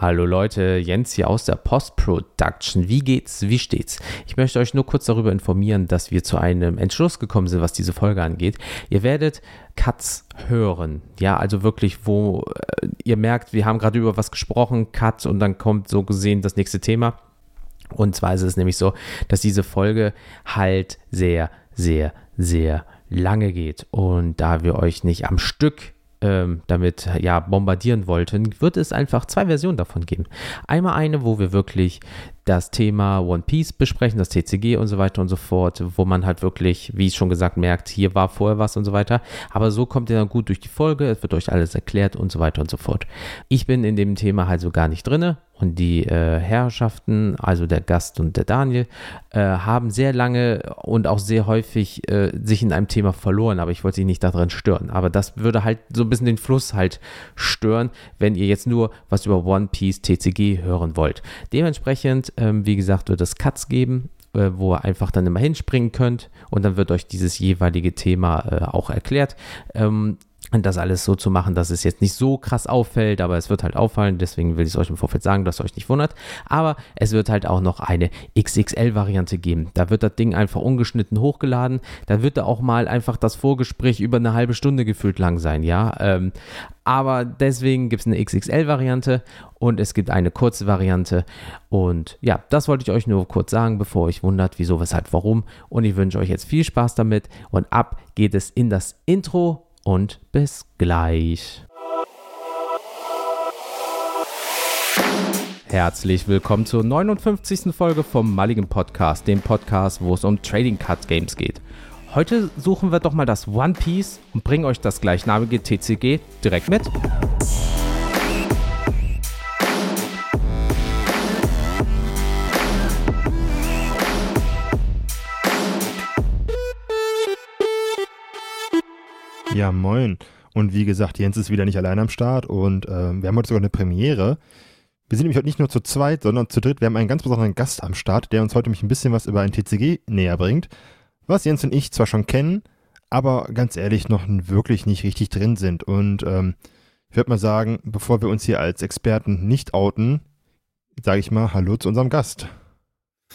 Hallo Leute, Jens hier aus der Post-Production. Wie geht's? Wie steht's? Ich möchte euch nur kurz darüber informieren, dass wir zu einem Entschluss gekommen sind, was diese Folge angeht. Ihr werdet Cuts hören. Ja, also wirklich, wo äh, ihr merkt, wir haben gerade über was gesprochen, Cut und dann kommt so gesehen das nächste Thema. Und zwar ist es nämlich so, dass diese Folge halt sehr, sehr, sehr lange geht. Und da wir euch nicht am Stück ähm, damit ja bombardieren wollten, wird es einfach zwei Versionen davon geben. Einmal eine, wo wir wirklich das Thema One Piece besprechen, das TCG und so weiter und so fort, wo man halt wirklich, wie schon gesagt, merkt, hier war vorher was und so weiter. Aber so kommt ihr dann gut durch die Folge, es wird euch alles erklärt und so weiter und so fort. Ich bin in dem Thema halt so gar nicht drinne und die äh, Herrschaften, also der Gast und der Daniel, äh, haben sehr lange und auch sehr häufig äh, sich in einem Thema verloren, aber ich wollte sie nicht darin stören. Aber das würde halt so ein bisschen den Fluss halt stören, wenn ihr jetzt nur was über One Piece TCG hören wollt. Dementsprechend ähm, wie gesagt, wird es Cuts geben, äh, wo ihr einfach dann immer hinspringen könnt und dann wird euch dieses jeweilige Thema äh, auch erklärt. Ähm, das alles so zu machen, dass es jetzt nicht so krass auffällt, aber es wird halt auffallen, deswegen will ich es euch im Vorfeld sagen, dass ihr euch nicht wundert. Aber es wird halt auch noch eine XXL-Variante geben. Da wird das Ding einfach ungeschnitten hochgeladen. Da wird da auch mal einfach das Vorgespräch über eine halbe Stunde gefühlt lang sein, ja. Ähm, aber deswegen gibt es eine XXL-Variante und es gibt eine kurze Variante. Und ja, das wollte ich euch nur kurz sagen, bevor euch wundert, wieso, weshalb, warum. Und ich wünsche euch jetzt viel Spaß damit. Und ab geht es in das Intro und bis gleich. Herzlich willkommen zur 59. Folge vom Mulligan Podcast, dem Podcast, wo es um Trading Card Games geht. Heute suchen wir doch mal das One Piece und bringen euch das gleichnamige TCG direkt mit. Ja, moin. Und wie gesagt, Jens ist wieder nicht allein am Start und äh, wir haben heute sogar eine Premiere. Wir sind nämlich heute nicht nur zu zweit, sondern zu dritt. Wir haben einen ganz besonderen Gast am Start, der uns heute nämlich ein bisschen was über ein TCG näher bringt, was Jens und ich zwar schon kennen, aber ganz ehrlich noch wirklich nicht richtig drin sind. Und ähm, ich würde mal sagen, bevor wir uns hier als Experten nicht outen, sage ich mal Hallo zu unserem Gast.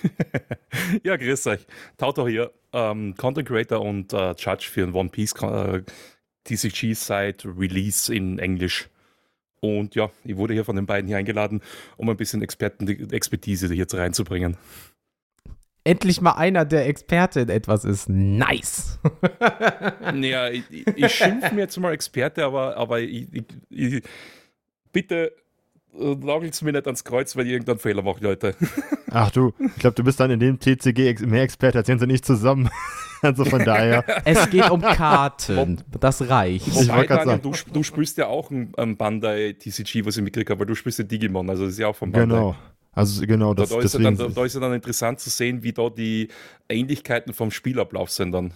ja, grüß euch. Tauto hier, ähm, Content Creator und äh, Judge für ein One Piece äh, TCG seit Release in Englisch. Und ja, ich wurde hier von den beiden hier eingeladen, um ein bisschen Experten Expertise hier reinzubringen. Endlich mal einer, der Experte in etwas ist. Nice. naja, ich, ich schimpfe mir jetzt mal Experte, aber, aber ich, bitte nagelt es mir nicht ans Kreuz, weil ich irgendeinen Fehler mache, Leute. Ach du, ich glaube, du bist dann in dem TCG mehr Experte als Jens und ich zusammen. also von daher. Es geht um Karten. das reicht. Wobei, Daniel, du, du spielst ja auch ein, ein Bandai TCG, was ich mitgekriegt habe, weil du spielst ja Digimon, also das ist ja auch von Bandai. Genau. Also genau, das, da, da, ist dann, da, da, ist ja dann interessant zu sehen, wie da die Ähnlichkeiten vom Spielablauf sind dann.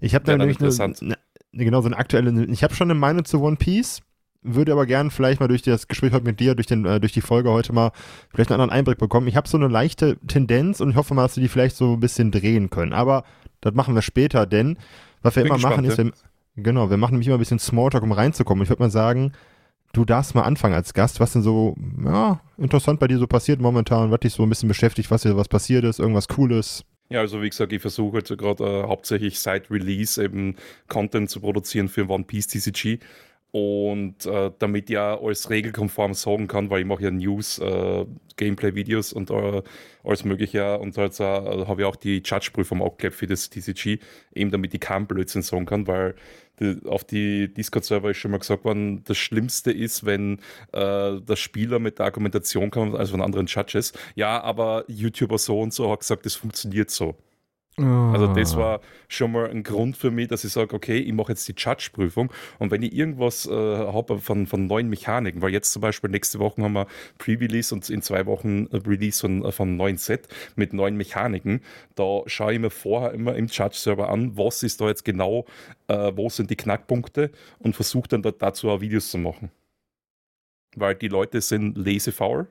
Ich habe da nämlich eine, eine, genau so eine aktuelle, ich habe schon eine Meinung zu One Piece, würde aber gern vielleicht mal durch das Gespräch heute mit dir, durch, den, äh, durch die Folge heute mal vielleicht einen anderen Einblick bekommen. Ich habe so eine leichte Tendenz und ich hoffe mal, dass wir die vielleicht so ein bisschen drehen können. Aber das machen wir später, denn was wir Bin immer gespannt, machen ist, wir, genau, wir machen nämlich immer ein bisschen Smalltalk, um reinzukommen. Ich würde mal sagen, du darfst mal anfangen als Gast. Was denn so, ja, interessant bei dir so passiert momentan, was dich so ein bisschen beschäftigt, was dir was passiert ist, irgendwas Cooles? Ja, also wie gesagt, ich versuche jetzt gerade äh, hauptsächlich seit Release eben Content zu produzieren für One Piece TCG und äh, damit ja alles regelkonform sagen kann, weil ich mache ja News, äh, Gameplay-Videos und äh, alles mögliche und halt äh, habe ich auch die Judge-Prüfung abgeklebt für das TCG, eben damit ich keinen Blödsinn sagen kann, weil die, auf die Discord-Server ist schon mal gesagt worden, das Schlimmste ist, wenn äh, der Spieler mit der Argumentation kommt, also von anderen Judges, ja, aber YouTuber so und so hat gesagt, das funktioniert so. Also das ah. war schon mal ein Grund für mich, dass ich sage, okay, ich mache jetzt die Judge-Prüfung und wenn ich irgendwas äh, habe von, von neuen Mechaniken, weil jetzt zum Beispiel nächste Woche haben wir Pre-Release und in zwei Wochen Release von, von einem neuen Set mit neuen Mechaniken, da schaue ich mir vorher immer im Judge-Server an, was ist da jetzt genau, äh, wo sind die Knackpunkte und versuche dann dort dazu auch Videos zu machen. Weil die Leute sind lesefaul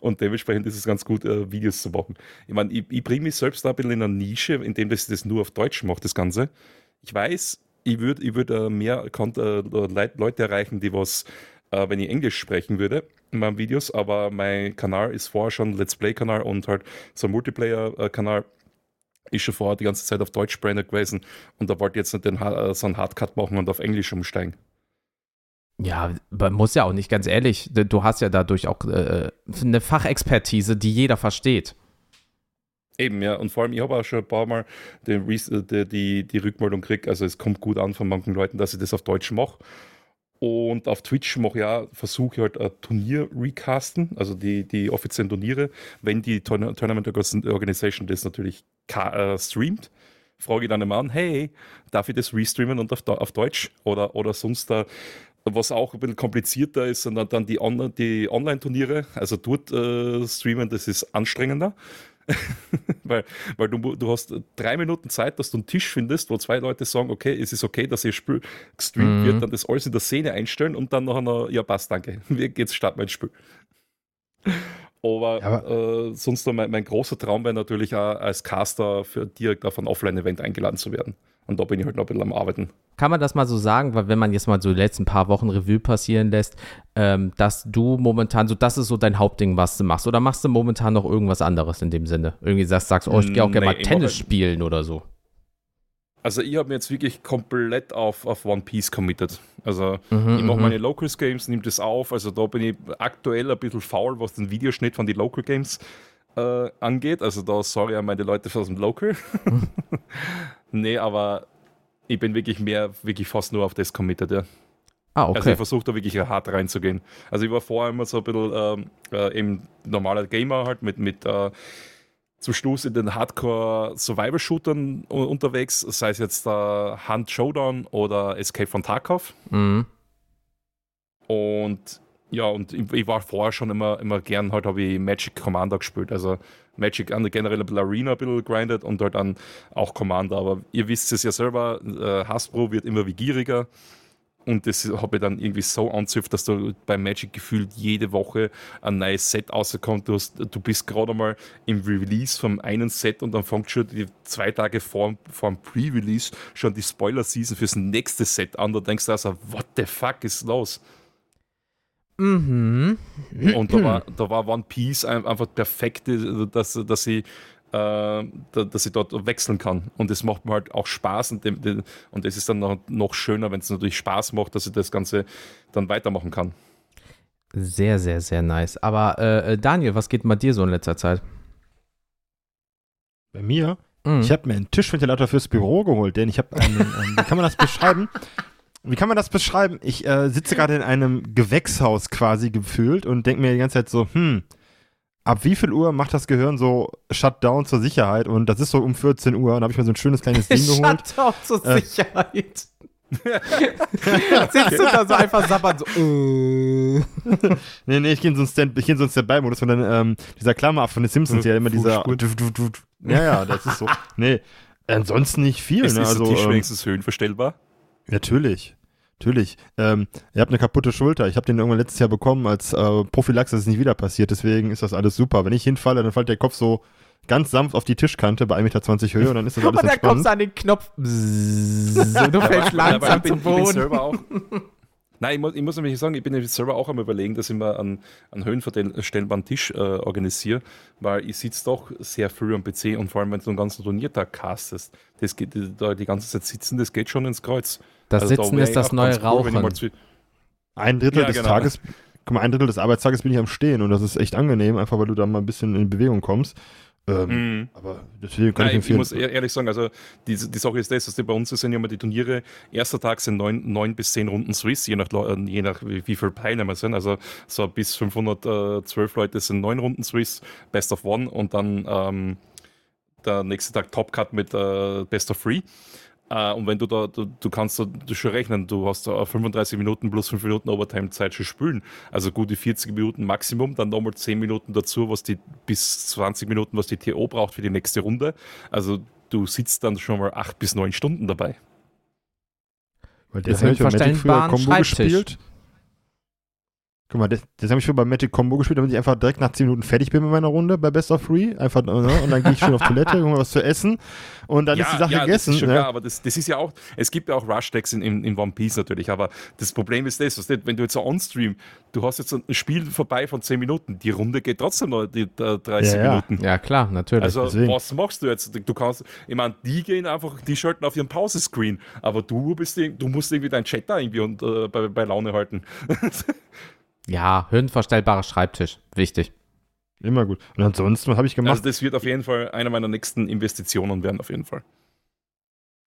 und dementsprechend ist es ganz gut, äh, Videos zu machen. Ich meine, ich, ich bringe mich selbst da ein bisschen in eine Nische, indem ich das nur auf Deutsch mache, das Ganze. Ich weiß, ich würde ich würd, äh, mehr äh, Leute erreichen, die was äh, wenn ich Englisch sprechen würde in meinen Videos, aber mein Kanal ist vorher schon Let's Play-Kanal und halt so ein Multiplayer-Kanal ist schon vorher die ganze Zeit auf Deutsch branded gewesen und da wollte ich jetzt nicht den, äh, so einen Hardcut machen und auf Englisch umsteigen. Ja, man muss ja auch nicht, ganz ehrlich, du hast ja dadurch auch äh, eine Fachexpertise, die jeder versteht. Eben, ja, und vor allem, ich habe auch schon ein paar Mal die, die, die, die Rückmeldung gekriegt, also es kommt gut an von manchen Leuten, dass ich das auf Deutsch mache. Und auf Twitch mache ich ja, versuche ich halt ein Turnier recasten, also die, die offiziellen Turniere, wenn die Tournament Organization das natürlich äh, streamt frage ich dann immer an, hey, darf ich das restreamen und auf, auf Deutsch? Oder, oder sonst da was auch ein bisschen komplizierter ist, sind dann die, On die Online-Turniere. Also dort äh, streamen, das ist anstrengender. weil weil du, du hast drei Minuten Zeit, dass du einen Tisch findest, wo zwei Leute sagen, okay, es ist okay, dass ihr Spiel gestreamt mhm. wird, dann das alles in der Szene einstellen und dann nachher noch, ja passt, danke, wie geht's, start mein Spiel. Aber, Aber äh, sonst mein, mein, großer Traum wäre natürlich auch als Caster für direkt auf ein Offline-Event eingeladen zu werden. Und da bin ich halt noch ein bisschen am Arbeiten. Kann man das mal so sagen, weil wenn man jetzt mal so die letzten paar Wochen Revue passieren lässt, ähm, dass du momentan so, das ist so dein Hauptding, was du machst? Oder machst du momentan noch irgendwas anderes in dem Sinne? Irgendwie sagst, sagst oh, ich gehe auch gerne mal Tennis spielen oder so. Also ich habe mir jetzt wirklich komplett auf, auf One Piece committed. Also mhm, ich mache mhm. meine Locals Games, nehme das auf. Also da bin ich aktuell ein bisschen faul, was den Videoschnitt von den Local Games äh, angeht. Also da sorry an meine Leute aus dem Local. nee, aber ich bin wirklich mehr, wirklich fast nur auf das committed, ja. Ah, okay. Also ich versuche da wirklich hart reinzugehen. Also ich war vorher immer so ein bisschen ähm, äh, eben normaler Gamer halt mit, mit äh, zum Schluss in den Hardcore-Survival-Shootern unterwegs, sei es jetzt äh, Hunt Showdown oder Escape von Tarkov. Mhm. Und ja, und ich war vorher schon immer, immer gern, halt habe ich Magic Commander gespielt. Also Magic an generell ein bisschen Arena ein bisschen grindet und halt dann auch Commander. Aber ihr wisst es ja selber, äh, Hasbro wird immer wie gieriger. Und das habe ich dann irgendwie so anzüpft, dass du bei Magic gefühlt jede Woche ein neues Set rauskommt. Du, hast, du bist gerade mal im Release vom einen Set und dann fängt schon die zwei Tage vor, vor dem Pre-Release schon die Spoiler-Season fürs nächste Set an. Da denkst du also, what the fuck ist los? Mhm. Und da war, da war One Piece einfach perfekt, dass, dass sie äh, dass ich dort wechseln kann. Und das macht mir halt auch Spaß und, dem, und das ist dann noch, noch schöner, wenn es natürlich Spaß macht, dass ich das Ganze dann weitermachen kann. Sehr, sehr, sehr nice. Aber äh, äh Daniel, was geht bei dir so in letzter Zeit? Bei mir? Mhm. Ich habe mir einen Tischventilator fürs Büro geholt, denn ich habe einen, ähm, wie kann man das beschreiben? Wie kann man das beschreiben? Ich äh, sitze gerade in einem Gewächshaus quasi gefühlt und denke mir die ganze Zeit so, hm, ab wie viel Uhr macht das Gehirn so Shutdown zur Sicherheit? Und das ist so um 14 Uhr. Und da habe ich mir so ein schönes kleines Ding geholt. Shutdown zur äh, Sicherheit. Sitzt du da so einfach sabbern so. Uh. nee, nee, ich gehe in so einen Stand, so Standby-Modus von dann, ähm, dieser Klammer ab von den Simpsons, ja immer dieser. Ja, ja, das ist so. Nee, ansonsten nicht viel. Ist, ne? ist also, Tisch ähm, wenigstens höhenverstellbar? Natürlich. Natürlich. Ähm, ihr habt eine kaputte Schulter. Ich habe den irgendwann letztes Jahr bekommen als äh, Prophylaxe, dass es nicht wieder passiert. Deswegen ist das alles super. Wenn ich hinfalle, dann fällt der Kopf so ganz sanft auf die Tischkante bei 1,20 Meter Höhe und dann ist das alles entspannt. Und dann kommst du an den Knopf. Bzzz, du fällst langsam zum Boden. Nein, ich muss, ich muss nämlich sagen, ich bin selber auch am überlegen, dass ich mir einen, einen höhenverstellbaren Tisch äh, organisiere, weil ich sitze doch sehr früh am PC und vor allem, wenn du einen ganzen Turniertag castest, das geht, die, die ganze Zeit sitzen, das geht schon ins Kreuz. Das also Sitzen da ist das neue Rauchen. Cool, ein Drittel ja, des genau. Tages, guck mal, ein Drittel des Arbeitstages bin ich am Stehen und das ist echt angenehm, einfach weil du da mal ein bisschen in Bewegung kommst. Ähm, mm. Aber deswegen kann Nein, ich empfehlen. Ich muss ehrlich sagen, also die, die Sache ist das, dass die bei uns sind ja immer die Turniere, erster Tag sind neun, neun bis zehn Runden Swiss, je nach, je nach wie, wie viele Teilnehmer sind. Also so bis 512 Leute sind neun Runden Swiss, Best of One und dann ähm, der nächste Tag Top Cut mit äh, Best of Three. Uh, und wenn du da, du, du kannst da du schon rechnen, du hast da 35 Minuten plus 5 Minuten Overtime-Zeit schon spülen. Also gute 40 Minuten Maximum, dann nochmal 10 Minuten dazu, was die bis 20 Minuten, was die TO braucht für die nächste Runde. Also du sitzt dann schon mal 8 bis 9 Stunden dabei. Weil der hat ja Magic früher Combo gespielt. Guck mal, das, das habe ich schon bei Magic Combo gespielt, damit ich einfach direkt nach 10 Minuten fertig bin mit meiner Runde bei Best of Three. Einfach, ne? Und dann gehe ich schön auf Toilette, hol mir was zu essen und dann ja, ist die Sache ja, gegessen. Das ist schon ne? klar, aber das, das ist ja auch, es gibt ja auch Rush-Decks in, in, in, One Piece natürlich, aber das Problem ist das, was wenn du jetzt so on-stream, du hast jetzt ein Spiel vorbei von 10 Minuten, die Runde geht trotzdem noch die, die 30 Ja, ja. Minuten. Ja, klar, natürlich. Also, deswegen. was machst du jetzt? Du kannst, ich meine, die gehen einfach, die schalten auf ihren Pause-Screen, aber du bist, du musst irgendwie deinen Chat da irgendwie und, äh, bei, bei Laune halten. ja, höhenverstellbarer Schreibtisch. Wichtig. Immer gut. Und ansonsten, was habe ich gemacht? Also, das wird auf jeden Fall eine meiner nächsten Investitionen werden, auf jeden Fall.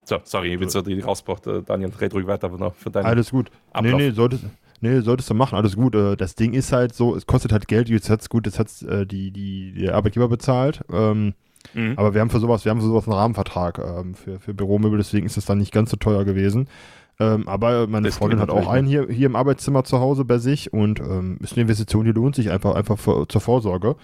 So, sorry, ich bin so die rausgebracht, äh, Daniel, red ruhig weiter noch für deinen Alles gut. Nee, Ablauf. nee, solltest, nee, solltest du machen, alles gut. Äh, Das Ding ist halt so, es kostet halt Geld, jetzt hat's gut, jetzt hat's äh, die, die, der Arbeitgeber bezahlt. Ähm, Mhm. aber wir haben für sowas, wir haben für sowas einen Rahmenvertrag ähm, für, für Büromöbel, deswegen ist es dann nicht ganz so teuer gewesen. Ähm, aber meine Das Freundin hat auch einen hier, hier im Arbeitszimmer zu Hause bei sich und ähm, ist eine Investition, die lohnt sich einfach, einfach für, zur Vorsorge.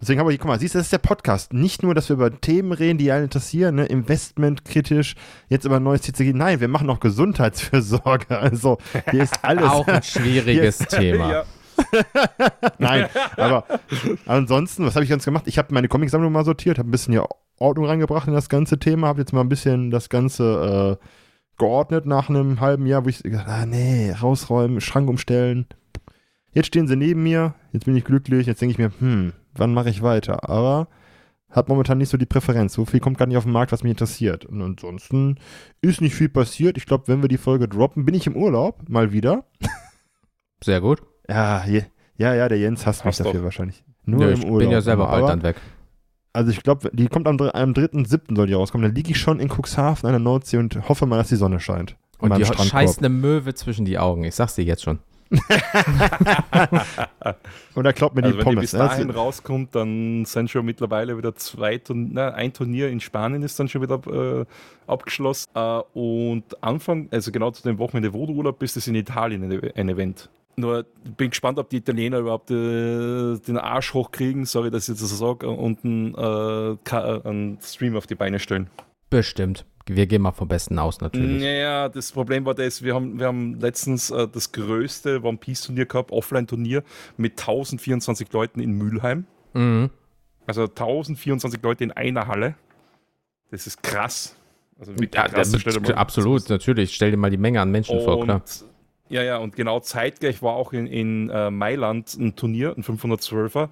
Deswegen haben wir hier, guck mal, siehst du, das ist der Podcast. Nicht nur, dass wir über Themen reden, die einen interessieren, ne? Investment kritisch, jetzt über neues TCG. Nein, wir machen auch Gesundheitsfürsorge. Also, hier ist alles. Auch ein schwieriges Thema. Ja, Nein, aber ansonsten, was habe ich ganz gemacht? Ich habe meine Comicsammlung mal sortiert, habe ein bisschen hier Ordnung reingebracht in das ganze Thema, habe jetzt mal ein bisschen das Ganze äh, geordnet nach einem halben Jahr, wo ich gesagt ah nee, rausräumen, Schrank umstellen. Jetzt stehen sie neben mir, jetzt bin ich glücklich, jetzt denke ich mir, hm, wann mache ich weiter? Aber hat momentan nicht so die Präferenz. So viel kommt gar nicht auf den Markt, was mich interessiert. Und ansonsten ist nicht viel passiert. Ich glaube, wenn wir die Folge droppen, bin ich im Urlaub, mal wieder. Sehr gut. Ja, je, ja, ja, der Jens hasst mich Hast dafür doch. wahrscheinlich. Nur Nö, im ich Urlaub. bin ja selber bald dann weg. Also ich glaube, die kommt am, am 3.7. soll die rauskommen. Dann liege ich schon in Cuxhaven an der Nordsee und hoffe mal, dass die Sonne scheint. In Und die Strandkorb. scheißt eine Möwe zwischen die Augen. Ich sag's dir jetzt schon. Und da glaubt mir Also die wenn die bis Pommes. ne? dahin rauskommt, dann sind schon mittlerweile wieder zwei Turnier, na, ein Turnier in Spanien ist dann schon wieder äh, abgeschlossen. Äh, und Anfang, also genau zu dem Wochenende, wo du Urlaub bist, ist in Italien ein, ein Event. Nur bin gespannt, ob die Italiener überhaupt äh, den Arsch hochkriegen, sorry, dass ich das so sage, und einen, äh, äh, einen Stream auf die Beine stellen. Bestimmt. Wir gehen mal vom Besten aus, natürlich. Naja, das Problem war das, wir haben, wir haben letztens äh, das größte One Piece Turnier gehabt, Offline-Turnier, mit 1024 Leuten in Mülheim. Mhm. Also 1024 Leute in einer Halle. Das ist krass. Also Ja, krass. das, mal- absolut, natürlich. Stell dir mal die Menge an Menschen vor, Und, klar. Ja, ja, und genau zeitgleich war auch in, in äh, Mailand ein Turnier, ein 512er.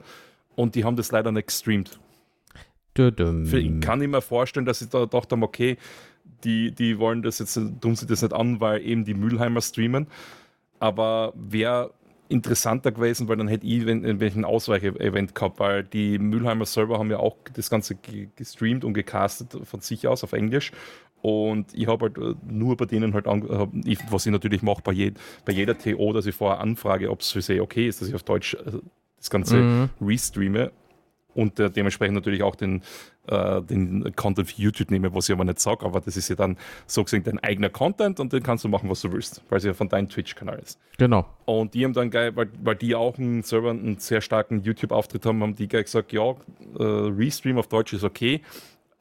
Und die haben das leider nicht gestreamt. Dödüm. Für- Ich kann mir vorstellen, dass sie da gedacht haben, okay, die, die wollen das jetzt, tun sie das nicht an, weil eben die Mülheimer streamen. Aber wäre interessanter gewesen, weil dann hätte ich wenn, wenn ich ein Ausweichevent gehabt, weil die Mülheimer selber haben ja auch das Ganze ge- gestreamt und gecastet von sich aus auf Englisch. Und ich habe halt äh, nur bei denen halt, was ich natürlich mache bei, jed, bei jeder TO, dass ich vorher anfrage, ob es für sie okay ist, dass ich auf Deutsch äh, das Ganze Mhm. restreame und äh, dementsprechend natürlich auch den, äh, den Content für YouTube nehme, was ich aber nicht sage, aber das ist ja dann so gesehen dein eigener Content und den kannst du machen, was du willst, weil es ja von deinem Twitch-Kanal ist. Genau. Und die haben dann geil, weil, weil die auch einen, selber einen sehr starken YouTube-Auftritt haben, haben die gleich gesagt, ja, äh, Restream auf Deutsch ist okay,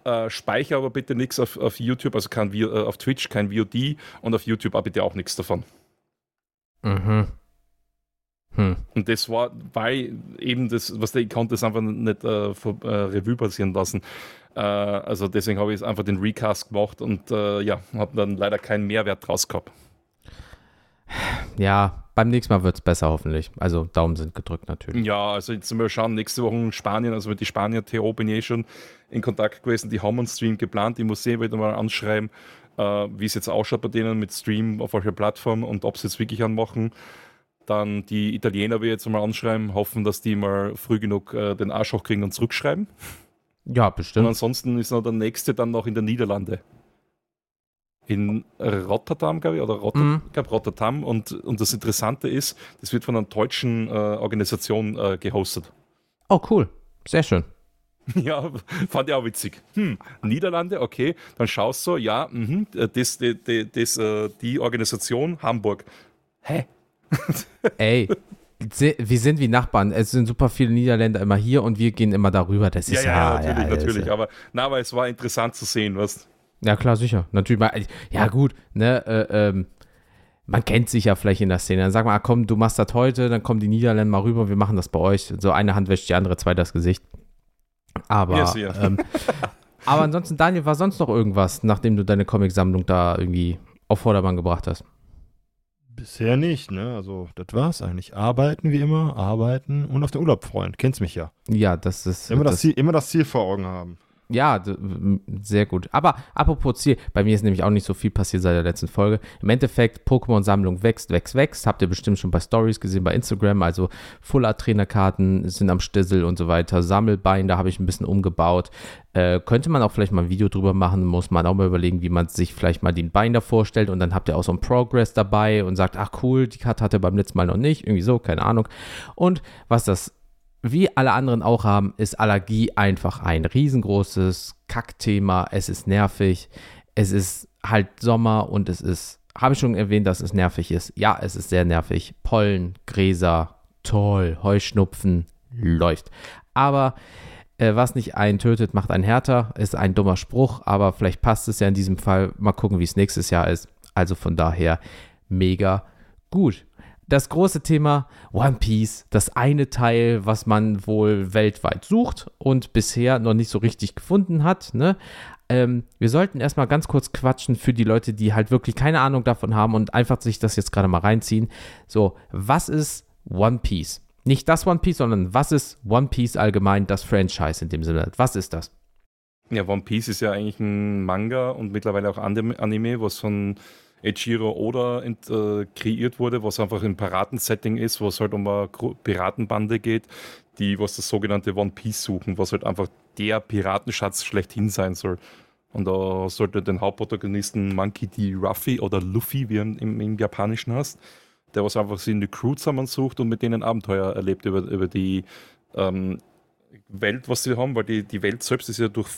äh, speicher aber bitte nichts auf, auf YouTube, also kein, äh, auf Twitch kein VOD und auf YouTube aber bitte auch nichts davon. Mhm. Hm. Und das war, weil eben das, was der, ich konnte das einfach nicht äh, vor, äh, Revue passieren lassen. Äh, also deswegen habe ich einfach den Recast gemacht und äh, ja, habe dann leider keinen Mehrwert draus gehabt. Ja, beim nächsten Mal wird es besser, hoffentlich. Also Daumen sind gedrückt, natürlich. Ja, also jetzt mal schauen, nächste Woche in Spanien, also mit die Spanier TO bin ich eh schon in Kontakt gewesen, die haben einen Stream geplant, ich muss sehen, wieder mal anschreiben, äh, wie es jetzt ausschaut bei denen mit Stream, auf welcher Plattform und ob sie es wirklich anmachen. Dann die Italiener will ich jetzt mal anschreiben, hoffen, dass die mal früh genug äh, den Arsch hochkriegen und zurückschreiben. Ja, Und bestimmt. ansonsten ist noch der nächste dann noch in den Niederlande. In Rotterdam, glaube ich, oder Rotter Mhm. ich glaub, Rotterdam. Und, und das Interessante ist, das wird von einer deutschen äh, Organisation äh, gehostet. Oh, cool. Sehr schön. Ja, fand ich auch witzig. Hm, Niederlande, okay, dann schaust du, ja, mhm, das, das, das, das, äh, die Organisation Hamburg. Hä? Ey, wir sind wie Nachbarn. Es sind super viele Niederländer immer hier und wir gehen immer darüber. Das ist ja, natürlich, ja, das natürlich. ist- Aber, na, aber es war interessant zu sehen, was. Ja, klar, sicher. Natürlich. Ja, gut. Ne, äh, ähm, man kennt sich ja vielleicht in der Szene. Dann sag mal, ah, komm, du machst das heute, dann kommen die Niederländer mal rüber, wir machen das bei euch. So eine Hand wäscht die andere, zwei das Gesicht. Aber, yes, yeah. ähm, aber ansonsten, Daniel, war sonst noch irgendwas, nachdem du deine Comicsammlung da irgendwie auf Vordermann gebracht hast? Bisher nicht, ne? Also, das war's eigentlich. Arbeiten wie immer, arbeiten und auf den Urlaub freuen. Kennst mich ja. Ja, das ist. Immer das, das Ziel, immer das Ziel vor Augen haben. Ja, sehr gut. Aber apropos Ziel, bei mir ist nämlich auch nicht so viel passiert seit der letzten Folge. Im Endeffekt, Pokémon-Sammlung wächst, wächst, wächst. Habt ihr bestimmt schon bei Stories gesehen, bei Instagram. Also Full-Art-Trainerkarten sind am Stissel und so weiter. Sammelbein, da habe ich ein bisschen umgebaut. Äh, könnte man auch vielleicht mal ein Video drüber machen, muss man auch mal überlegen, wie man sich vielleicht mal den Bein da vorstellt und dann habt ihr auch so ein Progress dabei und sagt, ach cool, die Karte hatte beim letzten Mal noch nicht, irgendwie so, keine Ahnung. Und was das wie alle anderen auch haben, ist Allergie einfach ein riesengroßes Kackthema. Es ist nervig. Es ist halt Sommer und es ist, habe ich schon erwähnt, dass es nervig ist. Ja, es ist sehr nervig. Pollen, Gräser, toll, Heuschnupfen, läuft. Aber äh, was nicht einen tötet, macht einen härter. Ist ein dummer Spruch, aber vielleicht passt es ja in diesem Fall. Mal gucken, wie es nächstes Jahr ist. Also von daher mega gut das große Thema One Piece, das eine Teil, was man wohl weltweit sucht und bisher noch nicht so richtig gefunden hat. Ne? Ähm, wir sollten erstmal ganz kurz quatschen für die Leute, die halt wirklich keine Ahnung davon haben und einfach sich das jetzt gerade mal reinziehen. So, was ist One Piece? Nicht das One Piece, sondern was ist One Piece allgemein, das Franchise in dem Sinne? Was ist das? Ja, One Piece ist ja eigentlich ein Manga und mittlerweile auch Anime, was von Ejiro Oda äh, kreiert wurde, was einfach ein Piratensetting ist, wo es halt um eine Piratenbande geht, die was das sogenannte One Piece suchen, was halt einfach der Piratenschatz schlechthin sein soll. Und da sollte den Hauptprotagonisten Monkey D. Ruffy oder Luffy, wie er im, im Japanischen heißt, der was einfach sie in die Crew zusammensucht und mit denen Abenteuer erlebt über, über die ähm, Welt, was sie haben, weil die, die Welt selbst ist ja durch,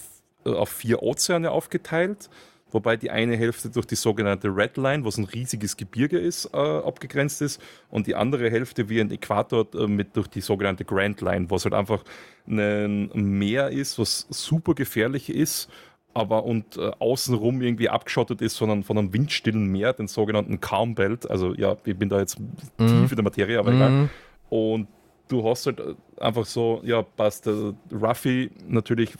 äh, auf vier Ozeane aufgeteilt wobei die eine Hälfte durch die sogenannte Red Line, was ein riesiges Gebirge ist, äh, abgegrenzt ist, und die andere Hälfte wie ein Äquator äh, mit durch die sogenannte Grand Line, was halt einfach ein Meer ist, was super gefährlich ist, aber und äh, außenrum irgendwie abgeschottet ist von einem, von einem windstillen Meer, den sogenannten Calm Belt. Also ja, ich bin da jetzt mhm. tief in der Materie, aber mhm. egal. Und du hast halt äh, einfach so, ja, passt. Der Ruffy natürlich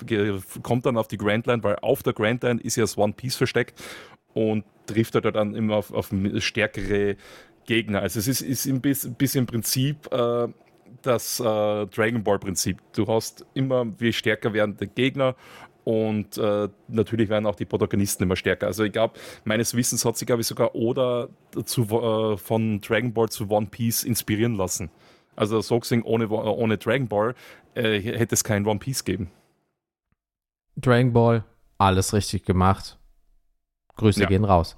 kommt dann auf die Grand Line, weil auf der Grand Line ist ja das One Piece versteckt und trifft halt dann immer auf, auf stärkere Gegner. Also es ist, ist ein bisschen im Prinzip äh, das äh, Dragon Ball Prinzip. Du hast immer, wie stärker werden die Gegner und äh, natürlich werden auch die Protagonisten immer stärker. Also ich glaube, meines Wissens hat sich, glaube ich, sogar Oda zu, äh, von Dragon Ball zu One Piece inspirieren lassen. Also so gesehen, ohne, ohne Dragon Ball äh, hätte es kein One Piece geben. Dragon Ball, alles richtig gemacht. Grüße ja. gehen raus.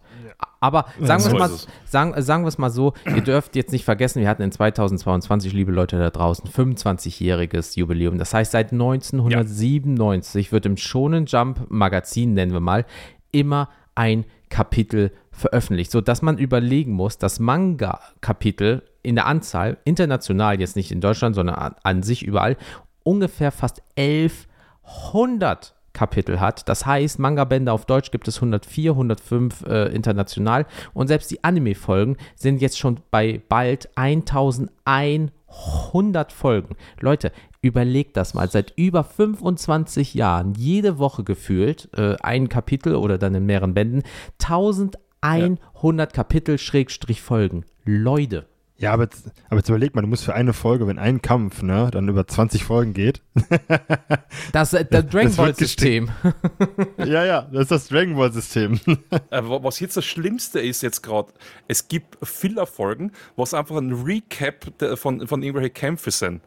Aber sagen wir es mal, sagen, sagen es mal so, ihr dürft jetzt nicht vergessen, wir hatten in 2022, liebe Leute da draußen, 25-jähriges Jubiläum. Das heißt, seit 1997 ja. wird im Shonen Jump Magazin, nennen wir mal, immer ein Kapitel veröffentlicht, sodass man überlegen muss, das Manga-Kapitel in der Anzahl, international jetzt nicht in Deutschland, sondern an, an sich überall, ungefähr fast 1100 Kapitel hat. Das heißt, Manga-Bände auf Deutsch gibt es 104, 105 äh, international und selbst die Anime-Folgen sind jetzt schon bei bald 1100 Folgen. Leute, überlegt das mal. Seit über 25 Jahren, jede Woche gefühlt, äh, ein Kapitel oder dann in mehreren Bänden, 1100 ja. Kapitel Schrägstrich Folgen. Leute. Ja, aber jetzt, aber jetzt überleg mal, du musst für eine Folge, wenn ein Kampf, ne, dann über 20 Folgen geht. das, äh, das Dragon Ball System. ja, ja, das ist das Dragon Ball System. Äh, was jetzt das Schlimmste ist jetzt gerade, es gibt Filler-Folgen, was einfach ein Recap von, von irgendwelchen Kämpfen sind.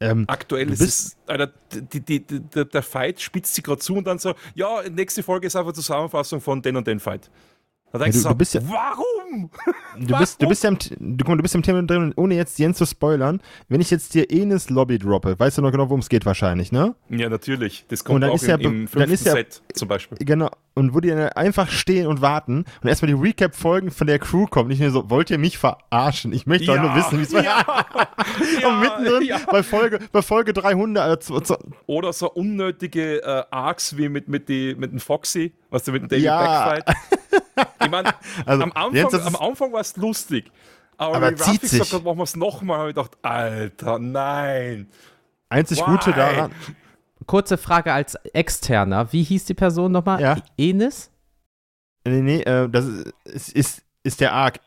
Ähm, Aktuell ist es, Alter, die, die, die, der Fight spitzt sich gerade zu und dann so, ja, nächste Folge ist einfach Zusammenfassung von den und den Fight. Da denkst ja, du, du, bist ja, warum? Du bist, du bist ja im, du, du bist im Thema drin, ohne jetzt Jens zu spoilern. Wenn ich jetzt dir Enes Lobby droppe, weißt du noch genau, worum es geht wahrscheinlich, ne? Ja, natürlich. Das kommt auch im, ja, im fünften ja, Set zum Beispiel. Genau. Und wo die dann einfach stehen und warten und erstmal die Recap-Folgen von der Crew kommen. Nicht nur so, wollt ihr mich verarschen? Ich möchte ja, doch nur wissen, wie es war. Ja, und mittendrin ja. bei, Folge, bei Folge 300. Äh, Oder so unnötige äh, Arcs wie mit, mit, die, mit dem Foxy, was du mit dem David ja. Backfight. Ich meine, also, am Anfang, am Anfang war es lustig. Aber, aber zieht sich. Sagt, machen wir es nochmal. habe ich gedacht, Alter, nein. Einzig Why? Gute daran. Kurze Frage als Externer. Wie hieß die Person nochmal? Ja. Enis? Nee, nee, äh, das ist, ist, ist der Arc.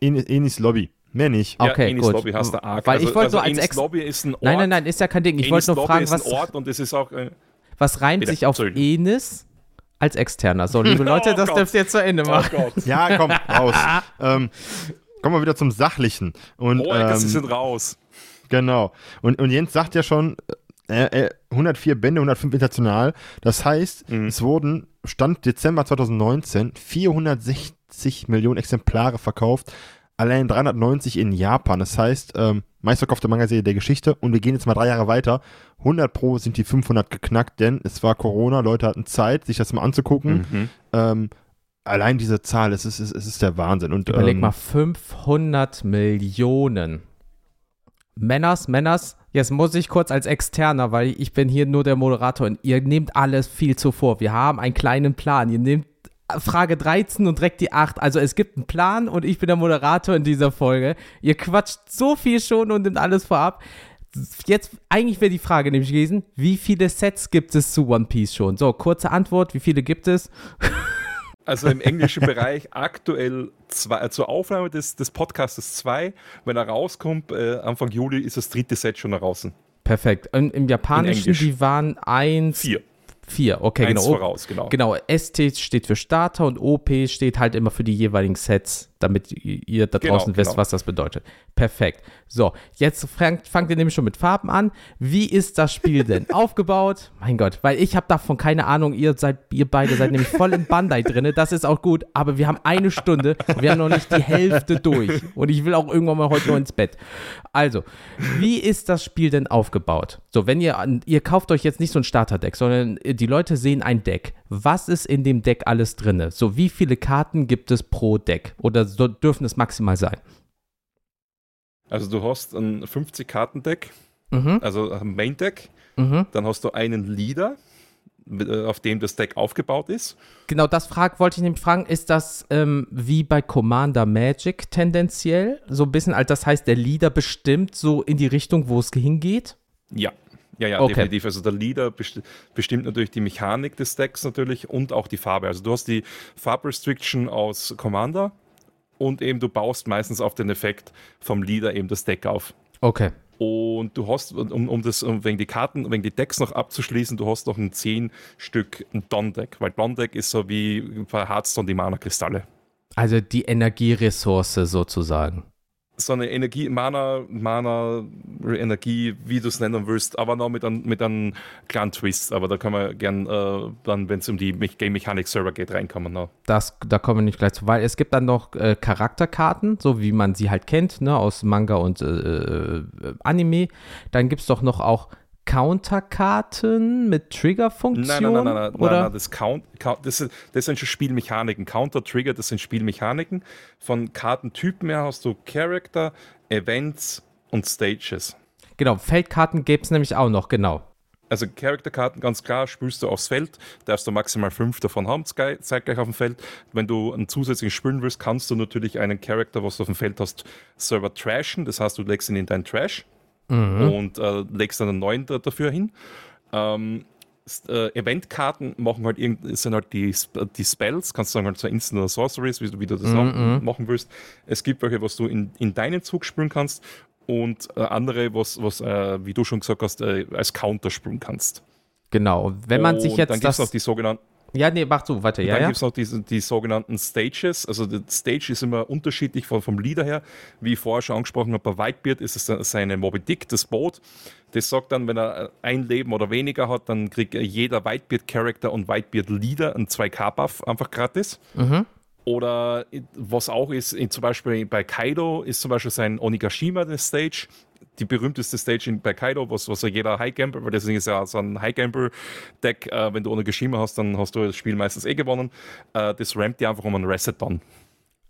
Enis, Enis Lobby. Mehr nicht. Ja, okay, Enis gut. Lobby hast der Arc. Weil also, ich wollte also so als Enis Lobby ist ein Ort. Nein, nein, nein, ist ja kein Ding. Ich wollte nur fragen, was. Ort und es ist auch. Äh, was reimt sich auf Enis als Externer? So, liebe Leute, oh das Gott. dürft ihr zu Ende oh machen. Oh ja, komm, raus. ähm, kommen wir wieder zum Sachlichen. Und, oh, ähm, sie sind raus. Genau. Und, und Jens sagt ja schon, äh, äh, 104 Bände, 105 international. Das heißt, mhm. es wurden, Stand Dezember 2019, 460 Millionen Exemplare verkauft. Allein 390 in Japan. Das heißt, ähm, meistverkaufte Manga-Serie der Geschichte. Und wir gehen jetzt mal drei Jahre weiter. 100 Pro sind die 500 geknackt, denn es war Corona. Leute hatten Zeit, sich das mal anzugucken. Mhm. Ähm, allein diese Zahl, es ist, es ist der Wahnsinn. Und, Überleg ähm, mal, 500 Millionen. Männers, Männers, jetzt muss ich kurz als Externer, weil ich bin hier nur der Moderator und ihr nehmt alles viel zu vor. Wir haben einen kleinen Plan. Ihr nehmt Frage 13 und direkt die 8. Also es gibt einen Plan und ich bin der Moderator in dieser Folge. Ihr quatscht so viel schon und nimmt alles vorab. Jetzt, eigentlich wäre die Frage nämlich gewesen, wie viele Sets gibt es zu One Piece schon? So, kurze Antwort, wie viele gibt es? Also im englischen Bereich aktuell zwei, äh, zur Aufnahme des, des Podcasts 2. Wenn er rauskommt, äh, Anfang Juli ist das dritte Set schon draußen. Perfekt. Und Im Japanischen, die waren eins. Vier. Vier, okay, Eins genau. voraus, genau. Genau, ST steht für Starter und OP steht halt immer für die jeweiligen Sets, damit ihr da genau, draußen genau, wisst, genau. was das bedeutet. Perfekt. So, jetzt fangt, fangt ihr nämlich schon mit Farben an. Wie ist das Spiel denn aufgebaut? Mein Gott, weil ich habe davon keine Ahnung. Ihr seid, ihr beide seid nämlich voll im Bandai drin. Das ist auch gut, aber wir haben eine Stunde, wir haben noch nicht die Hälfte durch. Und ich will auch irgendwann mal heute noch ins Bett. Also, wie ist das Spiel denn aufgebaut? So, wenn ihr, ihr kauft euch jetzt nicht so ein Starterdeck, sondern die Leute sehen ein Deck. Was ist in dem Deck alles drin? So, wie viele Karten gibt es pro Deck? Oder so dürfen es maximal sein? Also du hast ein 50-Karten-Deck, mhm. also ein Main-Deck, mhm. dann hast du einen Leader, äh, auf dem das Deck aufgebaut ist. Genau, das frag, wollte ich nämlich fragen, ist das ähm, wie bei Commander Magic tendenziell? So ein bisschen, also das heißt, der Leader bestimmt so in die Richtung, wo es hingeht? Ja. Ja, ja, okay. definitiv. Also der Leader besti bestimmt natürlich die Mechanik des Decks natürlich und auch die Farbe. Also du hast die Farbrestriction aus Commander und eben du baust meistens auf den Effekt vom Leader eben das Deck auf. Okay. Und du hast, um, um das, um wegen die Karten, wegen die Decks noch abzuschließen, du hast noch ein 10 Stück Don-Deck, weil Don-Deck ist so wie bei Hearthstone die Mana-Kristalle. Also die Energieressource sozusagen so eine Energie, Mana, Mana, Energie, wie du es nennen willst, aber noch mit einem mit einem kleinen Twist. Aber da kann man gern äh, dann, wenn es um die Game Mechanic Server geht, reinkommen. No. Das, da kommen wir nicht gleich zu, weil es gibt dann noch äh, Charakterkarten, so wie man sie halt kennt, ne, aus Manga und äh, äh Anime. Dann gibt es doch noch auch Counterkarten mit Triggerfunktion? Nein, nein, nein, nein, oder? nein, das, Count, das, sind, das sind schon Spielmechaniken. Counter, Trigger, das sind Spielmechaniken. Von Kartentypen her hast du Character, Events und Stages. Genau, Feldkarten gäbe es nämlich auch noch, genau. Also Charakterkarten, ganz klar, spielst du aufs Feld, darfst du maximal fünf davon haben, zeitgleich auf dem Feld. Wenn du einen zusätzlichen spielen willst, kannst du natürlich einen Charakter, was du auf dem Feld hast, Server trashen. Das heißt, du legst ihn in deinen Trash mhm. und äh, legst dann einen neuen dafür hin. Ähm, äh, Eventkarten machen halt irgend, sind halt die, die Spells, kannst du sagen, halt so Instant oder Sorceries, wie, wie du das mhm. machen willst. Es gibt welche, was du in, in deinen Zug spielen kannst und äh, andere, was, was äh, wie du schon gesagt hast, äh, als Counter spielen kannst. Genau, wenn man sich jetzt dann gibt es noch die sogenannten ja, nee, mach so weiter. Ja, dann ja. gibt es noch die, die sogenannten Stages. Also der Stage ist immer unterschiedlich vom, vom Leader her. Wie ich vorher schon angesprochen habe, bei Whitebeard ist es seine Moby Dick, das Boot. Das sagt dann, wenn er ein Leben oder weniger hat, dann kriegt jeder Whitebeard-Charakter und Whitebeard-Leader einen 2K-Buff einfach gratis. Mhm. Oder was auch ist, zum Beispiel bei Kaido ist zum Beispiel sein Onigashima der Stage die berühmteste Stage in, bei Kaido, was, was ja jeder High Gamble, weil das ist ja so ein High Gamble Deck, äh, wenn du ohne Geschirme hast, dann hast du das Spiel meistens eh gewonnen. Äh, das rampt dir einfach um einen Reset dann.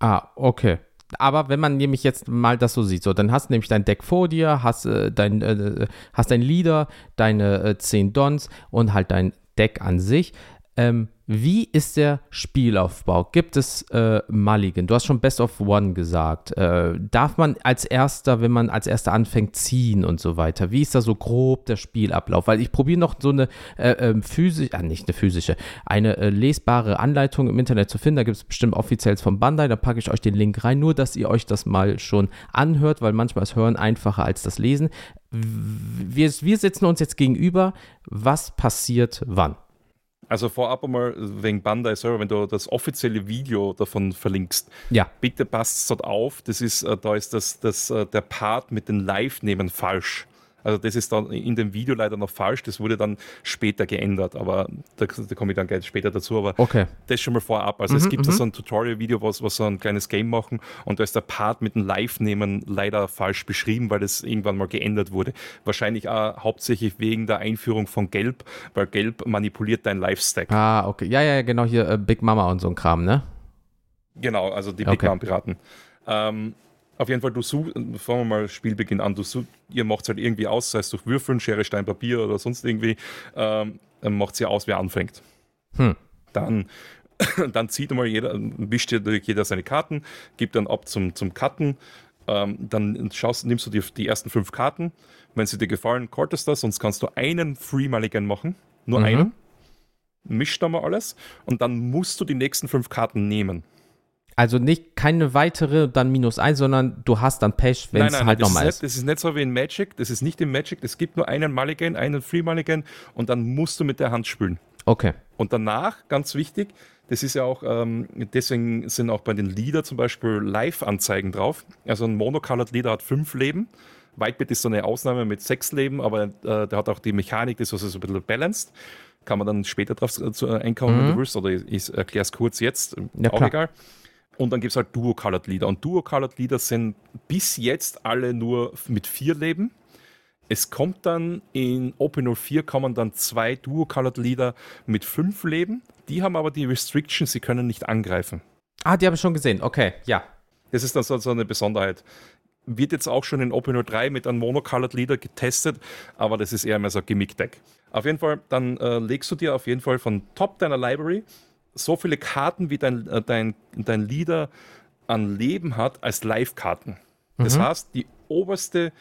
Ah, okay. Aber wenn man nämlich jetzt mal das so sieht, so, dann hast du nämlich dein Deck vor dir, hast, äh, dein, äh, hast dein Leader, deine äh, 10 Dons und halt dein Deck an sich. Ähm, wie ist der Spielaufbau? Gibt es äh, Mulligan? Du hast schon Best of One gesagt. Äh, darf man als erster, wenn man als erster anfängt, ziehen und so weiter? Wie ist da so grob der Spielablauf? Weil ich probiere noch so eine äh, ähm, physische, ah, nicht eine physische, eine äh, lesbare Anleitung im Internet zu finden. Da gibt es bestimmt offiziell von Bandai. Da packe ich euch den Link rein, nur dass ihr euch das mal schon anhört, weil manchmal ist Hören einfacher als das Lesen. Wir, wir sitzen uns jetzt gegenüber. Was passiert wann? Also vorab einmal wegen Bandai Server, wenn du das offizielle Video davon verlinkst, ja. bitte passt dort auf. Das ist, äh, da ist das, das, äh, der Part mit den Live-Nehmen falsch. Also das ist dann in dem Video leider noch falsch, das wurde dann später geändert, aber da, da komme ich dann gleich später dazu, aber okay. das schon mal vorab. Also mhm, es gibt da mhm. so ein Tutorial-Video, was, was so ein kleines Game machen und da ist der Part mit dem Live-Nehmen leider falsch beschrieben, weil das irgendwann mal geändert wurde. Wahrscheinlich auch hauptsächlich wegen der Einführung von Gelb, weil Gelb manipuliert dein Live-Stack. Ah, okay. Ja, ja, genau, hier äh, Big Mama und so ein Kram, ne? Genau, also die Big okay. Mama-Piraten. Ähm, auf jeden Fall, du suchst, fangen wir mal Spielbeginn an, du such, ihr macht es halt irgendwie aus, sei es durch Würfeln, Schere, Stein, Papier oder sonst irgendwie, ähm, macht sie aus, wer anfängt. Hm. Dann, dann zieht mal jeder, wischt jeder seine Karten, gibt dann ab zum, zum Cutten, ähm, dann schaust, nimmst du die, die ersten fünf Karten, wenn sie dir gefallen, kortest das, sonst kannst du einen Free Mulligan machen, nur mhm. einen, mischt da mal alles und dann musst du die nächsten fünf Karten nehmen. Also nicht keine weitere, dann minus eins, sondern du hast dann Pech, wenn es halt nochmal ist. Nicht, das ist nicht so wie in Magic, das ist nicht in Magic, es gibt nur einen Mulligan, einen Free Mulligan und dann musst du mit der Hand spülen. Okay. Und danach, ganz wichtig, das ist ja auch, ähm, deswegen sind auch bei den Leader zum Beispiel Live-Anzeigen drauf. Also ein Monocolored Leader hat fünf Leben. Whitebit ist so eine Ausnahme mit sechs Leben, aber äh, der hat auch die Mechanik, das ist also so ein bisschen balanced. Kann man dann später drauf äh, einkommen, mhm. wenn du willst, oder ich erkläre es kurz jetzt, ja, auch klar. egal. Und dann gibt es halt Duo-Colored Lieder. Und Duo-Colored Lieder sind bis jetzt alle nur mit vier Leben. Es kommt dann in OP04 kommen dann zwei Duo-Colored Lieder mit fünf Leben. Die haben aber die Restriction, sie können nicht angreifen. Ah, die habe ich schon gesehen. Okay, ja. Das ist dann so, so eine Besonderheit. Wird jetzt auch schon in OP03 mit einem Monocolored Leader getestet, aber das ist eher mehr so ein Gimmick-Deck. Auf jeden Fall, dann äh, legst du dir auf jeden Fall von Top deiner Library so viele Karten, wie dein, äh, dein, dein Leader an Leben hat, als Live-Karten. Das mhm. heißt, die oberste,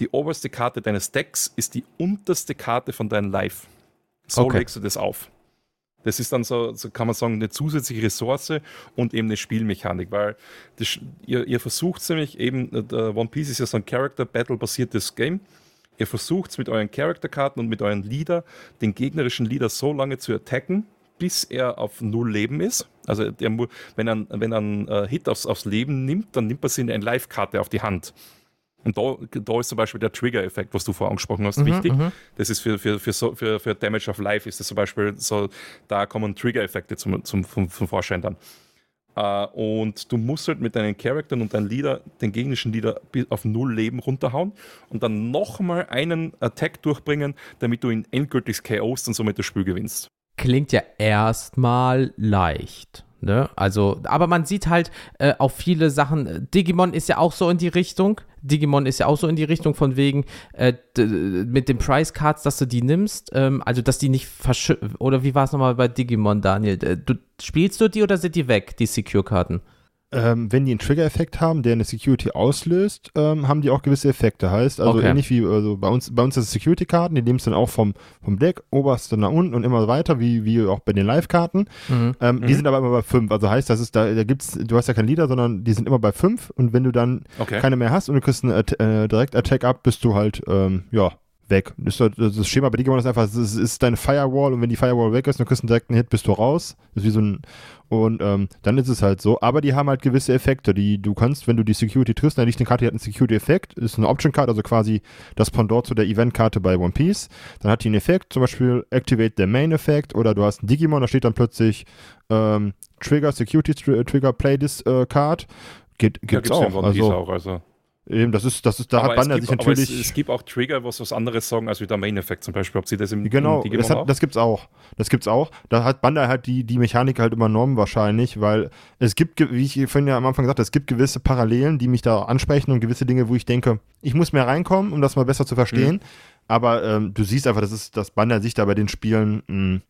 die oberste Karte deines Decks ist die unterste Karte von deinem Live. So okay. legst du das auf. Das ist dann so, so, kann man sagen, eine zusätzliche Ressource und eben eine Spielmechanik, weil das, ihr, ihr versucht nämlich eben, äh, One Piece ist ja so ein Character-Battle-basiertes Game. Ihr versucht es mit euren Character-Karten und mit euren Leader, den gegnerischen Leader so lange zu attacken, bis er auf Null Leben ist. Also der, wenn er, wenn er einen äh, Hit aufs, aufs Leben nimmt, dann nimmt er sich eine Live-Karte auf die Hand. Und da, da ist zum Beispiel der Trigger-Effekt, was du vorher angesprochen hast, mhm, wichtig. Mhm. Das ist für, für, für, für, für Damage of Life ist das zum Beispiel so, da kommen Trigger-Effekte zum, zum, zum, zum Vorschein dann. Uh, und du musst halt mit deinen Charakteren und deinen Leader den gegnerischen Leader auf null Leben runterhauen und dann nochmal einen Attack durchbringen, damit du ihn endgültig KOst und somit das Spiel gewinnst klingt ja erstmal leicht. Ne? Also, aber man sieht halt äh, auch viele Sachen. Digimon ist ja auch so in die Richtung. Digimon ist ja auch so in die Richtung von wegen äh, mit den Price Cards, dass du die nimmst. Ähm, also, dass die nicht verschütten. Oder wie war es nochmal bei Digimon, Daniel? Du, spielst du die oder sind die weg, die Secure-Karten? Ähm, wenn die einen Trigger-Effekt haben, der eine Security auslöst, ähm, haben die auch gewisse Effekte. Heißt, also okay. ähnlich wie also bei uns, bei uns ist Security-Karten, die nehmen es dann auch vom, vom Deck, oberste nach unten und immer weiter, wie, wie auch bei den Live-Karten. Mhm. Ähm, mhm. Die sind aber immer bei 5. Also heißt, das ist da, da gibt's, du hast ja kein Leader, sondern die sind immer bei 5 und wenn du dann okay. keine mehr hast und du kriegst einen äh, Direkt-Attack ab, bist du halt, ähm, ja, weg. Das, das Schema bei Digimon ist einfach, es ist, ist deine Firewall und wenn die Firewall weg ist und du kriegst einen Hit, bist du raus. Das ist wie so ein, und ähm, dann ist es halt so. Aber die haben halt gewisse Effekte, die du kannst, wenn du die Security triffst, dann liegt eine Karte, die hat einen Security-Effekt, ist eine Option-Card, also quasi das Pendant zu der Event-Karte bei One Piece. Dann hat die einen Effekt, zum Beispiel Activate the Main Effect oder du hast einen Digimon, da steht dann plötzlich ähm, Trigger, Security Trigger, Play this äh, Card. Geht, gibt's, ja, gibt's auch. Also, auch. Also Eben, das ist, das ist, da aber hat Banner sich natürlich. Es, es, gibt auch Trigger, was was anderes sagen als wie der Main Effect zum Beispiel. Ob sie das im Genau, im das, hat, das gibt's auch. Das gibt's auch. Da hat Bandai halt die, die Mechanik halt übernommen wahrscheinlich, weil es gibt, wie ich vorhin ja am Anfang gesagt habe, es gibt gewisse Parallelen, die mich da ansprechen und gewisse Dinge, wo ich denke, ich muss mehr reinkommen, um das mal besser zu verstehen. Mhm. Aber ähm, du siehst einfach, das ist, dass Bandai sich da bei den Spielen mh, hm,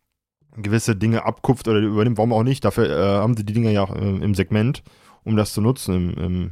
gewisse Dinge abkupft oder übernimmt, warum auch nicht. Dafür äh, haben sie die Dinger ja auch äh, im Segment, um das zu nutzen im, im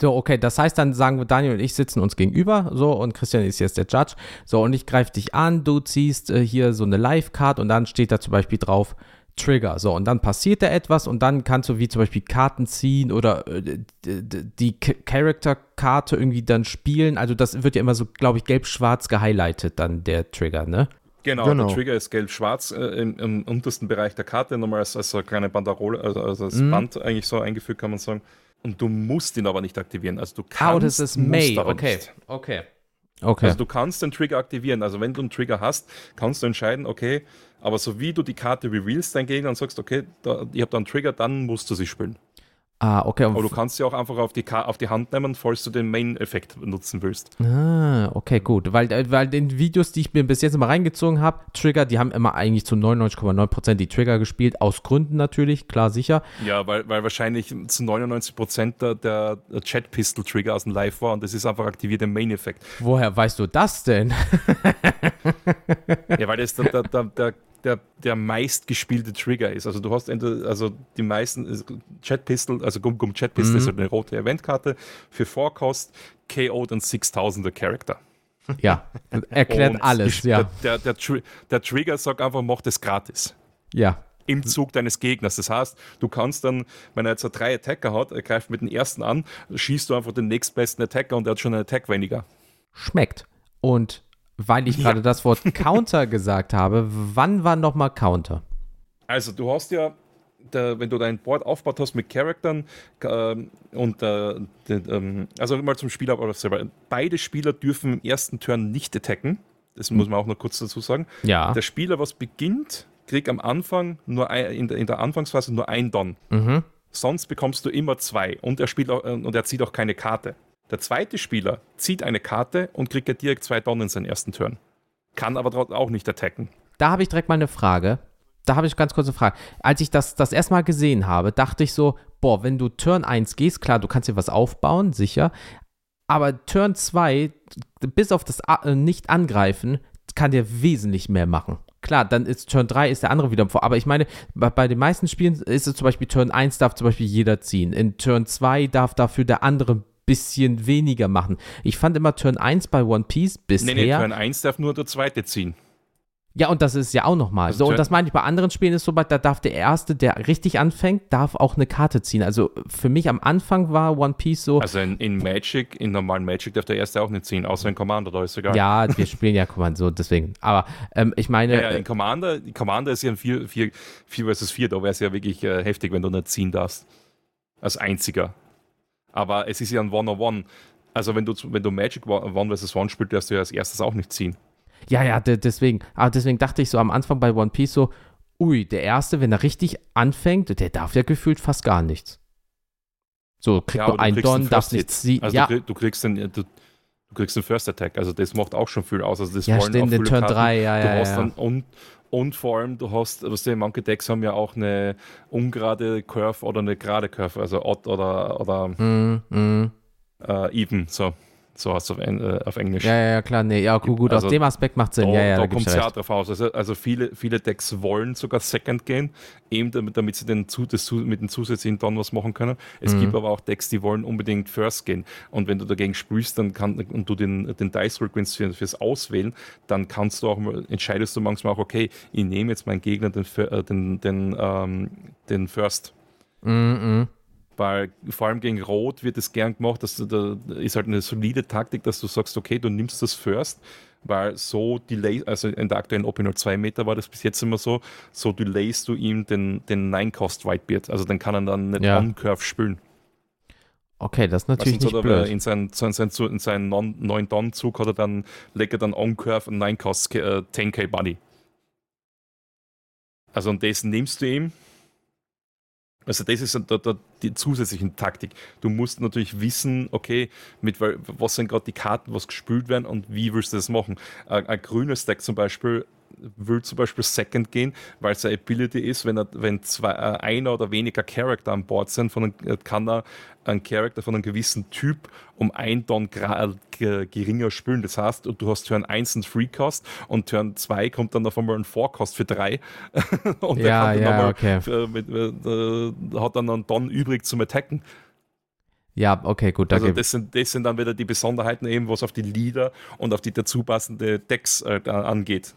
so, okay, das heißt, dann sagen wir, Daniel und ich sitzen uns gegenüber, so, und Christian ist jetzt der Judge, so, und ich greife dich an, du ziehst äh, hier so eine Live-Card und dann steht da zum Beispiel drauf, Trigger. So, und dann passiert da etwas und dann kannst du wie zum Beispiel Karten ziehen oder äh, die Character-Karte irgendwie dann spielen. Also das wird ja immer so, glaube ich, gelb-schwarz gehighlightet, dann der Trigger, ne? Genau, genau. der Trigger ist gelb-schwarz äh, im, im, untersten Bereich der Karte, nochmal als, als so eine kleine Banderole, also, also als mhm. Band eigentlich so eingefügt, kann man sagen. Und du musst ihn aber nicht aktivieren. Also du kannst. Oh, das ist May. Okay, nicht. okay. Okay. Also du kannst den Trigger aktivieren. Also wenn du einen Trigger hast, kannst du entscheiden, okay, aber so wie du die Karte revealst dein Gegner und sagst, okay, da, ich habe da einen Trigger, dann musst du sie spielen. Ah, okay. Aber du kannst sie auch einfach auf die, auf die Hand nehmen, falls du den Main-Effekt nutzen willst. Ah, okay, gut. Weil, äh, weil den Videos, die ich mir bis jetzt immer reingezogen habe, Trigger, die haben immer eigentlich zu 99,9% die Trigger gespielt, aus Gründen natürlich, klar, sicher. Ja, weil, weil wahrscheinlich zu 99% der, der Chat-Pistol-Trigger aus dem Live war und das ist einfach aktiviert im Main-Effekt. Woher weißt du das denn? ja, weil das der, der, der, der, der meistgespielte Trigger ist. Also du hast entweder, also die meisten Chat Pistol, also Gum Gum Chat Pistol mhm. ist eine rote Eventkarte für Vorkost, KO und 6000er Charakter. Ja, erklärt und alles, ja. Der, der, der, der, Trigger sagt einfach, mach das gratis. Ja. Im Zug deines Gegners. Das heißt, du kannst dann, wenn er jetzt drei Attacker hat, er greift mit dem ersten an, schießt du einfach den nächstbesten Attacker und er hat schon einen Attack weniger. Schmeckt. Und weil ich gerade ja. das Wort Counter gesagt habe, wann war nochmal Counter? Also du hast ja, der, wenn du dein Board aufgebaut hast mit Charaktern äh, und äh, den, ähm, also mal zum Spieler selber. Beide Spieler dürfen im ersten Turn nicht attacken. Das muss man auch noch kurz dazu sagen. Ja. Der Spieler, was beginnt, kriegt am Anfang nur ein, in, der, in der Anfangsphase nur ein Don. Mhm. Sonst bekommst du immer zwei und er spielt auch, und er zieht auch keine Karte. Der zweite Spieler zieht eine Karte und kriegt ja direkt zwei Don in seinen ersten Turn. Kann aber auch nicht attacken. Da habe ich direkt mal eine Frage. Da habe ich ganz kurz eine Frage. Als ich das das erste Mal gesehen habe, dachte ich so, boah, wenn du Turn 1 gehst, klar, du kannst dir was aufbauen, sicher. Aber Turn 2, bis auf das äh, Nicht-Angreifen, kann dir wesentlich mehr machen. Klar, dann ist Turn 3 ist der andere wieder vor. Aber ich meine, bei, bei, den meisten Spielen ist es zum Beispiel Turn 1 darf zum Beispiel jeder ziehen. In Turn 2 darf dafür der andere bisschen weniger machen. Ich fand immer Turn 1 bei One Piece bisher. Nee, nee, Turn 1 darf nur der zweite ziehen. Ja, und das ist ja auch nochmal. Also so, und das meine ich bei anderen Spielen ist so, da darf der Erste, der richtig anfängt, darf auch eine Karte ziehen. Also für mich am Anfang war One Piece so. Also in, in Magic, in normalen Magic darf der Erste auch nicht ziehen, außer in Commander, da ist egal. Ja, wir spielen ja Commander, so deswegen. Aber ähm, ich meine. Ja, ja, in Commander, Commander ist ja ein 4, 4, 4 vs 4, da wäre es ja wirklich äh, heftig, wenn du nicht ziehen darfst. Als einziger. Aber es ist ja ein One-on-One. Also wenn du, wenn du Magic One vs. One spielst, darfst du ja als erstes auch nicht ziehen. Ja, ja, deswegen. Aber deswegen dachte ich so am Anfang bei One Piece so, ui, der Erste, wenn er richtig anfängt, der darf ja gefühlt fast gar nichts. So, kriegt ja, nur ein Don, darf nichts ziehen. Also ja. du, du, kriegst den, du, du, kriegst den First Attack, also das macht auch schon viel aus. Also das ja, wollen stimmt, den Turn 3, ja, du ja. Hast ja. Dann, und, und vor allem, du hast, was die Monkey Decks haben ja auch eine ungerade Curve oder eine gerade Curve, also odd oder, oder mm, mm. Äh, even, so. So heißt es auf, äh, auf, Englisch. Ja, ja, klar, nee, ja, gut, gut also, aus dem Aspekt macht Sinn. Da, ja, ja, da, da kommt es ja drauf aus. Also, also, viele, viele Decks wollen sogar Second gehen, eben damit, damit sie den, das, mit den zusätzlichen Don was machen können. Es mhm. gibt aber auch Decks, die wollen unbedingt First gehen. Und wenn du dagegen spielst dann kann, und du den, den Dice Roll gewinnst für, fürs Auswählen, dann kannst du auch entscheidest du manchmal auch, okay, ich nehme jetzt meinen Gegner den, äh, den, den, ähm, den First. Mhm. Weil vor allem gegen Rot wird es gern gemacht, dass du da ist halt eine solide Taktik, dass du sagst, okay, du nimmst das First, weil so delay, also in der aktuellen Open 2 Meter war das bis jetzt immer so, so delayst du ihm den, den Nine-Cost Whitebeard. Also dann kann er dann nicht ja. On-Curve spielen. Okay, das ist natürlich nicht blöd. In seinen, in seinen, in seinen 9-Don-Zug hat er dann, legt er dann On-Curve und 9-Cost äh, 10k Buddy. Also und das nimmst du ihm, also das ist da, da die zusätzliche Taktik. Du musst natürlich wissen, okay, mit was sind gerade die Karten, was gespült werden und wie willst du das machen. Ein, ein grünes Deck zum Beispiel will zum Beispiel Second gehen, weil es eine Ability ist, wenn, er, wenn zwei, äh, einer oder weniger Charakter an Bord sind, von, äh, kann er einen Charakter von einem gewissen Typ um ein äh, geringer spülen. Das heißt, du hast Turn 1 einen Free Cost und Turn 2 kommt dann auf einmal ein Forecast für 3. und ja, der ja, okay. Für, mit, äh, hat dann einen Ton übrig zum Attacken. Ja, okay, gut. also das sind, das sind dann wieder die Besonderheiten eben, was auf die Lieder und auf die dazu passende Decks äh, angeht.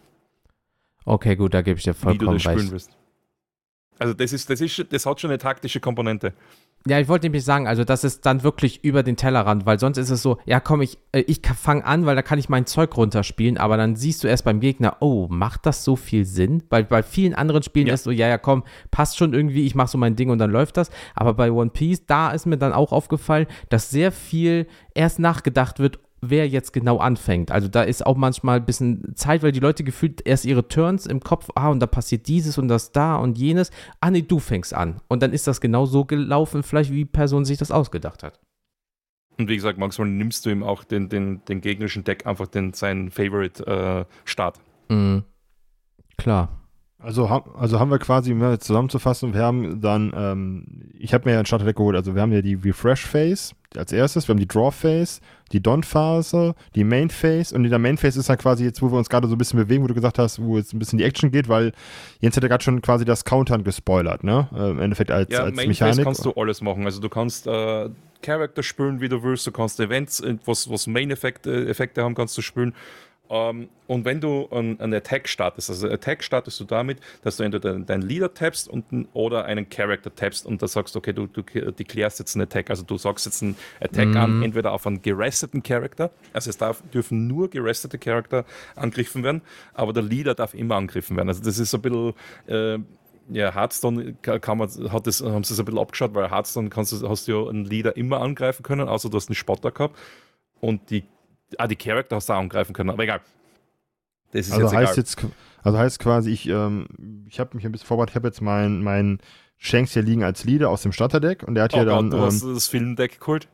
Okay, gut, da gebe ich dir vollkommen recht. Also das ist, das ist, das hat schon eine taktische Komponente. Ja, ich wollte nämlich sagen, also das ist dann wirklich über den Tellerrand, weil sonst ist es so, ja komm, ich, äh, ich fange an, weil da kann ich mein Zeug runterspielen, aber dann siehst du erst beim Gegner, oh, macht das so viel Sinn? Weil bei vielen anderen Spielen ja. ist so, ja, ja, komm, passt schon irgendwie, ich mache so mein Ding und dann läuft das. Aber bei One Piece, da ist mir dann auch aufgefallen, dass sehr viel erst nachgedacht wird, wer jetzt genau anfängt. Also da ist auch manchmal ein bisschen Zeit, weil die Leute gefühlt erst ihre Turns im Kopf, ah, und da passiert dieses und das da und jenes. Ah, nee, du fängst an. Und dann ist das genau so gelaufen, vielleicht wie die Person sich das ausgedacht hat. Und wie gesagt, manchmal nimmst du ihm auch den, den, den gegnerischen Deck einfach den, seinen Favorite-Start. Äh, mhm. Klar. Also, also haben wir quasi, um das zusammenzufassen, wir haben dann, ähm, ich habe mir ja ein Starterdeck geholt, also wir haben ja die Refresh Phase als erstes, wir haben die Draw Phase, die Don Phase, die Main Phase und in der Main Phase ist halt quasi jetzt, wo wir uns gerade so ein bisschen bewegen, wo du gesagt hast, wo jetzt ein bisschen die Action geht, weil Jens hat ja gerade schon quasi das Countern gespoilert, ne? Äh, Im Endeffekt als, ja, als Main Mechanik. Phase kannst du alles machen, also du kannst äh, Charakter spielen, wie du willst, du kannst Events, äh, was, was Main-Effekte Effekte haben, kannst du spielen um, ähm, und wenn du einen Attack startest, also Attack startest du damit, dass du entweder deinen Leader tappst und, oder einen Character tappst und da sagst, okay, du, du deklarierst jetzt einen Attack. Also du sagst jetzt einen Attack mhm. an, entweder auf einen geresteten Charakter, also es darf, dürfen nur gerestete Charakter angegriffen werden, aber der Leader darf immer angegriffen werden. Also das ist so ein bisschen. Äh, ja, Hearthstone kann man, hat das, haben sie es ein bisschen abgeschaut, weil Hearthstone kannst du, hast du ja einen Leader immer angreifen können, außer du hast einen Spotter gehabt. Und die Ah, die Charakter hast du angreifen können, aber egal. Das ist also jetzt heißt egal. jetzt, also heißt quasi, ich, ähm, ich habe mich ein bisschen vorbereitet, ich habe jetzt meinen mein Shanks hier liegen als Leader aus dem Starterdeck und der hat oh hier Gott, dann. Du hast ähm, das Filmdeck geholt?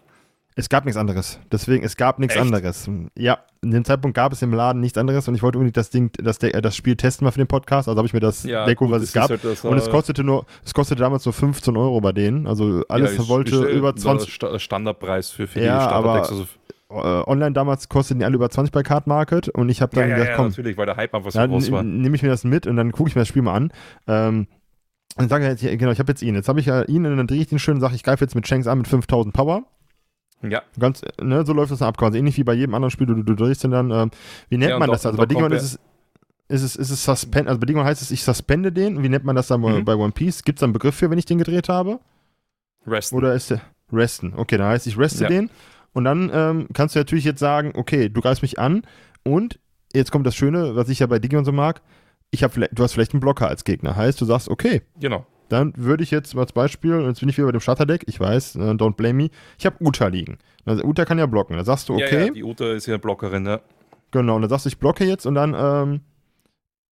Es gab nichts anderes. Deswegen, es gab nichts Echt? anderes. Ja, in dem Zeitpunkt gab es im Laden nichts anderes und ich wollte unbedingt das Ding, das, das Spiel testen mal für den Podcast. Also habe ich mir das ja, Deck was es gab. Halt das, und es kostete nur, es kostete damals nur 15 Euro bei denen. Also alles ja, wollte ich, über 20. Standardpreis für, für ja, die Starterdecks. Also äh, online damals kosteten die alle über 20 bei Card Market und ich habe dann ja, gesagt, komm, natürlich, weil der Hype einfach so ja, groß war. Nehme ich mir das mit und dann gucke ich mir das Spiel mal an. Ähm, und sage jetzt, genau, ich habe jetzt ihn. Jetzt habe ich ja ihn und dann drehe ich den schön und sage, ich greife jetzt mit Shanks an mit 5000 Power. Ja. Ganz, ne, so läuft das dann ab quasi. Ähnlich wie bei jedem anderen Spiel, du, du drehst den dann, ähm, wie nennt ja, man doch, das? Also bei Digimon ist es, ist es, ist es Suspend, also bei Digimon heißt es, ich suspende den. Wie nennt man das dann mhm. bei One Piece? Gibt es da einen Begriff für, wenn ich den gedreht habe? Resten. Oder ist der, Resten. Okay, dann heißt ich reste ja. den und dann ähm, kannst du natürlich jetzt sagen, okay, du greifst mich an und jetzt kommt das Schöne, was ich ja bei Digimon so mag, ich hab, du hast vielleicht einen Blocker als Gegner. Heißt, du sagst, okay. Genau. Dann würde ich jetzt als Beispiel, jetzt bin ich wieder bei dem Starterdeck, ich weiß, uh, don't blame me, ich habe Uta liegen. Also Uta kann ja blocken. Da sagst du, okay. Ja, ja, die Uta ist ja Blockerin, ja. Genau, und dann sagst du, ich blocke jetzt und dann ähm,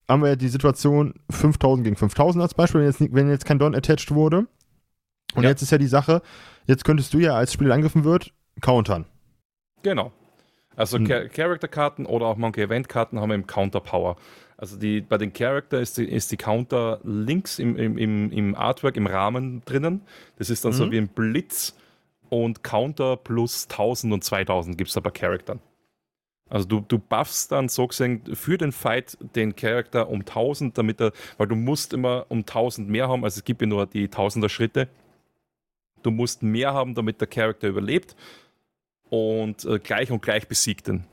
haben wir ja die Situation 5000 gegen 5000 als Beispiel, wenn jetzt, wenn jetzt kein Don attached wurde. Und ja. jetzt ist ja die Sache, jetzt könntest du ja, als Spiel angegriffen wird, countern. Genau. Also hm. Character-Karten oder auch Monkey Event-Karten haben eben Counter-Power. Also die, bei den Character ist die, ist die Counter links im, im, im, Artwork, im Rahmen drinnen. Das ist dann mhm. so wie ein Blitz und Counter plus 1000 und 2000 gibt es da bei Charaktern. Also du, du buffst dann so gesehen für den Fight den Charakter um 1000, damit er, weil du musst immer um 1000 mehr haben, also es gibt ja nur die 1000er Schritte. Du musst mehr haben, damit der Charakter überlebt und äh, gleich und gleich besiegten.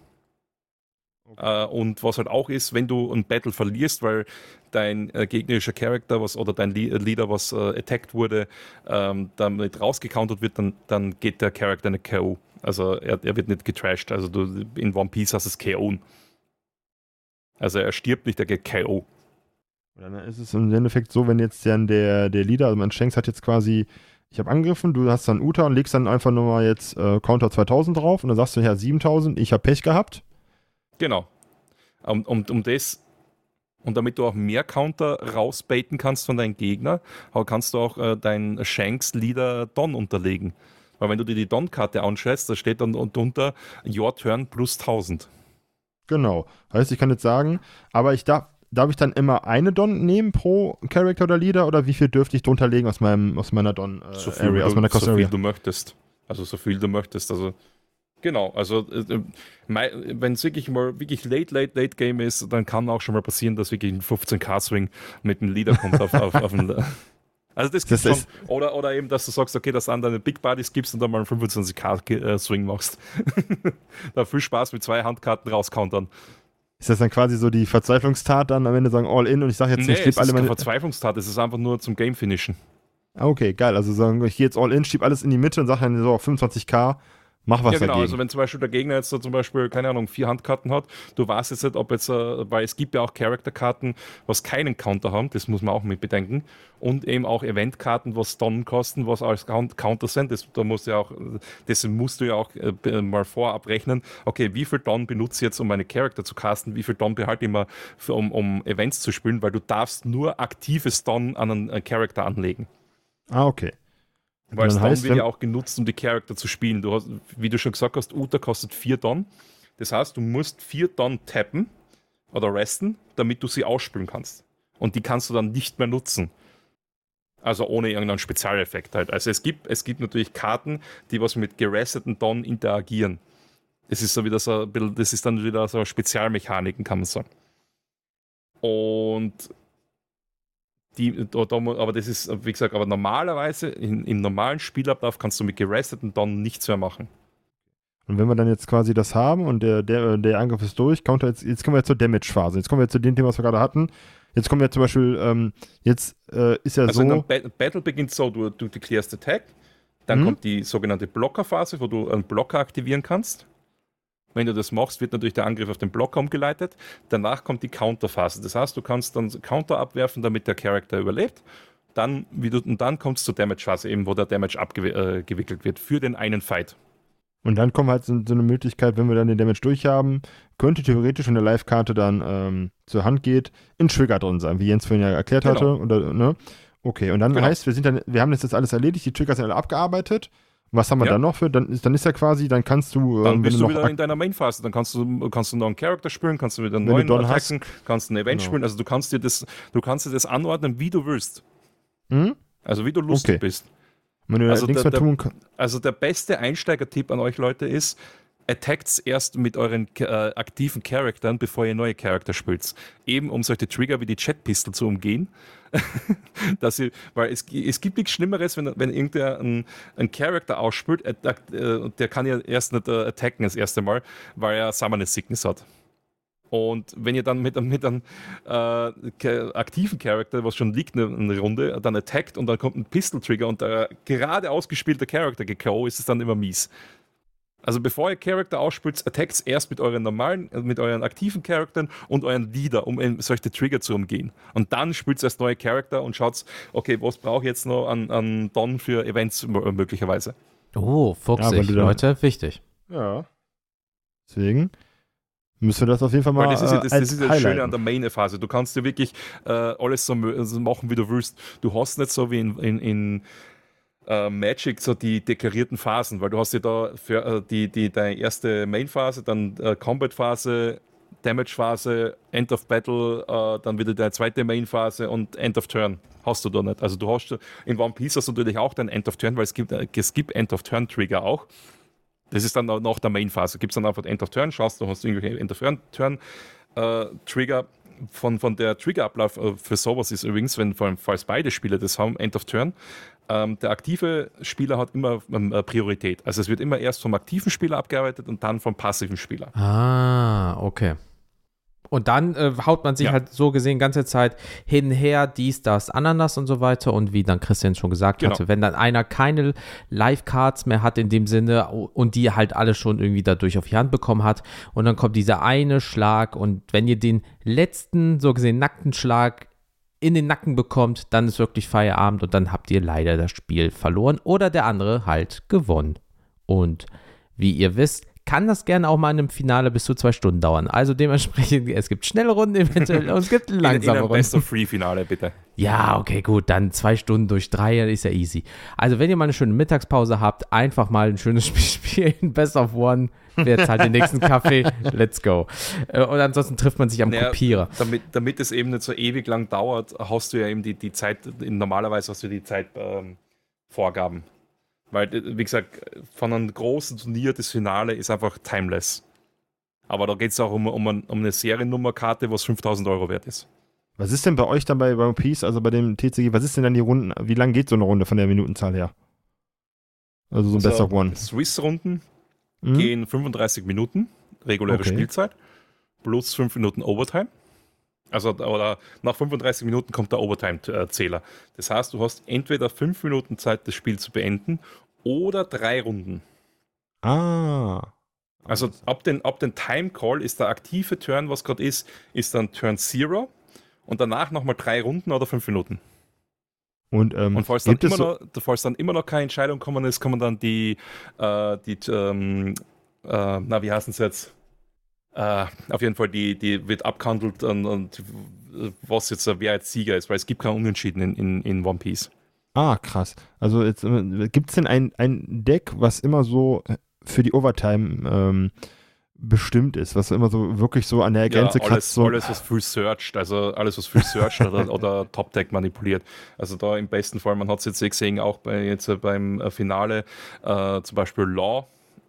Okay. Äh, und was halt auch ist, wenn du ein Battle verlierst, weil dein äh, gegnerischer Charakter was oder dein Le Leader, was äh, attacked wurde, ähm, damit rausgecountert wird, dann, dann geht der Charakter eine KO. Also er, er wird nicht getrashed. Also du in One Piece hast du es KO. Also er stirbt nicht, er geht KO. Dann ist es im Endeffekt so, wenn jetzt dann der, der Leader, also mein Shanks hat jetzt quasi ich habe angegriffen, du hast dann Uta und legst dann einfach nur mal jetzt äh, Counter 2000 drauf und dann sagst du, ja, 7000, ich habe Pech gehabt. Genau. Um, um, um das und damit du auch mehr Counter rausbaiten kannst von deinem Gegner, kannst du auch äh, deinen Shanks-Leader Don unterlegen. Weil wenn du dir die Don-Karte anschaust, da steht dann unter Your Turn plus 1000. Genau. Heißt, ich kann jetzt sagen, aber ich darf, darf ich dann immer eine Don nehmen pro Character oder Leader oder wie viel dürfte ich drunter legen aus, meinem, aus meiner Don äh, so Area, aus meiner Cost So viel du möchtest. Also so viel du möchtest. Also Genau, also äh, äh wenn es wirklich mal wirklich late, late, late Game ist, dann kann auch schon mal passieren, dass wirklich ein 15k-Swing mit einem Leader kommt auf, auf, auf ein, Also das gibt das schon. Oder, oder eben, dass du sagst, okay, dass du an deine Big Buddies gibst und dann mal einen 25k-Swing machst. da viel Spaß mit zwei Handkarten rauskountern. Ist das dann quasi so die Verzweiflungstat dann am Ende sagen all in und ich sage jetzt, nee, ich schieb alle meine. Verzweiflungstat, es ist einfach nur zum Game finishen. Ah, okay, geil. Also sagen, ich gehe jetzt all in, schieb alles in die Mitte und sage dann so 25k Mach was ja, genau. Dagegen. Also, wenn zum Beispiel der Gegner jetzt so zum Beispiel, keine Ahnung, vier Handkarten hat, du weißt jetzt nicht, ob jetzt, äh, weil es gibt ja auch Charakterkarten, was keinen Counter haben, das muss man auch mit bedenken. Und eben auch Eventkarten, was Tonnen kosten, was als Counter sind. Das, da musst du ja auch, das musst du ja auch mal vorab rechnen. Okay, wie viel Tonnen benutze ich jetzt, um meine Charakter zu casten? Wie viel Tonnen behalte ich immer, für, um, um Events zu spielen? Weil du darfst nur aktives Tonnen an einen äh, Charakter anlegen. Ah, okay. Weil Stone heißt, wird ja auch genutzt, um die Charakter zu spielen. Du hast, wie du schon gesagt hast, Uta kostet 4 Don. Das heißt, du musst 4 Don tappen oder resten, damit du sie ausspielen kannst. Und die kannst du dann nicht mehr nutzen. Also ohne irgendeinen Spezialeffekt halt. Also es gibt, es gibt natürlich Karten, die was mit geresteten Don interagieren. Das ist so wieder so das ist dann wieder so Spezialmechaniken, kann man sagen. Und die, da, da, aber das ist, wie gesagt, aber normalerweise in, im normalen Spielablauf kannst du mit geresteten Don nichts mehr machen. Und wenn wir dann jetzt quasi das haben und der, der, der Angriff ist durch, kommt jetzt, jetzt kommen wir jetzt zur Damage-Phase. Jetzt kommen wir jetzt zu dem Thema, was wir gerade hatten. Jetzt kommen wir zum Beispiel, ähm, jetzt äh, ist ja also so. Also Battle beginnt so, du, du deklarierst Attack, dann mhm. kommt die sogenannte Blocker-Phase, wo du einen Blocker aktivieren kannst. Wenn du das machst, wird natürlich der Angriff auf den Block umgeleitet. Danach kommt die Counterphase. Das heißt, du kannst dann Counter abwerfen, damit der Charakter überlebt. Dann, wie du, und dann kommt es zur Damage-Phase, eben, wo der Damage abgewickelt äh, wird für den einen Fight. Und dann kommt halt so, so, eine Möglichkeit, wenn wir dann den Damage durchhaben, könnte theoretisch, wenn eine Live-Karte dann ähm, zur Hand geht, ein Trigger drin sein, wie Jens vorhin ja erklärt genau. hatte. Oder, ne? Okay, und dann genau. heißt, wir sind dann, wir haben jetzt das alles erledigt, die Triggers sind alle abgearbeitet was haben wir ja. dann noch für? Dann ist, dann ist ja quasi, dann kannst du. Dann ähm, bist du, du wieder in deiner Main-Phase. Dann kannst du, kannst du noch einen Charakter spielen, kannst du wieder einen neuen attacken, kannst ein Event genau. spielen. Also du kannst dir das, du kannst dir das anordnen, wie du willst. Hm? Also wie du lustig okay. bist. Also der, der, also der beste Einsteiger-Tipp an euch Leute ist, attackt erst mit euren äh, aktiven Charaktern, bevor ihr neue Charakter spielt. Eben um solche Trigger wie die Chat-Pistol zu umgehen. dass sie, weil es, es gibt nichts Schlimmeres, wenn, wenn irgendwer einen, einen Charakter ausspielt, äh, der kann ja erst nicht äh, attacken das erste Mal, weil er Summoness Sickness hat. Und wenn ihr dann mit, mit einem äh, aktiven Charakter, was schon liegt, eine, eine, Runde, dann attackt und dann kommt ein Pistol-Trigger und der gerade ausgespielte Charakter gekau, ist es dann immer mies. Also bevor ihr Charakter ausspielt, attackt erst mit euren normalen, äh, mit euren aktiven Charakteren und euren Leader, um solche Trigger zu umgehen. Und dann spielt erst neue Charakter und schaut, okay, was brauche ich jetzt noch an, an Don für Events möglicherweise. Oh, fuchsig, ja, Leute, wichtig. Ja. Deswegen müssen wir das auf jeden Fall mal Weil das ist, ja, das, das, ist das Schöne an der Main-Phase. Du kannst dir wirklich äh, alles so machen, wie du willst. Du hast nicht so wie in, in, in äh, Magic so die deklarierten Phasen, weil du hast ja da für äh, die, die, deine erste Main-Phase, dann äh, Combat-Phase, Damage-Phase, End of Battle, äh, dann wieder deine zweite Main-Phase und End of Turn. Hast du da nicht. Also du hast in One Piece hast du natürlich auch dein End of Turn, weil es gibt, äh, es gibt End of Turn-Trigger auch. Das ist dann nach der Main-Phase. Gibt es dann einfach End of Turn, schaust du, hast du irgendwelche End of Turn-Trigger äh, von, von der Triggerablauf äh, für sowas ist übrigens, wenn vor allem, falls beide Spieler das haben, End of Turn, ähm, der aktive Spieler hat immer ähm, Priorität. Also es wird immer erst vom aktiven Spieler abgearbeitet und dann vom passiven Spieler. Ah, okay. Und dann äh, haut man sich ja. halt so gesehen ganze Zeit hin, her, dies, das, Ananas und so weiter. Und wie dann Christian schon gesagt genau. hatte, wenn dann einer keine Live-Cards mehr hat in dem Sinne und die halt alle schon irgendwie dadurch auf die Hand bekommen hat und dann kommt dieser eine Schlag und wenn ihr den letzten, so gesehen, nackten Schlag in den Nacken bekommt, dann ist wirklich Feierabend und dann habt ihr leider das Spiel verloren oder der andere halt gewonnen. Und wie ihr wisst, kann das gerne auch mal in einem Finale bis zu zwei Stunden dauern. Also dementsprechend, es gibt schnelle Runden eventuell und es gibt langsame Runden. Best of Free Finale, bitte. Ja, okay, gut, dann zwei Stunden durch drei, ist ja easy. Also wenn ihr mal eine schöne Mittagspause habt, einfach mal ein schönes Spiel spielen, Best of One, wer zahlt den nächsten Kaffee, let's go. Äh, und ansonsten trifft man sich am naja, Kopierer. Damit, damit es eben nicht so ewig lang dauert, hast du ja eben die, die Zeit, normalerweise hast du die Zeitvorgaben. Ähm, weil, wie gesagt, von einem großen Turnier, das Finale ist einfach timeless. Aber da geht es auch um, um, um eine Seriennummerkarte, was 5000 Euro wert ist. Was ist denn bei euch dann bei One Piece, also bei dem TCG, was ist denn dann die Runden, wie lang geht so eine Runde von der Minutenzahl her? Also so ein also, Best of One. Swiss-Runden mhm. gehen 35 Minuten, reguläre okay. Spielzeit, plus 5 Minuten Overtime. Also oder nach 35 Minuten kommt der Overtime-Zähler. Das heißt, du hast entweder 5 Minuten Zeit, das Spiel zu beenden, oder drei Runden. Ah. Also ab den, ab den Time Call ist der aktive Turn, was gerade ist, ist dann Turn Zero und danach nochmal drei Runden oder fünf Minuten. Und, ähm, und falls, dann immer so noch, falls dann immer noch keine Entscheidung kommen ist, kommen dann die, äh, die ähm, äh, na, wie heißen es jetzt? Äh, auf jeden Fall, die, die wird abgehandelt und, und, was jetzt, wer jetzt Sieger ist, weil es gibt keinen Unentschieden in, in, in One Piece. Ah, krass. Also äh, gibt es denn ein, ein Deck, was immer so für die Overtime ähm, bestimmt ist, was immer so wirklich so an der Grenze ja, alles, so alles, was viel searched, also alles, was viel searched oder, oder Top-Deck manipuliert. Also da im besten Fall, man hat es jetzt gesehen, auch bei, jetzt beim äh, Finale, äh, zum Beispiel Law,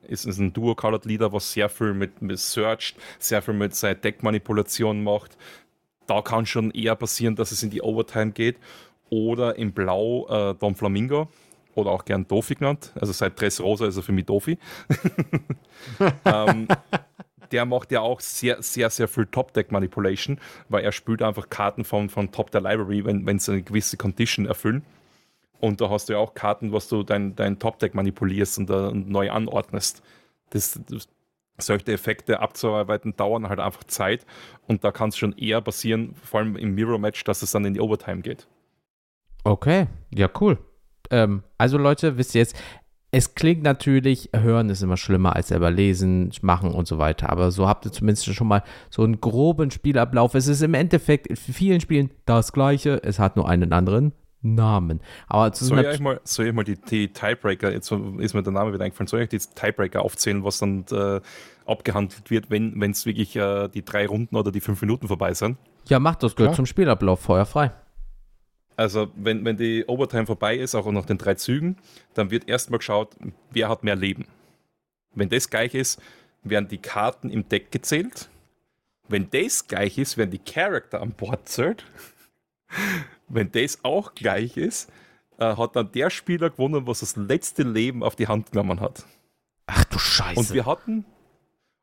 ist, ist ein Duo-Colored Leader, was sehr viel mit, mit Searched, sehr viel mit seiner Deckmanipulation macht. Da kann schon eher passieren, dass es in die Overtime geht. Oder im Blau äh, Don Flamingo oder auch gern Dofi genannt. Also seit Dressrosa ist er für mich Dofi. ähm, der macht ja auch sehr, sehr, sehr viel Top-Deck-Manipulation, weil er spielt einfach Karten von, von Top der Library, wenn, wenn sie eine gewisse Condition erfüllen. Und da hast du ja auch Karten, was du dein, dein Top-Deck manipulierst und, uh, neu anordnest. Das, das, solche Effekte abzuarbeiten dauern halt einfach Zeit und da kann es schon eher passieren, vor allem im Mirror-Match, dass es dann in die Overtime geht. Okay, ja, cool. Ähm, also Leute, wisst ihr jetzt, es klingt natürlich, hören ist immer schlimmer als selber lesen, machen und so weiter. Aber so habt ihr zumindest schon mal so einen groben Spielablauf. Es ist im Endeffekt in vielen Spielen das gleiche, es hat nur einen anderen Namen. Aber soll, ich mal, soll ich mal die, die Tiebreaker, jetzt ist mir der Name wieder eingefallen, soll ich die Tiebreaker aufzählen, was dann äh, abgehandelt wird, wenn es wirklich äh, die drei Runden oder die fünf Minuten vorbei sind? Ja, macht das, gehört ja. zum Spielablauf, feuerfrei. Also wenn, wenn die Overtime vorbei ist, auch nach den drei Zügen, dann wird erstmal geschaut, wer hat mehr Leben. Wenn das gleich ist, werden die Karten im Deck gezählt. Wenn das gleich ist, werden die Charakter an Bord zählt. Wenn das auch gleich ist, äh, hat dann der Spieler gewonnen, was das letzte Leben auf die Hand genommen hat. Ach du Scheiße. Und wir hatten,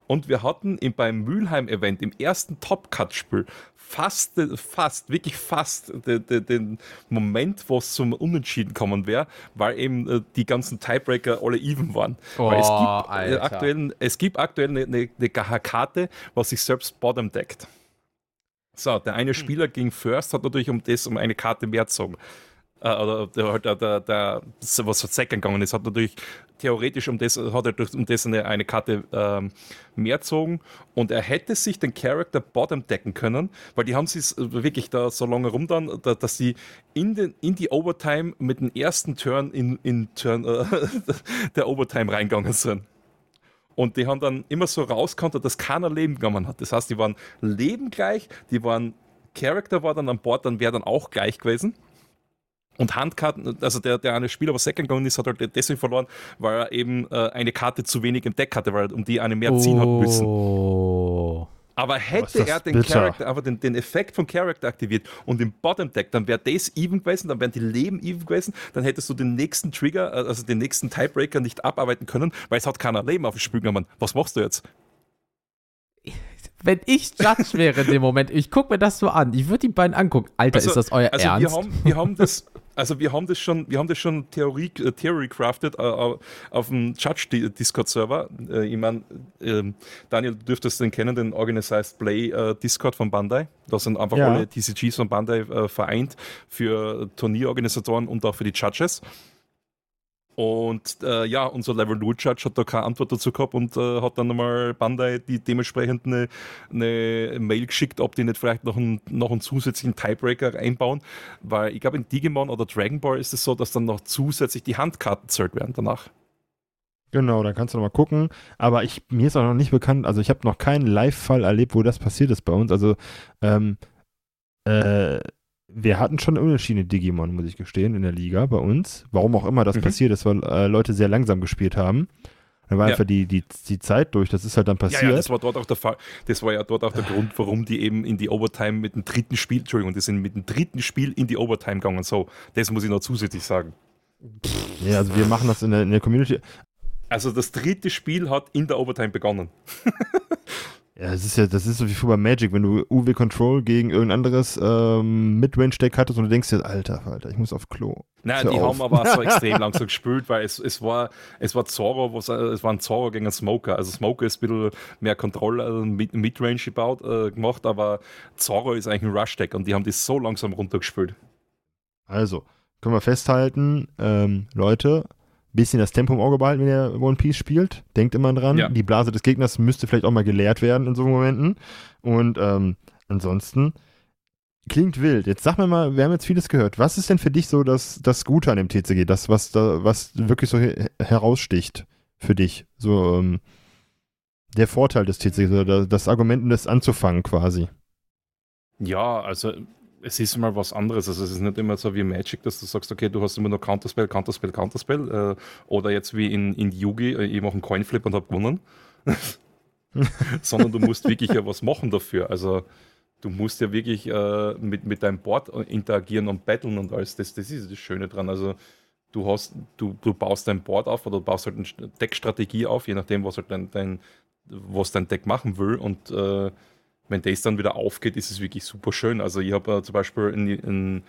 und wir hatten im, beim Mülheim-Event, im ersten Top-Cut-Spiel, fast, fast, wirklich fast den, den, den Moment, wo es zum Unentschieden kommen wäre, weil eben äh, die ganzen Tiebreaker alle even waren. Oh, weil es gibt, äh, aktuell, es gibt aktuell eine, eine, eine Karte, was sich selbst bottom deckt. So, der eine hm. Spieler ging first, hat natürlich um das um eine Karte mehr gezogen äh, oder der, der, der, der, was second gegangen ist, hat natürlich theoretisch um das, hat er durch, um das eine, eine Karte ähm, mehr gezogen und er hätte sich den Charakter bottom decken können, weil die haben sich wirklich da so lange rum dann, da, dass sie in, den, in die Overtime mit dem ersten Turn in, in Turn äh, der Overtime reingegangen sind. Und die haben dann immer so rausgekommen, dass keiner Leben genommen hat. Das heißt, die waren lebengleich, die waren, Charakter war dann an Bord, dann wäre dann auch gleich gewesen. Und Handkarten, also der, der eine Spieler, was Second gegangen ist, hat halt deswegen verloren, weil er eben äh, eine Karte zu wenig im Deck hatte, weil er um die eine mehr ziehen oh. hat müssen. Oh. Aber hätte er den Charakter, einfach den, den Effekt von Character aktiviert und im Bottom Deck, dann wäre das even gewesen, dann wären die Leben even gewesen, dann hättest du den nächsten Trigger, äh, also den nächsten Tiebreaker nicht abarbeiten können, weil es hat keiner Leben auf dem Spiel genommen. Was machst du jetzt? wenn ich Judge wäre in dem Moment, ich gucke mir das so an, ich würde die beiden angucken. Alter, also, ist das euer also Ernst? Wir haben, wir haben das, also wir haben das schon, wir haben das schon Theorie, äh, Theory crafted äh, auf dem Judge Discord Server. Äh, ich meine, äh, Daniel, du dürftest den kennen, den Organized Play äh, Discord von Bandai. Da sind einfach ja. alle TCGs von Bandai äh, vereint für Turnierorganisatoren und auch für die Judges. Und äh, ja, unser Level 0 Judge hat da keine Antwort dazu gehabt und äh, hat dann nochmal Bandai die dementsprechend eine, eine, Mail geschickt, ob die nicht vielleicht noch einen, noch einen zusätzlichen Tiebreaker einbauen. Weil ich glaube, in Digimon oder Dragon Ball ist es so, dass dann noch zusätzlich die Handkarten zählt werden danach. Genau, dann kannst du nochmal gucken. Aber ich, mir ist auch noch nicht bekannt, also ich habe noch keinen Live-Fall erlebt, wo das passiert ist bei uns. Also, ähm, äh, wir hatten schon unentschiedene Digimon, muss ich gestehen, in der Liga bei uns. Warum auch immer das mhm. passiert ist, weil äh, Leute sehr langsam gespielt haben. Da war ja. einfach die, die, die Zeit durch, das ist halt dann passiert. Ja, ja, das war dort auch der Fall. Das war ja dort auch der Grund, warum die eben in die Overtime mit dem dritten Spiel, Entschuldigung, die sind mit dem dritten Spiel in die Overtime gegangen. So, das muss ich noch zusätzlich sagen. Ja, also wir machen das in der, in der Community. Also das dritte Spiel hat in der Overtime begonnen. Ja, das ist ja, das ist so wie früher bei Magic, wenn du UW Control gegen irgendein anderes ähm, Midrange-Deck hattest und du denkst dir, Alter, Alter, ich muss auf Klo. Nein, die auf. haben aber so extrem lang so gespielt, weil es, es war, es war Zorro, was, es war ein Zorro gegen einen Smoker. Also Smoker ist ein bisschen mehr Control, also Midrange gebaut, äh, gemacht, aber Zorro ist eigentlich ein Rush-Deck und die haben das so langsam runtergespielt. Also, können wir festhalten, ähm, Leute, bisschen das Tempo im Auge behalten, wenn ihr One Piece spielt. Denkt immer dran, ja. die Blase des Gegners müsste vielleicht auch mal geleert werden in so Momenten. Und ähm, ansonsten klingt wild. Jetzt sag mir mal, wir haben jetzt vieles gehört. Was ist denn für dich so das, das Gute an dem TCG? Das, was da, was wirklich so heraussticht für dich? So ähm, der Vorteil des TCG, das Argument, um das anzufangen quasi. Ja, also es ist mal was anderes. Also es ist nicht immer so wie Magic, dass du sagst, okay, du hast immer nur Counterspell, Counterspell, Counterspell. Äh, oder jetzt wie in, in Yugi, äh, ich mache einen Coinflip und habe gewonnen. Sondern du musst wirklich ja was machen dafür. Also du musst ja wirklich äh, mit, mit deinem Board interagieren und battlen und alles. Das, das ist das Schöne dran. Also du hast, du, du baust dein Board auf oder du baust halt eine Deckstrategie auf, je nachdem, was halt dein, dein, was dein Deck machen will. Und äh, wenn das dann wieder aufgeht, ist es wirklich super schön. Also ich habe äh, zum Beispiel in, in,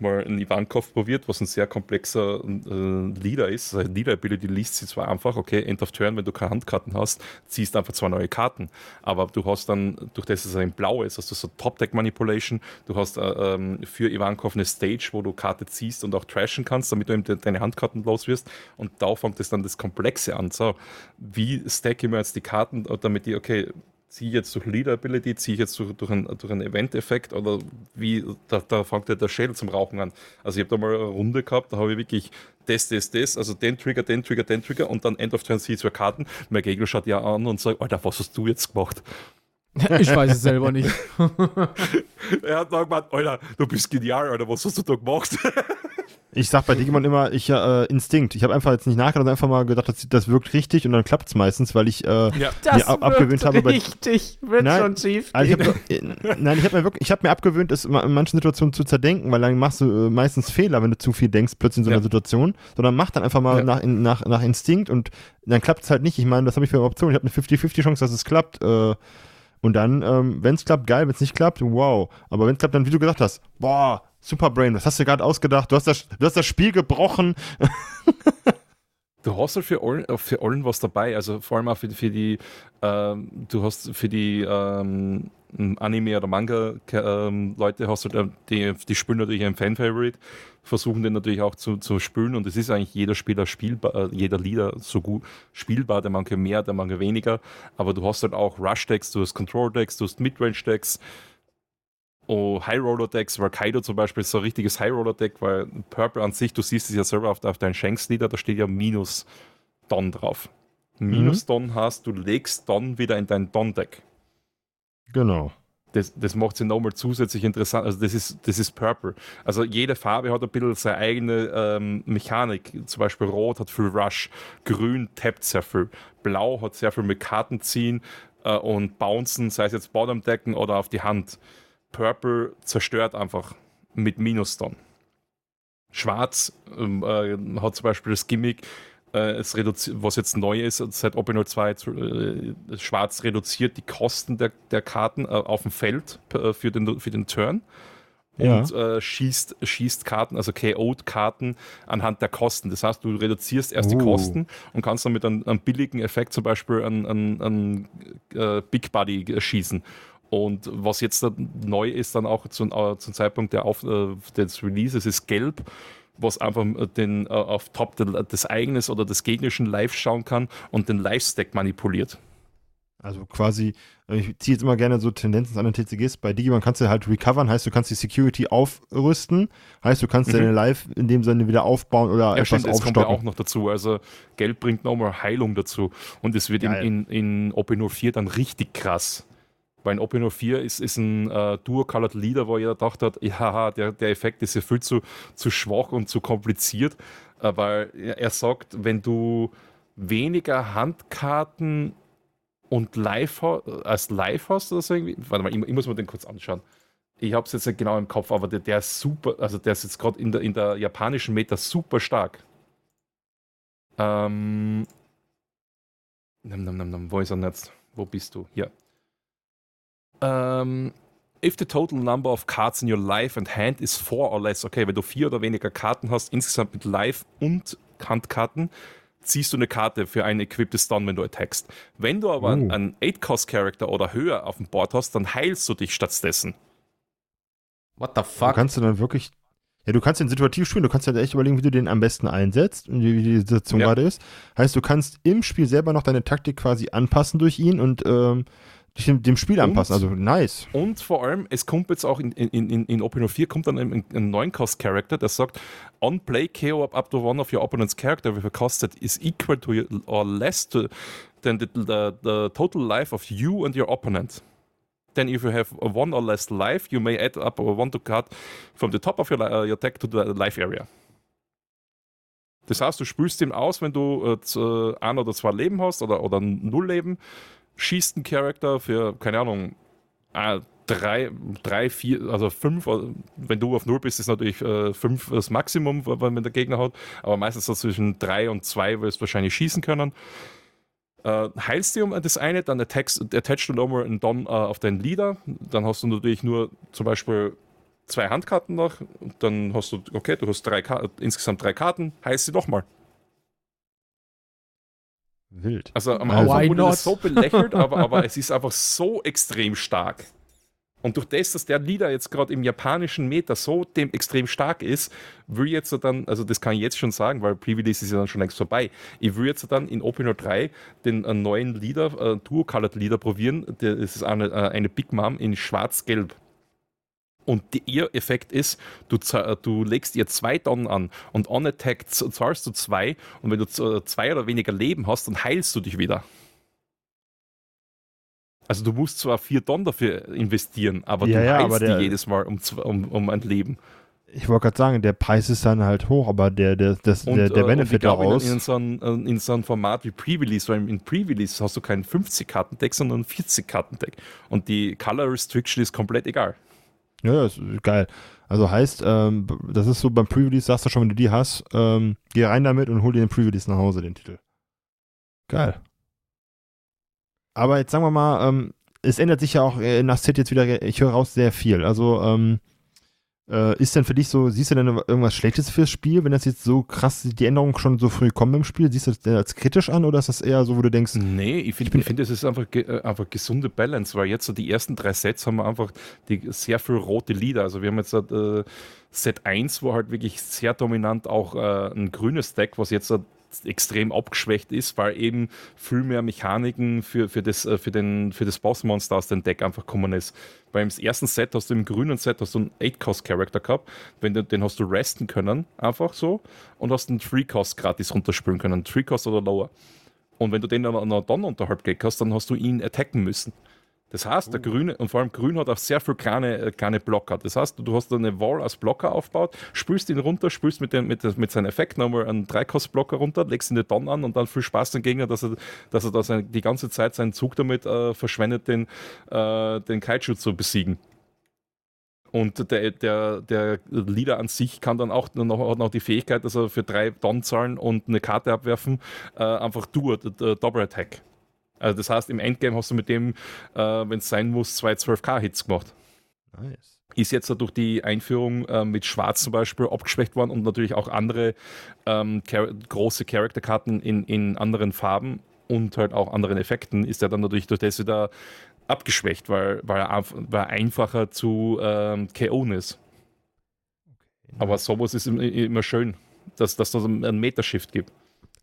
mal einen Ivankov probiert, was ein sehr komplexer äh, Leader ist. Also Leader Ability liest sie zwar einfach, okay, End of Turn, wenn du keine Handkarten hast, ziehst einfach zwei neue Karten. Aber du hast dann, durch das es ein Blau ist, hast du so Top-Deck Manipulation, du hast äh, ähm, für Ivankov eine Stage, wo du Karte ziehst und auch trashen kannst, damit du eben de deine Handkarten los wirst. Und da fängt es dann das Komplexe an. So, wie stack ich mir jetzt die Karten, damit die, okay, ziehe ich jetzt durch Leader Ability, ziehe ich jetzt durch, durch, einen, durch einen Event-Effekt oder wie, da, da fängt ja der Schädel zum Rauchen an. Also ich habe da mal eine Runde gehabt, da habe ich wirklich das, das, das, also den Trigger, den Trigger, den Trigger und dann End of Turn ziehe ich zwei Karten. Mein Gegner schaut ja an und sagt, Alter, was hast du jetzt gemacht? Ich weiß es selber nicht. er hat dann gemeint, Alter, du bist genial, Alter, was hast du da gemacht? Ich sag bei Digimon immer, ich äh, Instinkt. Ich habe einfach jetzt nicht nachgedacht, einfach mal gedacht, das, das wirkt richtig und dann klappt es meistens, weil ich äh, ja. mir ab abgewöhnt habe. Richtig, wird nein, schon schief. Also ich hab, äh, nein, ich habe mir wirklich, ich habe mir abgewöhnt, es in manchen Situationen zu zerdenken, weil dann machst du äh, meistens Fehler, wenn du zu viel denkst plötzlich in so einer ja. Situation, sondern mach dann einfach mal ja. nach, in, nach, nach Instinkt und dann klappt es halt nicht. Ich meine, das habe ich für eine Option. Ich habe eine 50-50 Chance, dass es klappt. Äh, und dann, ähm, wenn es klappt, geil, wenn es nicht klappt, wow. Aber wenn es klappt, dann, wie du gesagt hast, boah, Superbrain, was hast du gerade ausgedacht? Du hast, das, du hast das Spiel gebrochen. Du hast halt für allen, für allen was dabei, also vor allem auch für, für die, ähm, du hast für die ähm, Anime- oder Manga-Leute, ähm, hast du halt, die, die spielen natürlich ein Fan-Favorite, versuchen den natürlich auch zu, zu spielen und es ist eigentlich jeder Spieler spielbar, äh, jeder Leader so gut spielbar, der manche mehr, der manche weniger, aber du hast halt auch Rush-Decks, du hast Control-Decks, du hast Midrange-Decks, Oh, High Roller Decks, weil Kaido zum Beispiel ist so ein richtiges High Roller Deck, weil Purple an sich, du siehst es ja selber auf, auf deinen Shanks Leader, da steht ja minus Don drauf. Minus mhm. Don hast, du legst Don wieder in dein Don Deck. Genau. Das, das macht sie nochmal zusätzlich interessant. Also, das ist, das ist Purple. Also, jede Farbe hat ein bisschen seine eigene ähm, Mechanik. Zum Beispiel Rot hat viel Rush, Grün tappt sehr viel, Blau hat sehr viel mit Karten ziehen äh, und Bouncen, sei es jetzt Bottom Decken oder auf die Hand. Purple zerstört einfach mit Minus dann. Schwarz ähm, äh, hat zum Beispiel das Gimmick, äh, es was jetzt neu ist seit Opinol 2, äh, Schwarz reduziert die Kosten der, der Karten äh, auf dem Feld äh, für, den, für den Turn und ja. Äh, schießt, schießt Karten, also KO-Karten anhand der Kosten. Das heißt, du reduzierst erst uh. die Kosten und kannst dann mit einem, einem billigen Effekt zum Beispiel an, an, an Big Buddy schießen. Und was jetzt neu ist, dann auch zum, äh, zum Zeitpunkt der Auf, äh, des Releases, ist gelb. was einfach den, uh, auf Top des eigenes oder des gegnerischen Live schauen kann und den Live-Stack manipuliert. Also quasi, ich ziehe jetzt immer gerne so Tendenzen an den TCGs. Bei Digimon kannst du halt recovern, heißt du kannst die Security aufrüsten, heißt du kannst mhm. deine Live in dem Sinne wieder aufbauen oder ja, etwas stimmt, aufstocken. Das kommt ja auch noch dazu. Also Geld bringt nochmal Heilung dazu und es wird Geil. in, in, in OP04 dann richtig krass. Weil in OP04 ist, ist ein äh, Dual-Colored Leader, wo jeder gedacht hat, ja, der, der Effekt ist ja viel zu, zu schwach und zu kompliziert, weil er sagt, wenn du weniger Handkarten und live als live hast oder so irgendwie. Warte mal, ich, ich muss mir den kurz anschauen. Ich habe es jetzt nicht genau im Kopf, aber der, der ist super, also der ist jetzt gerade in der, in der japanischen Meta super stark. Ähm. Nam, nam, nam, wo ist er jetzt? Wo bist du? Hier. Ähm. If the total number of cards in your life and hand is four or less, okay, wenn du vier oder weniger Karten hast, insgesamt mit Live und Handkarten, ziehst du eine Karte für ein equipptes Stun, wenn du attackst. Wenn du aber uh. einen 8-Cost-Character oder höher auf dem Board hast, dann heilst du dich stattdessen. What the fuck? Du kannst du dann wirklich. Ja, du kannst den situativ spielen, du kannst ja echt überlegen, wie du den am besten einsetzt und wie die Situation ja. gerade ist. Heißt, du kannst im Spiel selber noch deine Taktik quasi anpassen durch ihn und ähm, dem, dem Spiel und, anpassen. Also nice. Und vor allem, es kommt jetzt auch in, in, in, in Open 4 kommt dann ein, ein neuen Cost-Character, der sagt, on play KO up, up to one of your opponent's character with a cost that is equal to or less to, than the, the, the total life of you and your opponent. Then if you have one or less life, you may add up one to card from the top of your, uh, your deck to the life area. Das heißt, du spülst ihn aus, wenn du äh, ein oder zwei Leben hast oder, oder null Leben schießt ein Charakter für, keine Ahnung, äh, drei, drei, vier, also fünf, äh, wenn du auf null bist, ist natürlich äh, fünf das Maximum, wenn der Gegner hat, aber meistens so zwischen drei und zwei wirst du wahrscheinlich schießen können. Äh, heilst du um das eine, dann attachst, du nochmal einen Don äh, auf deinen Leader, dann hast du natürlich nur zum Beispiel zwei Handkarten noch, dann hast du, okay, du hast drei, insgesamt drei Karten, heilst sie nochmal. Wild. Also am Anfang wurde das so belächelt, aber, aber es ist einfach so extrem stark. Und durch das, dass der Leader jetzt gerade im japanischen Meter so dem extrem stark ist, will jetzt dann, also das kann ich jetzt schon sagen, weil Pre-Release ist ja dann schon längst vorbei, ich will jetzt dann in Opener 3 den äh, neuen Leader, äh, Duo-Colored Leader probieren. Das ist eine, äh, eine Big Mom in schwarz-gelb. Und die, ihr Effekt ist, du, du legst ihr zwei Tonnen an und on Attack zahlst du zwei und wenn du zwei oder weniger Leben hast, dann heilst du dich wieder. Also du musst zwar vier Tonnen dafür investieren, aber ja, du ja, heilst die jedes Mal um, um, um ein Leben. Ich wollte gerade sagen, der Preis ist dann halt hoch, aber der, der, das, und, der, der äh, Benefit daraus. In, in, so ein, äh, in so einem Format wie Pre-Release, weil in Pre-Release hast du kein 50-Karten-Deck, sondern ein 40-Karten-Deck. Und die Color Restriction ist komplett egal. Ja, ist geil. Also heißt, ähm, das ist so beim Pre-Release, sagst du schon, wenn du die hast, ähm, geh rein damit und hol dir den Pre-Release nach Hause, den Titel. Geil. Aber jetzt sagen wir mal, ähm, es ändert sich ja auch äh, nach Set jetzt wieder, ich höre raus, sehr viel. Also, ähm, äh, ist denn für dich so, siehst du denn irgendwas Schlechtes fürs Spiel, wenn das jetzt so krass, die Änderungen schon so früh kommen im Spiel? Siehst du das denn als kritisch an oder ist das eher so, wo du denkst? Nee, ich finde, ich find, das ist einfach, äh, einfach gesunde Balance, weil jetzt so die ersten drei Sets haben wir einfach die, sehr viel rote Lieder. Also wir haben jetzt äh, Set 1, wo halt wirklich sehr dominant auch äh, ein grünes Deck, was jetzt extrem abgeschwächt ist, weil eben viel mehr Mechaniken für, für, das, äh, für, den, für das Bossmonster aus dem Deck einfach gekommen ist. Weil im ersten Set hast du im grünen Set hast du einen 8-Cost-Charakter gehabt, wenn du, den hast du resten können, einfach so, und hast einen 3-Cost gratis runterspülen können, 3-Cost oder lower. Und wenn du den dann dann unterhalb gekriegt hast, dann hast du ihn attacken müssen. Das heißt, der oh. Grüne, und vor allem Grün hat auch sehr viele kleine, äh, kleine Blocker. Das heißt, du hast eine Wall als Blocker aufgebaut, spülst ihn runter, spülst mit, dem, mit, mit seinem Effekt nochmal einen Dreikost-Blocker runter, legst ihn dir dann an und dann viel Spaß den Gegner, dass er, dass er da sein, die ganze Zeit seinen Zug damit äh, verschwendet, den, äh, den Kaiju zu besiegen. Und der, der, der Leader an sich kann dann auch noch, hat noch die Fähigkeit, dass er für drei Don-Zahlen und eine Karte abwerfen, äh, einfach du, Double Attack. Also das heißt, im Endgame hast du mit dem, äh, wenn es sein muss, zwei 12K-Hits gemacht. Nice. Ist jetzt durch die Einführung äh, mit Schwarz zum Beispiel abgeschwächt worden und natürlich auch andere ähm, char große Charakterkarten in, in anderen Farben und halt auch anderen Effekten, ist er dann natürlich durch das wieder abgeschwächt, weil, weil, er, weil er einfacher zu ähm, KO'en ist. Aber sowas ist immer schön, dass, dass das einen Metashift gibt.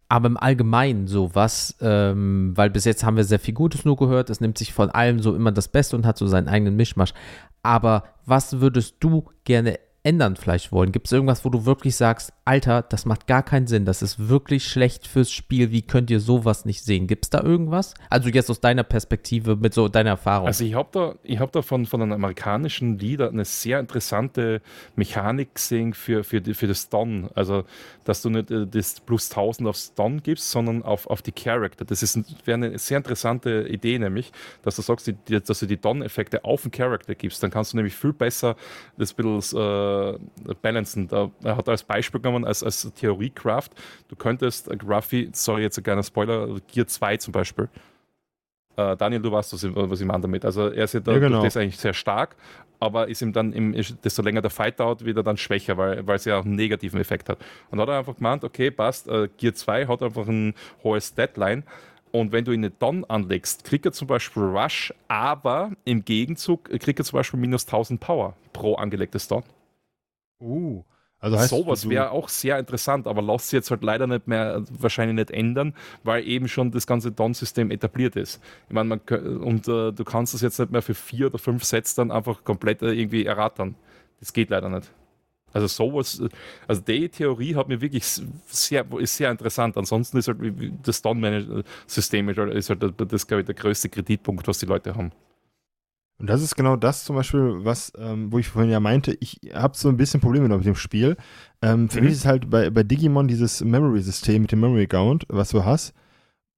Aber im Allgemeinen so was, ähm, weil bis jetzt haben wir sehr viel Gutes nur gehört, es nimmt sich von allem so immer das Beste und hat so seinen eigenen Mischmasch. Aber was würdest du gerne ändern vielleicht wollen? Gibt es irgendwas, wo du wirklich sagst, Alter, das macht gar keinen Sinn, das ist wirklich schlecht fürs Spiel, wie könnt ihr sowas nicht sehen? Gibt es da irgendwas? Also jetzt aus deiner Perspektive, mit so deiner Erfahrung. Also ich habe da, ich hab da von, von einem amerikanischen Leader eine sehr interessante Mechanik gesehen für, für, für das Don. Also, dass du nicht äh, das plus 1000 aufs Don gibst, sondern auf, auf die Charakter. Das wäre eine sehr interessante Idee, nämlich, dass du sagst, die, dass du die Don-Effekte auf den Charakter gibst. Dann kannst du nämlich viel besser das ein bisschen äh, balancen. Da, er hat als Beispiel genommen, als, als Theoriecraft, du könntest äh, Ruffy, sorry, jetzt ein kleiner Spoiler, Gear 2 zum Beispiel. Äh, Daniel, du weißt, was ich, was ich meine damit. Also er ist ja, da, ja genau. ist eigentlich sehr stark, aber ist ihm dann, im, desto länger der Fight dauert, wieder dann schwächer, weil, weil es ja auch einen negativen Effekt hat. Und dann hat er einfach gemeint, okay, passt, äh, Gear 2 hat einfach ein hohes Deadline. Und wenn du ihn nicht dann anlegst, kriegt er zum Beispiel Rush, aber im Gegenzug kriegt er zum Beispiel minus 1000 Power pro angelegtes Don. Uh. Also heißt, Sowas wäre auch sehr interessant, aber lässt sich jetzt halt leider nicht mehr, wahrscheinlich nicht ändern, weil eben schon das ganze Don-System etabliert ist. Ich meine, man, und äh, du kannst das jetzt nicht mehr für vier oder fünf Sets dann einfach komplett äh, irgendwie erraten. Das geht leider nicht. Also sowas, also die Theorie hat mir wirklich sehr, ist sehr interessant. Ansonsten ist halt das Don-System ist halt, ist halt das, glaube ich, der größte Kreditpunkt, was die Leute haben. Und das ist genau das zum Beispiel, was, ähm, wo ich vorhin ja meinte, ich habe so ein bisschen Probleme mit dem Spiel. Ähm, für mhm. mich ist halt bei, bei Digimon dieses Memory-System mit dem Memory Count, was du hast,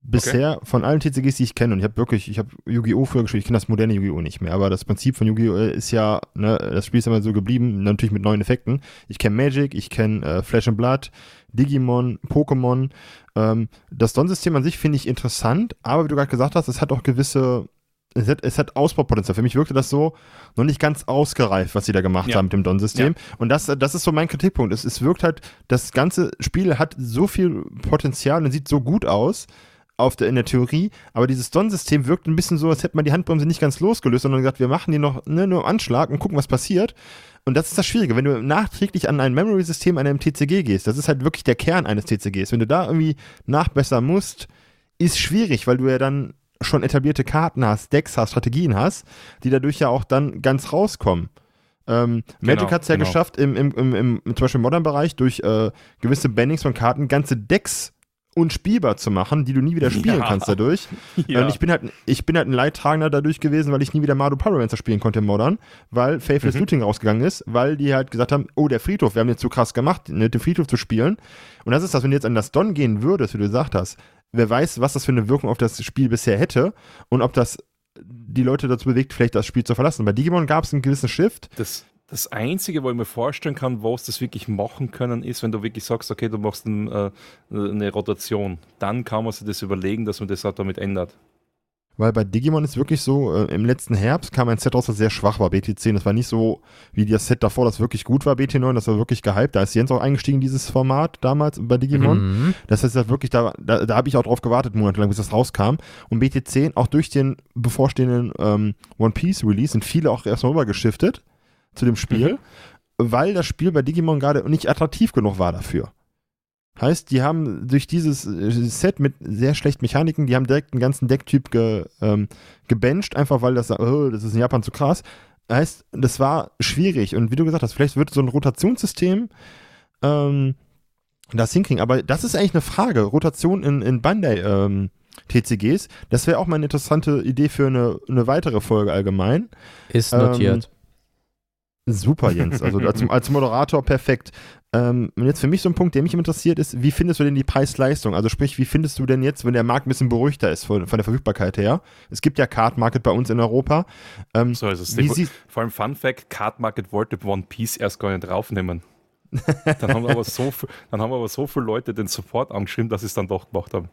bisher okay. von allen TCGs, die ich kenne, und ich habe wirklich, ich habe Yu-Gi-Oh! früher gespielt, ich kenne das moderne Yu-Gi-Oh! nicht mehr, aber das Prinzip von Yu-Gi-Oh! ist ja, ne, das Spiel ist immer so geblieben, natürlich mit neuen Effekten. Ich kenne Magic, ich kenne äh, Flash and Blood, Digimon, Pokémon. Ähm, das Don-System an sich finde ich interessant, aber wie du gerade gesagt hast, es hat auch gewisse es hat, es hat Ausbaupotenzial. Für mich wirkte das so noch nicht ganz ausgereift, was sie da gemacht ja. haben mit dem Don-System. Ja. Und das, das ist so mein Kritikpunkt. Es, es wirkt halt, das ganze Spiel hat so viel Potenzial und sieht so gut aus auf der, in der Theorie, aber dieses Don-System wirkt ein bisschen so, als hätte man die Handbremse nicht ganz losgelöst, sondern gesagt, wir machen die noch ne, nur Anschlag und gucken, was passiert. Und das ist das Schwierige, wenn du nachträglich an ein Memory-System an einem TCG gehst, das ist halt wirklich der Kern eines TCGs. Wenn du da irgendwie nachbessern musst, ist schwierig, weil du ja dann schon etablierte Karten hast, Decks hast, Strategien hast, die dadurch ja auch dann ganz rauskommen. Ähm, genau, Magic hat es ja genau. geschafft, im, im, im, im, zum Beispiel im Modern-Bereich durch äh, gewisse Bannings von Karten ganze Decks unspielbar zu machen, die du nie wieder spielen ja. kannst dadurch. Ja. Und ich bin halt, ich bin halt ein Leidtragender dadurch gewesen, weil ich nie wieder Mardu Pyromancer spielen konnte im Modern, weil Faithless mhm. Looting rausgegangen ist, weil die halt gesagt haben, oh, der Friedhof, wir haben jetzt zu krass gemacht, mit dem Friedhof zu spielen. Und das ist das, wenn du jetzt an das Don gehen würdest, wie du gesagt hast, wer weiß, was das für eine Wirkung auf das Spiel bisher hätte und ob das die Leute dazu bewegt, vielleicht das Spiel zu verlassen. Bei Digimon gab es einen gewissen Shift. Das, das Einzige, wo ich mir vorstellen kann, was das wirklich machen können, ist, wenn du wirklich sagst, okay, du machst ein, äh, eine Rotation. Dann kann man sich das überlegen, dass man das auch damit ändert weil bei Digimon ist wirklich so, äh, im letzten Herbst kam ein Set raus, das sehr schwach war, BT10. Das war nicht so wie das Set davor, das wirklich gut war, BT9, das war wirklich gehypt. Da ist Jens auch eingestiegen, in dieses Format damals bei Digimon. Mhm. Das heißt, das wirklich, da, da, da habe ich auch drauf gewartet, monatelang, bis das rauskam. Und BT10, auch durch den bevorstehenden ähm, One Piece Release, sind viele auch erstmal rübergeschiftet zu dem Spiel, mhm. weil das Spiel bei Digimon gerade nicht attraktiv genug war dafür. Heißt, die haben durch dieses äh, Set mit sehr schlechten Mechaniken, die haben direkt einen ganzen Decktyp ge, ähm, gebencht, einfach weil das, oh, das ist in Japan zu krass. Heißt, das war schwierig. Und wie du gesagt hast, vielleicht wird so ein Rotationssystem ähm, das hinkriegen. Aber das ist eigentlich eine Frage. Rotation in, in Bandai ähm, TCGs, das wäre auch mal eine interessante Idee für eine, eine weitere Folge allgemein. Ist notiert. Super, Jens. Also als, als Moderator perfekt. Ähm, und jetzt für mich so ein Punkt, der mich interessiert, ist, wie findest du denn die Preis-Leistung? Also sprich, wie findest du denn jetzt, wenn der Markt ein bisschen beruhigter ist von, von der Verfügbarkeit her? Es gibt ja Card Market bei uns in Europa. Ähm, so ist es. Wie vor allem Fun Fact, Card Market wollte One Piece erst gar nicht draufnehmen. dann, haben aber so, dann haben aber so viele Leute den Support angeschrieben, dass sie es dann doch gemacht haben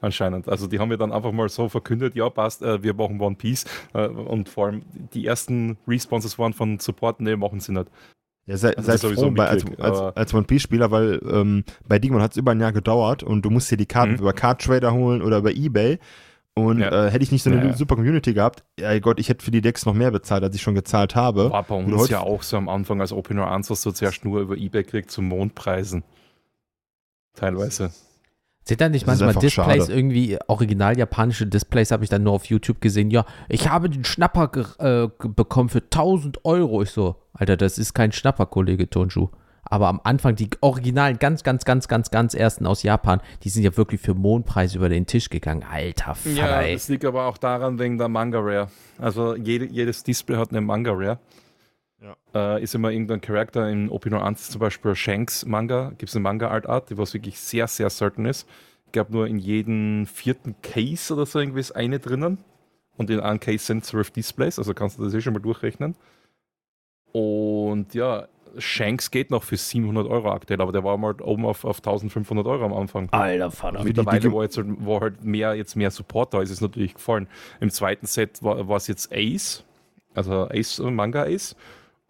anscheinend. Also die haben ja dann einfach mal so verkündet, ja passt, äh, wir machen One Piece äh, und vor allem die ersten Responses waren von Support, nee, machen sie nicht. Ja, sei, also sei froh bei, als, als, als One Piece-Spieler, weil ähm, bei Digimon hat es über ein Jahr gedauert und du musst dir die Karten mhm. über Card Trader holen oder über Ebay. Und ja. äh, hätte ich nicht so eine ja, super Community gehabt, ja Gott, ich hätte für die Decks noch mehr bezahlt, als ich schon gezahlt habe. War bei uns ja auch so am Anfang als Opener 1, was du zuerst nur über Ebay kriegst zu Mondpreisen. Teilweise. Sind da nicht manchmal Displays schade. irgendwie, original japanische Displays habe ich dann nur auf YouTube gesehen. Ja, ich habe den Schnapper äh, bekommen für 1000 Euro. Ich so, Alter, das ist kein Schnapper, Kollege Tonshu. Aber am Anfang, die originalen, ganz, ganz, ganz, ganz, ganz ersten aus Japan, die sind ja wirklich für Mondpreis über den Tisch gegangen. Alter Vater, Ja, das liegt aber auch daran wegen der Manga Rare. Also jede, jedes Display hat eine Manga Rare. Ja. Äh, ist immer irgendein Charakter in Opino 1 zum Beispiel Shanks Manga, gibt es eine Manga-Art-Art, die was wirklich sehr, sehr selten ist. Ich glaube nur in jedem vierten Case oder so irgendwie ist eine drinnen. Und in einem Case sind zwölf Displays, also kannst du das eh schon mal durchrechnen. Und ja, Shanks geht noch für 700 Euro aktuell, aber der war mal oben auf, auf 1500 Euro am Anfang. Alter Vater. Mittlerweile, wo, jetzt, wo halt mehr, jetzt mehr Support da ist, ist natürlich gefallen. Im zweiten Set war, war es jetzt Ace, also Ace, Manga Ace.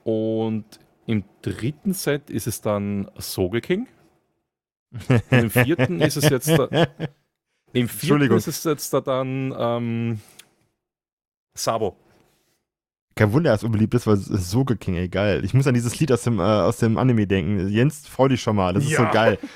Und im dritten Set ist es dann Soge King. Und im vierten ist es jetzt da, im vierten ist es jetzt da dann ähm, Sabo. Kein Wunder, dass es unbeliebt ist, weil es ist so King, ey, geil. Ich muss an dieses Lied aus dem, äh, aus dem Anime denken. Jens, freu dich schon mal, das ist ja. so geil.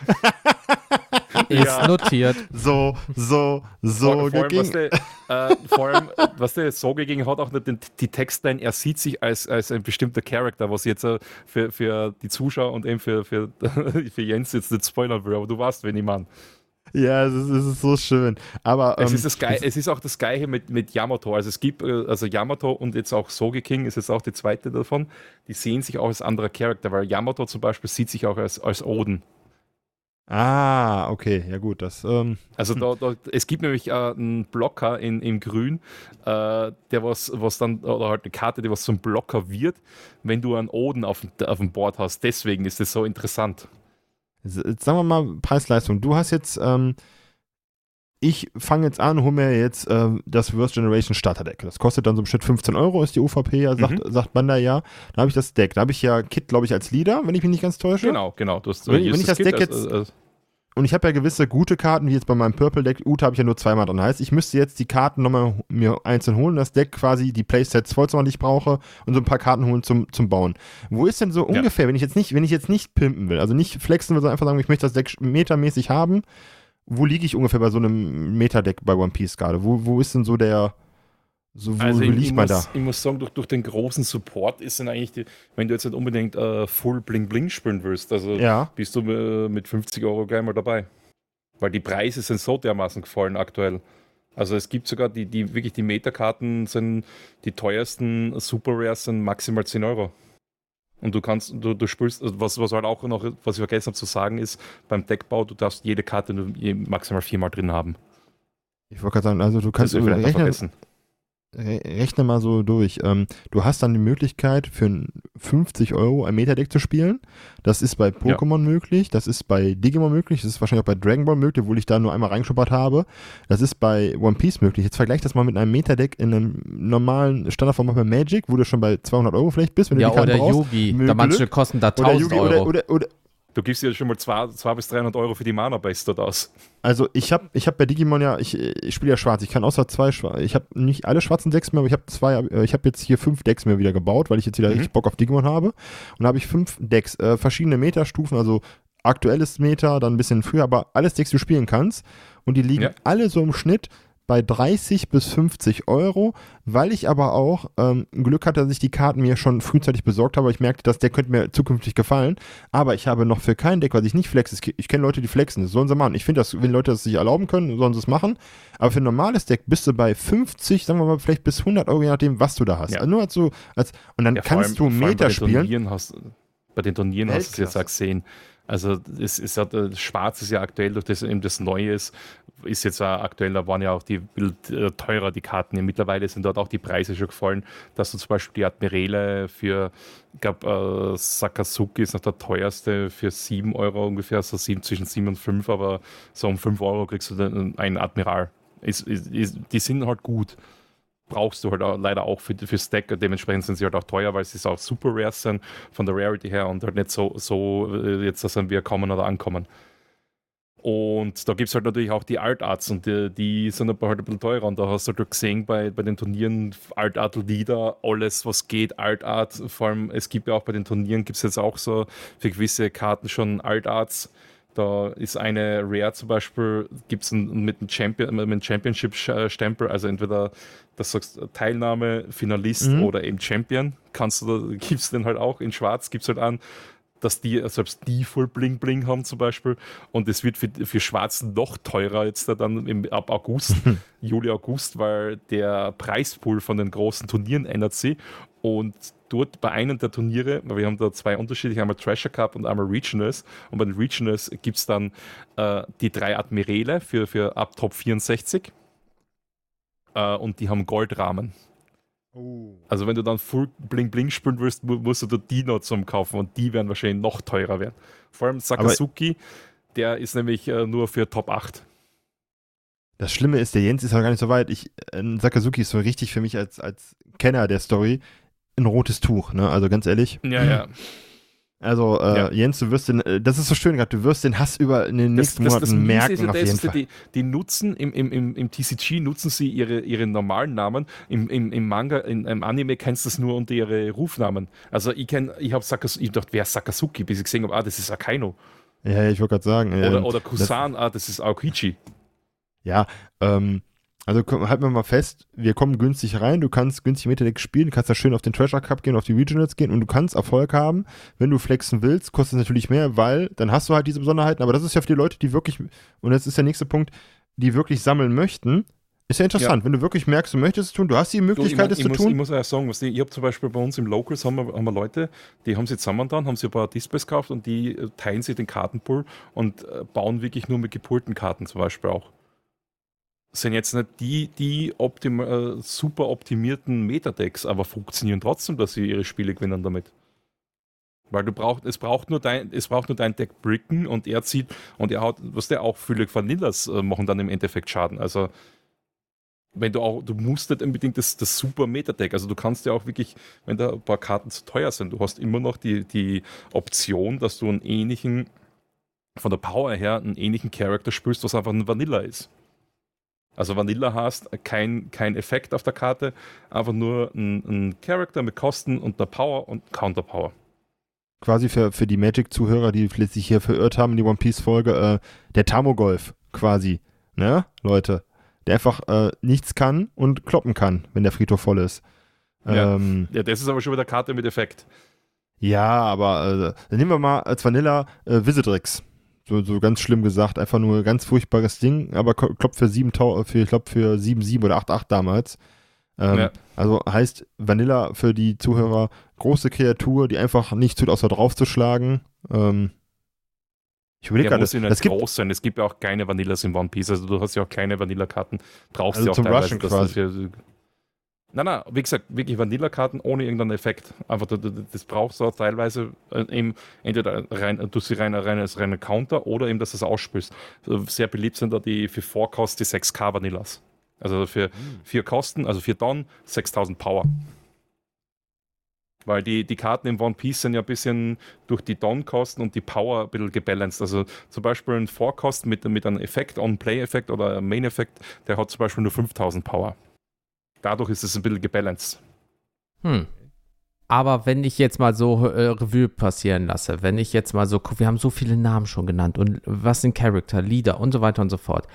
ist ja. notiert. So, so, so vor, vor allem, was der, äh, vor allem, was der so gegen hat, auch die, die Textline, er sieht sich als, als ein bestimmter Charakter, was jetzt äh, für, für die Zuschauer und eben für, für, für Jens jetzt nicht spoilern will, aber du weißt, wen ich meine. Ja, es ist, es ist, so schön. Aber es, ähm, ist das Ge es ist auch das Gleiche mit, mit Yamato. Also es gibt, äh, also Yamato und jetzt auch Soge King ist jetzt auch die zweite davon. Die sehen sich auch als anderer Charakter, weil Yamato zum Beispiel sieht sich auch als, als Oden. Ah, okay, ja gut, das. Ähm, also da, da, es gibt nämlich äh, einen Blocker in, in Grün, äh, der was, was dann, oder halt eine Karte, die was zum Blocker wird, wenn du einen Oden auf, auf dem Board hast. Deswegen ist es so interessant. Jetzt sagen wir mal Preis-Leistung. Du hast jetzt, ähm, ich fange jetzt an, hole mir jetzt äh, das Worst Generation Starter Deck. Das kostet dann so im Schnitt 15 Euro, ist die UVP ja, sagt, mhm. sagt Bandai ja. Dann habe ich das Deck. Da habe ich ja Kit, glaube ich, als Leader, wenn ich mich nicht ganz täusche. Genau, genau. Das, wenn, wenn ich das, das Deck jetzt. Als, als und ich habe ja gewisse gute Karten, wie jetzt bei meinem Purple Deck. Ute habe ich ja nur zweimal dran. Heißt, ich müsste jetzt die Karten nochmal mir einzeln holen, das Deck quasi die Playsets voll zu machen, die ich brauche, und so ein paar Karten holen zum, zum Bauen. Wo ist denn so ja. ungefähr, wenn ich jetzt nicht, wenn ich jetzt nicht pimpen will, also nicht flexen will, sondern einfach sagen, ich möchte das Deck metamäßig haben, wo liege ich ungefähr bei so einem Meta-Deck bei One Piece gerade? Wo, wo ist denn so der, so, wo also ich, ich, muss, da? ich muss sagen, durch, durch den großen Support ist dann eigentlich, die, wenn du jetzt nicht unbedingt äh, Full Bling Bling spielen willst, also ja. bist du äh, mit 50 Euro gleich mal dabei. Weil die Preise sind so dermaßen gefallen aktuell. Also es gibt sogar die, die wirklich die Metakarten sind die teuersten Super Rares sind maximal 10 Euro. Und du kannst, du, du spielst, also was, was halt auch noch, was ich vergessen habe zu sagen, ist, beim Deckbau, du darfst jede Karte nur maximal viermal drin haben. Ich wollte gerade sagen, also du kannst das rechnen, vergessen rechne mal so durch. Ähm, du hast dann die Möglichkeit, für 50 Euro ein Metadeck zu spielen. Das ist bei Pokémon ja. möglich, das ist bei Digimon möglich, das ist wahrscheinlich auch bei Dragon Ball möglich, obwohl ich da nur einmal reingeschuppert habe. Das ist bei One Piece möglich. Jetzt vergleich das mal mit einem Metadeck in einem normalen Standardformat bei Magic, wo du schon bei 200 Euro vielleicht bist, wenn du ja, die Karten oder brauchst. Yugi. Da manche kosten da 1000 Yugi, Euro. Oder, oder, oder, Du gibst dir schon mal 200 bis 300 Euro für die Mana-Base dort aus. Also ich habe ich hab bei Digimon ja, ich, ich spiele ja schwarz, ich kann außer zwei schwarz, ich habe nicht alle schwarzen Decks mehr, aber ich habe zwei, äh, ich habe jetzt hier fünf Decks mehr wieder gebaut, weil ich jetzt wieder mhm. richtig Bock auf Digimon habe. Und da habe ich fünf Decks, äh, verschiedene Metastufen, also aktuelles Meta, dann ein bisschen früher, aber alles Decks, die du spielen kannst. Und die liegen ja. alle so im Schnitt bei 30 bis 50 Euro, weil ich aber auch ähm, Glück hatte, dass ich die Karten mir schon frühzeitig besorgt habe. Ich merkte, dass der könnte mir zukünftig gefallen. Aber ich habe noch für kein Deck, was ich nicht flexe. Ich kenne Leute, die flexen. Das sollen sie machen. Ich finde, wenn Leute das sich erlauben können, sollen sie es machen. Aber für ein normales Deck bist du bei 50, sagen wir mal, vielleicht bis 100 Euro, je nachdem, was du da hast. Ja. Also nur als so, als, und dann ja, kannst allem, du Meter spielen. Hast, bei den Turnieren Weltklasse. hast du es jetzt gesehen. Also es ist ja, Schwarz ist ja aktuell durch das eben das Neue ist, ist jetzt aktuell, da waren ja auch die äh, teurer, die Karten. Mittlerweile sind dort auch die Preise schon gefallen, dass du zum Beispiel die Admirale für, ich glaube, äh, Sakazuki ist noch der teuerste für 7 Euro ungefähr, so 7, zwischen 7 und 5, aber so um 5 Euro kriegst du dann einen Admiral. Ist, ist, ist, die sind halt gut brauchst du halt auch, leider auch für, für Stack. Dementsprechend sind sie halt auch teuer, weil sie auch super rare sind von der Rarity her und halt nicht so, so äh, jetzt, dass wir kommen oder ankommen. Und da gibt es halt natürlich auch die Altarts und die, die sind aber halt ein bisschen teurer. Und da hast du halt gesehen bei, bei den Turnieren Altart-Lieder, alles was geht, Altart. Vor allem, es gibt ja auch bei den Turnieren, gibt es jetzt auch so für gewisse Karten schon Altarts. Da ist eine Rare zum Beispiel, gibt es mit einem Champion, mit einem Championship-Stempel, also entweder das sagst Teilnahme, Finalist mhm. oder eben Champion, kannst du, gibt es den halt auch in Schwarz, gibt es halt an, dass die selbst die voll Bling Bling haben zum Beispiel. Und es wird für, für Schwarzen noch teurer jetzt dann im, ab August, Juli, August, weil der Preispool von den großen Turnieren ändert sich. Und dort bei einem der Turniere, weil wir haben da zwei unterschiedliche, einmal Treasure Cup und einmal Regionals. Und bei den Regionals gibt es dann äh, die drei Admirale für, für ab Top 64. Äh, und die haben Goldrahmen. Oh. Also wenn du dann Full Bling Bling spielen willst, musst du die noch zum kaufen und die werden wahrscheinlich noch teurer werden. Vor allem Sakazuki, Aber der ist nämlich äh, nur für Top 8. Das Schlimme ist, der Jens ist ja gar nicht so weit. Ich, äh, Sakazuki ist so richtig für mich als, als Kenner der Story ein rotes Tuch, ne? Also ganz ehrlich. Ja, ja. Also, äh, ja. Jens, du wirst den, äh, das ist so schön gerade, du wirst den Hass über in den nächsten das, das, Monaten das merken, auf jeden Fall. Die, die, nutzen, im, im, im, im TCG nutzen sie ihre, ihre normalen Namen, im, im, im Manga, in, im Anime kennst du das nur unter ihre Rufnamen. Also, ich kenn, ich habe Sakazuki, ich dachte, wer ist Sakazuki, bis ich gesehen habe, ah, das ist Akaino. Ja, ich wollte gerade sagen. Oder, ähm, oder Kusan, ah, das ist Aokichi. Ja, ähm, also halten wir mal fest, wir kommen günstig rein, du kannst günstig Metadeck spielen, du kannst da schön auf den Treasure Cup gehen, auf die Regionals gehen und du kannst Erfolg haben. Wenn du flexen willst, kostet es natürlich mehr, weil dann hast du halt diese Besonderheiten, aber das ist ja für die Leute, die wirklich, und das ist der nächste Punkt, die wirklich sammeln möchten, ist ja interessant, ja. wenn du wirklich merkst, du möchtest es tun, du hast die Möglichkeit, es zu muss, tun. Ich muss ja sagen, was die, ich habe zum Beispiel bei uns im Locals haben wir, haben wir Leute, die haben sie zusammen dann, haben sie ein paar Displays gekauft und die äh, teilen sich den Kartenpool und äh, bauen wirklich nur mit gepulten Karten zum Beispiel auch sind jetzt nicht die, die optim äh, super optimierten Metadecks, aber funktionieren trotzdem, dass sie ihre Spiele gewinnen damit. Weil du brauchst, es braucht nur dein, es braucht nur dein Deck Bricken und er zieht und er hat, was der auch viele Vanillas äh, machen dann im Endeffekt Schaden. Also wenn du auch, du musst nicht unbedingt das, das super Metadeck, also du kannst ja auch wirklich, wenn da ein paar Karten zu teuer sind, du hast immer noch die, die Option, dass du einen ähnlichen, von der Power her, einen ähnlichen Charakter spielst, was einfach ein Vanilla ist. Also Vanilla hast kein, kein Effekt auf der Karte, einfach nur ein, ein Charakter mit Kosten und einer Power und Counterpower. Quasi für, für die Magic-Zuhörer, die sich hier verirrt haben in die One Piece-Folge, äh, der Tamogolf quasi, ne, Leute? Der einfach äh, nichts kann und kloppen kann, wenn der Friedhof voll ist. Ähm, ja. ja, das ist aber schon wieder Karte mit Effekt. Ja, aber äh, dann nehmen wir mal als Vanilla äh, Visitrix so, so ganz schlimm gesagt, einfach nur ein ganz furchtbares Ding, aber klopft für 7, für, ich glaube für 7,7 oder 8,8 damals. Ähm, ja. Also heißt Vanilla für die Zuhörer große Kreatur, die einfach nicht tut, außer draufzuschlagen. Ähm, ich überlege gerade, es gibt groß sein. Es gibt ja auch keine Vanillas in One Piece, also du hast ja auch keine Vanilla-Karten, brauchst also ja auch zum teilweise. Rushen quasi. Nein, nein, wie gesagt, wirklich Vanilla-Karten ohne irgendeinen Effekt. Einfach, das brauchst du auch teilweise äh, eben entweder rein, du sie rein, rein als reiner Counter oder eben, dass du es ausspielst. Sehr beliebt sind da die für Vorkost die 6K Vanillas. Also für mhm. vier Kosten, also vier Don, 6000 Power. Weil die, die Karten im One Piece sind ja ein bisschen durch die Don-Kosten und die Power ein bisschen gebalanced. Also zum Beispiel ein Vorkost mit, mit einem Effekt, On-Play-Effekt oder Main-Effekt, der hat zum Beispiel nur 5000 Power dadurch ist es ein bisschen gebalanced. Hm. Aber wenn ich jetzt mal so äh, Revue passieren lasse, wenn ich jetzt mal so gucke, wir haben so viele Namen schon genannt und was sind Charakter, Leader und so weiter und so fort.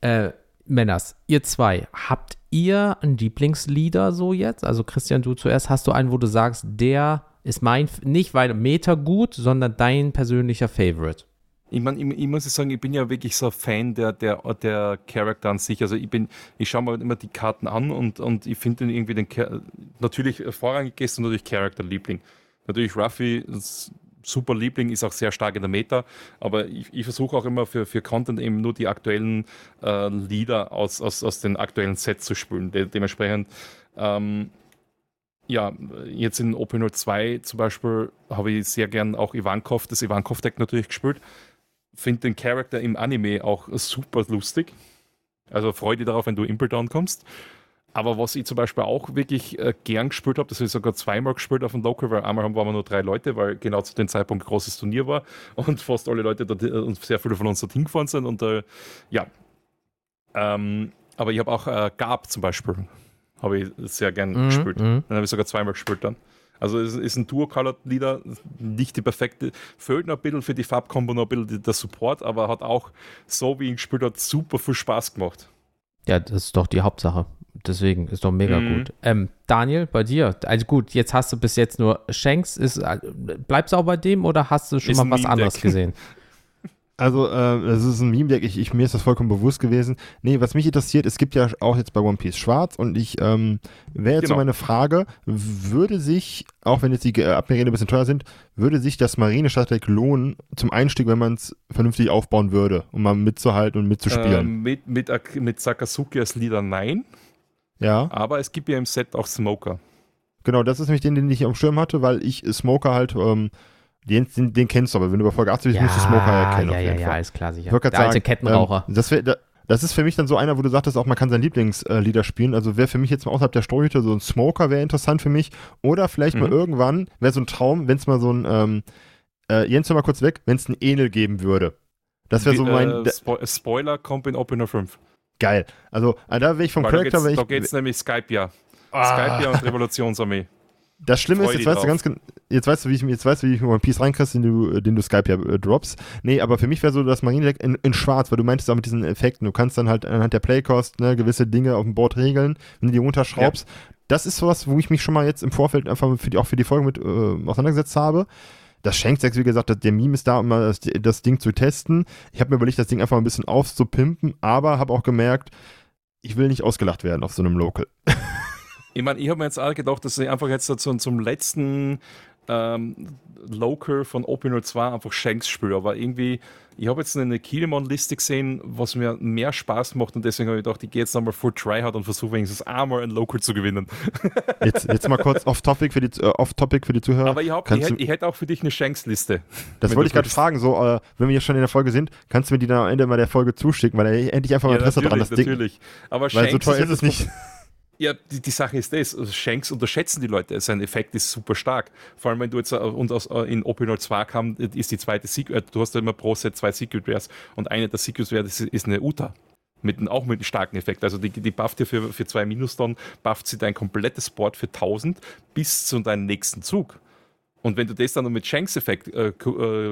Äh, Männers, ihr zwei, habt ihr einen Lieblingsleader so jetzt? Also Christian, du zuerst, hast du einen, wo du sagst, der ist mein, nicht weil Meter gut, sondern dein persönlicher Favorite? Ich, mein, ich, ich, muss sagen, ich bin ja wirklich so ein Fan der, der, der Charakter an sich. Also ich bin, ich schaue mir immer die Karten an und, und ich finde irgendwie den natürlich vorrangig ist natürlich Charakter-Liebling. Natürlich Ruffy, super Liebling, ist auch sehr stark in der Meta, aber ich, ich versuche auch immer für, für Content eben nur die aktuellen äh, Lieder aus, aus, aus den aktuellen Sets zu spielen. De dementsprechend ähm, ja, jetzt in OP02 zum Beispiel habe ich sehr gern auch Ivankov, das Ivankov-Deck natürlich gespielt finde den Charakter im Anime auch super lustig. Also freue dich darauf, wenn du Impel Down kommst. Aber was ich zum Beispiel auch wirklich äh, gern gespielt habe, das habe ich sogar zweimal gespielt auf dem Local, weil einmal waren wir nur drei Leute, weil genau zu dem Zeitpunkt ein großes Turnier war und fast alle Leute dort, äh, und sehr viele von uns dorthin gefahren sind. Und äh, ja, ähm, aber ich habe auch äh, Gab zum Beispiel, habe ich sehr gern mhm, gespielt. Mhm. Dann habe ich sogar zweimal gespielt dann. Also es ist ein Duo-Colored-Leader, nicht die perfekte, fehlt noch ein bisschen für die Farbkombo noch ein bisschen der Support, aber hat auch, so wie ihn gespielt hat, super viel Spaß gemacht. Ja, das ist doch die Hauptsache. Deswegen ist doch mega mhm. gut. Ähm, Daniel, bei dir, also gut, jetzt hast du bis jetzt nur Shanks. Ist, äh, bleibst du auch bei dem oder hast du schon ist mal was anderes gesehen? Also, äh, das ist ein Meme-Deck, ich, ich, mir ist das vollkommen bewusst gewesen. Nee, was mich interessiert, es gibt ja auch jetzt bei One Piece Schwarz und ich, ähm, wäre jetzt genau. so meine Frage, würde sich, auch wenn jetzt die äh, ein bisschen teuer sind, würde sich das Marine-Startdeck lohnen zum Einstieg, wenn man es vernünftig aufbauen würde, um mal mitzuhalten und mitzuspielen? Ähm, mit, mit, mit Sakazuki als Leader nein. Ja. Aber es gibt ja im Set auch Smoker. Genau, das ist nämlich den, den ich am Schirm hatte, weil ich Smoker halt, ähm, den, den, den, kennst du aber, wenn du bei Folge 80 bist, ja, musst du Smoker erkennen. Ja, ja, ja, ist klar, sicher. Ich Der sagen, alte Kettenraucher. Ähm, das, wär, das ist für mich dann so einer, wo du sagtest, auch man kann sein Lieblingslieder spielen. Also wäre für mich jetzt mal außerhalb der Storyhütte so ein Smoker wäre interessant für mich. Oder vielleicht mhm. mal irgendwann wäre so ein Traum, wenn es mal so ein, ähm, äh, Jens, mal kurz weg, wenn es ein Enel geben würde. Das wäre so mein. Äh, Spo Spoiler kommt in Opener 5. Geil. Also, äh, da wäre ich vom Weil Charakter. Da geht es nämlich Skype ja. Ah. Skype ja und Revolutionsarmee. Das Schlimme Freu ist, jetzt weißt, du ganz, jetzt weißt du, wie ich, jetzt weißt du, wie ich mir One Piece reinkriegst, den du, den du Skype ja äh, droppst. Nee, aber für mich wäre so das Marine-Deck in, in, schwarz, weil du meintest auch mit diesen Effekten. Du kannst dann halt anhand der Playcost ne, gewisse Dinge auf dem Board regeln, wenn du die runterschraubst. Ja. Das ist sowas, wo ich mich schon mal jetzt im Vorfeld einfach für die, auch für die Folge mit äh, auseinandergesetzt habe. Das Shanksex, wie gesagt, der Meme ist da, um mal das, das Ding zu testen. Ich habe mir überlegt, das Ding einfach mal ein bisschen aufzupimpen, aber habe auch gemerkt, ich will nicht ausgelacht werden auf so einem Local. Ich meine, ich habe mir jetzt auch gedacht, dass ich einfach jetzt so zum letzten ähm, Local von OP02 einfach Shanks spiele. Aber irgendwie, ich habe jetzt eine Kielmon-Liste gesehen, was mir mehr Spaß macht und deswegen habe ich gedacht, ich gehe jetzt nochmal full Tryhard und versuche wenigstens einmal ein Local zu gewinnen. Jetzt, jetzt mal kurz off-topic für, die, äh, off für die Zuhörer. Aber ich, hab, ich, hätte, ich hätte auch für dich eine Shanks-Liste. Das wollte ich gerade fragen, so, äh, wenn wir schon in der Folge sind, kannst du mir die dann am Ende mal der Folge zuschicken, weil da endlich einfach mal ja, Interesse dran das natürlich. Ding. Aber weil Shanks so teuer ist, ist es nicht. Ja, die, die, Sache ist das, also Shanks unterschätzen die Leute, sein Effekt ist super stark. Vor allem, wenn du jetzt äh, und aus, äh, in OP02 kam, ist die zweite Secret, äh, du hast ja immer pro Set zwei Secret Rares und eine der Secret Rares ist, eine Uta. Mit, auch mit einem starken Effekt. Also die, die bufft dir für, für zwei Minus-Tonnen, bufft sie dein komplettes Board für 1000 bis zu deinem nächsten Zug. Und wenn du das dann mit Shanks-Effekt äh,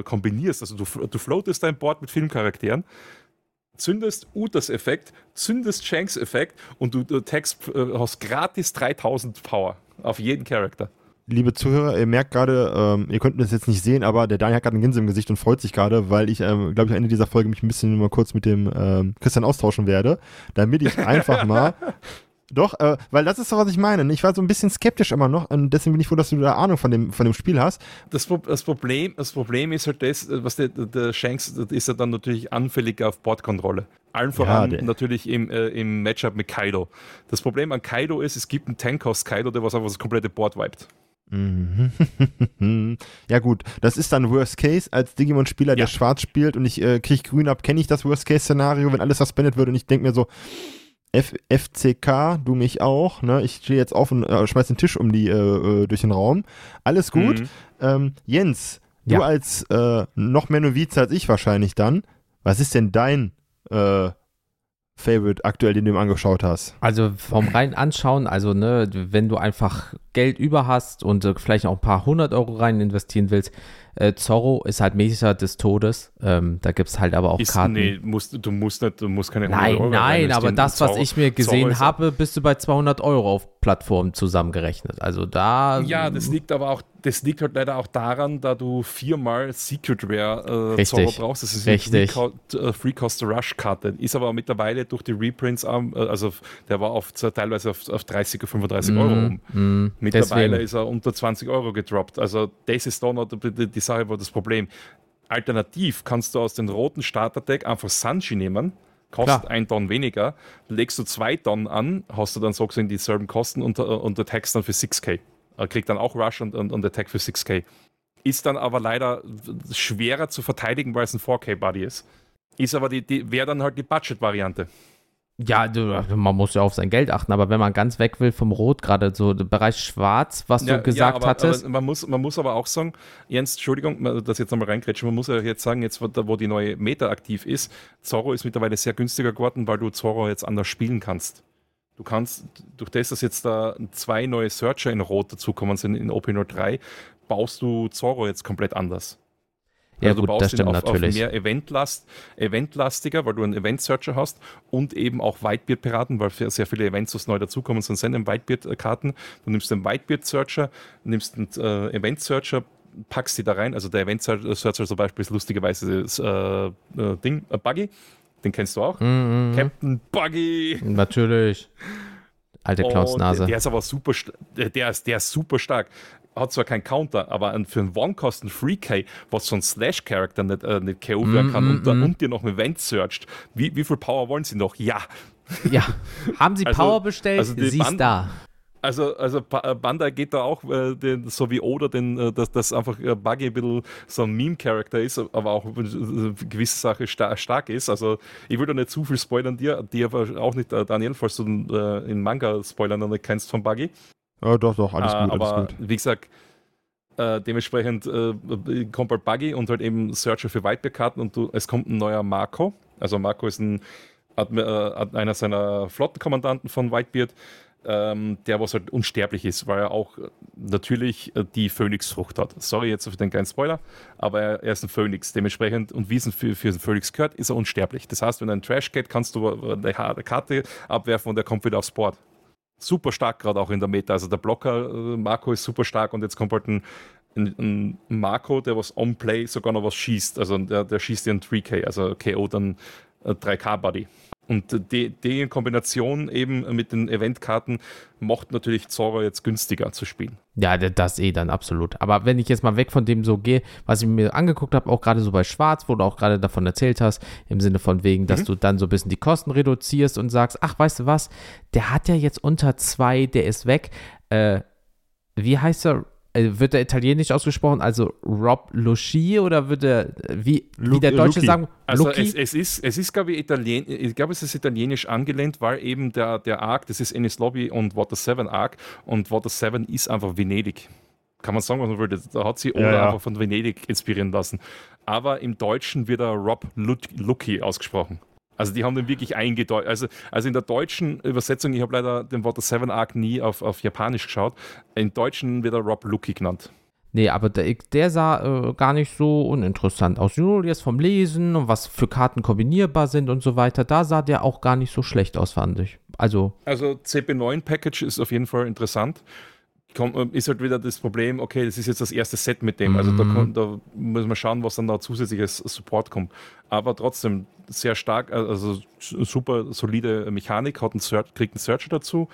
kombinierst, also du, du floatest dein Board mit Filmcharakteren, zündest Utas-Effekt, zündest Shanks-Effekt und du, du text, äh, hast gratis 3000 Power auf jeden Charakter. Liebe Zuhörer, ihr merkt gerade, ähm, ihr könnt das jetzt nicht sehen, aber der Daniel hat gerade einen Grinsen im Gesicht und freut sich gerade, weil ich, ähm, glaube ich, am Ende dieser Folge mich ein bisschen mal kurz mit dem ähm, Christian austauschen werde, damit ich einfach mal Doch, äh, weil das ist doch, was ich meine. Ich war so ein bisschen skeptisch immer noch und deswegen bin ich froh, dass du da Ahnung von dem, von dem Spiel hast. Das, das, Problem, das Problem ist halt das, was der, der Shanks ist ja dann natürlich anfälliger auf Bordkontrolle. Allen voran ja, natürlich im, äh, im Matchup mit Kaido. Das Problem an Kaido ist, es gibt einen Tank aus Kaido, der was einfach das komplette Board wiped. Mhm. ja gut, das ist dann Worst Case als Digimon-Spieler, der ja. schwarz spielt und ich äh, kriege grün ab, kenne ich das Worst Case-Szenario, wenn alles suspendet wird und ich denke mir so, F FCK, du mich auch. Ne? Ich stehe jetzt auf und äh, schmeiß den Tisch um die äh, äh durch den Raum. Alles gut. Mhm. Ähm, Jens, du ja. als äh, noch mehr Novize als ich wahrscheinlich dann. Was ist denn dein äh, Favorite aktuell, den du ihm angeschaut hast? Also vom rein anschauen, also ne, wenn du einfach Geld über hast und äh, vielleicht auch ein paar hundert Euro rein investieren willst, äh, Zorro ist halt Mesa des Todes. Ähm, da gibt es halt aber auch ist, Karten. Nee, musst, du musst nicht, du musst keine Nein, Euro nein, aber das, was Zorro, ich mir gesehen habe, bist du bei 200 Euro auf Plattformen zusammengerechnet. Also da. Ja, das liegt aber auch das liegt halt leider auch daran, da du viermal Secret Rare äh, Zauber brauchst. Das ist eine Free, äh, Free Cost Rush Karte. Ist aber mittlerweile durch die Reprints, äh, also der war auf, teilweise auf, auf 30 oder 35 mm, Euro um. Mm, mittlerweile deswegen. ist er unter 20 Euro gedroppt. Also das ist da noch die Sache, war das Problem. Alternativ kannst du aus dem roten Starter-Deck einfach Sanji nehmen kostet Klar. ein Ton weniger, legst du zwei Tonnen an, hast du dann so gesehen dieselben Kosten und, und attackst dann für 6k. Äh, kriegt dann auch Rush und, und, und Attack für 6k. Ist dann aber leider schwerer zu verteidigen, weil es ein 4K-Buddy ist. Ist aber die, die wäre dann halt die Budget-Variante. Ja, man muss ja auf sein Geld achten, aber wenn man ganz weg will vom Rot, gerade so der Bereich Schwarz, was ja, du gesagt ja, aber, hattest. Aber man, muss, man muss aber auch sagen, Jens, Entschuldigung, das jetzt nochmal reinkretschen, man muss ja jetzt sagen, jetzt wo die neue Meta aktiv ist, Zorro ist mittlerweile sehr günstiger geworden, weil du Zorro jetzt anders spielen kannst. Du kannst, durch das, dass jetzt da zwei neue Searcher in Rot dazukommen sind in OP03, baust du Zorro jetzt komplett anders. Ja, also gut, du baust das stimmt auf, natürlich. auf mehr Eventlast, eventlastiger, weil du einen Event-Searcher hast und eben auch Whitebeard-Piraten, weil sehr viele Events was neu dazukommen sind, sind Whitebeard-Karten. Du nimmst den Whitebeard-Searcher, nimmst einen äh, Event-Searcher, packst die da rein. Also der Event-Searcher zum Beispiel ist lustigerweise das äh, äh, Ding, äh, Buggy. Den kennst du auch. Mm -hmm. Captain Buggy. Natürlich. Alte Clownsnase. Der, der, ist aber super, der ist, der ist super stark hat zwar keinen Counter, aber für einen One-Kosten 3K, was so ein Slash-Character nicht, äh, nicht KO werden kann mm, und, mm, und dir noch ein Event searcht, wie, wie viel Power wollen sie noch? Ja. Ja. Haben sie also, Power bestellt? Also sie ist da. Also, also äh, Banda geht da auch, äh, den, so wie Oda, den, äh, dass das einfach äh, Buggy ein bisschen so ein Meme-Charakter ist, aber auch eine gewisse Sache star stark ist. Also ich will da nicht zu viel spoilern dir, dir aber auch nicht, äh, Daniel, falls du äh, in Manga spoilern noch nicht kennst von Buggy. Ja, doch, doch, alles gut. Aber alles gut. wie gesagt, äh, dementsprechend äh, kommt halt Buggy und halt eben Searcher für Whitebeard-Karten und du, es kommt ein neuer Marco. Also Marco ist ein, äh, einer seiner Flottenkommandanten von Whitebeard, ähm, der was halt unsterblich ist, weil er auch natürlich äh, die Phönixfrucht hat. Sorry jetzt für den kleinen Spoiler, aber er, er ist ein Phönix. Dementsprechend, und wie es für, für einen Phönix gehört, ist er unsterblich. Das heißt, wenn er in Trash geht, kannst du eine Karte abwerfen und er kommt wieder aufs Board super stark, gerade auch in der Meta. Also der Blocker äh, Marco ist super stark und jetzt kommt halt ein, ein, ein Marco, der was on Play sogar noch was schießt. Also der, der schießt ein 3K, also KO dann 3K-Buddy. Und die, die in Kombination eben mit den Eventkarten macht natürlich Zora jetzt günstiger zu spielen. Ja, das eh dann absolut. Aber wenn ich jetzt mal weg von dem so gehe, was ich mir angeguckt habe, auch gerade so bei Schwarz, wo du auch gerade davon erzählt hast, im Sinne von wegen, dass mhm. du dann so ein bisschen die Kosten reduzierst und sagst, ach, weißt du was, der hat ja jetzt unter zwei, der ist weg. Äh, wie heißt er? Äh, wird er italienisch ausgesprochen, also Rob Luci oder wird er, wie, wie der Deutsche Luki. sagen, also es, es, ist, es ist, glaube ich, Italien, ich glaube, es ist italienisch angelehnt, weil eben der, der Arc, das ist Ennis Lobby und Water 7 Arc und Water 7 ist einfach Venedig. Kann man sagen, was man will. Da hat sie Oda ja, ja. einfach von Venedig inspirieren lassen. Aber im Deutschen wird er Rob Lucky ausgesprochen. Also die haben den wirklich eingedeutet. Also, also in der deutschen Übersetzung, ich habe leider den Water 7 Arc nie auf, auf Japanisch geschaut, im Deutschen wird er Rob Lucky genannt. Nee, aber der, der sah äh, gar nicht so uninteressant aus. Nur jetzt vom Lesen und was für Karten kombinierbar sind und so weiter, da sah der auch gar nicht so schlecht aus, fand ich. Also, also CP9 Package ist auf jeden Fall interessant. Äh, ist halt wieder das Problem, okay, das ist jetzt das erste Set mit dem. Also da, mhm. da muss man schauen, was dann da zusätzliches Support kommt. Aber trotzdem sehr stark, also super solide Mechanik, hat einen Search, kriegt einen Searcher dazu,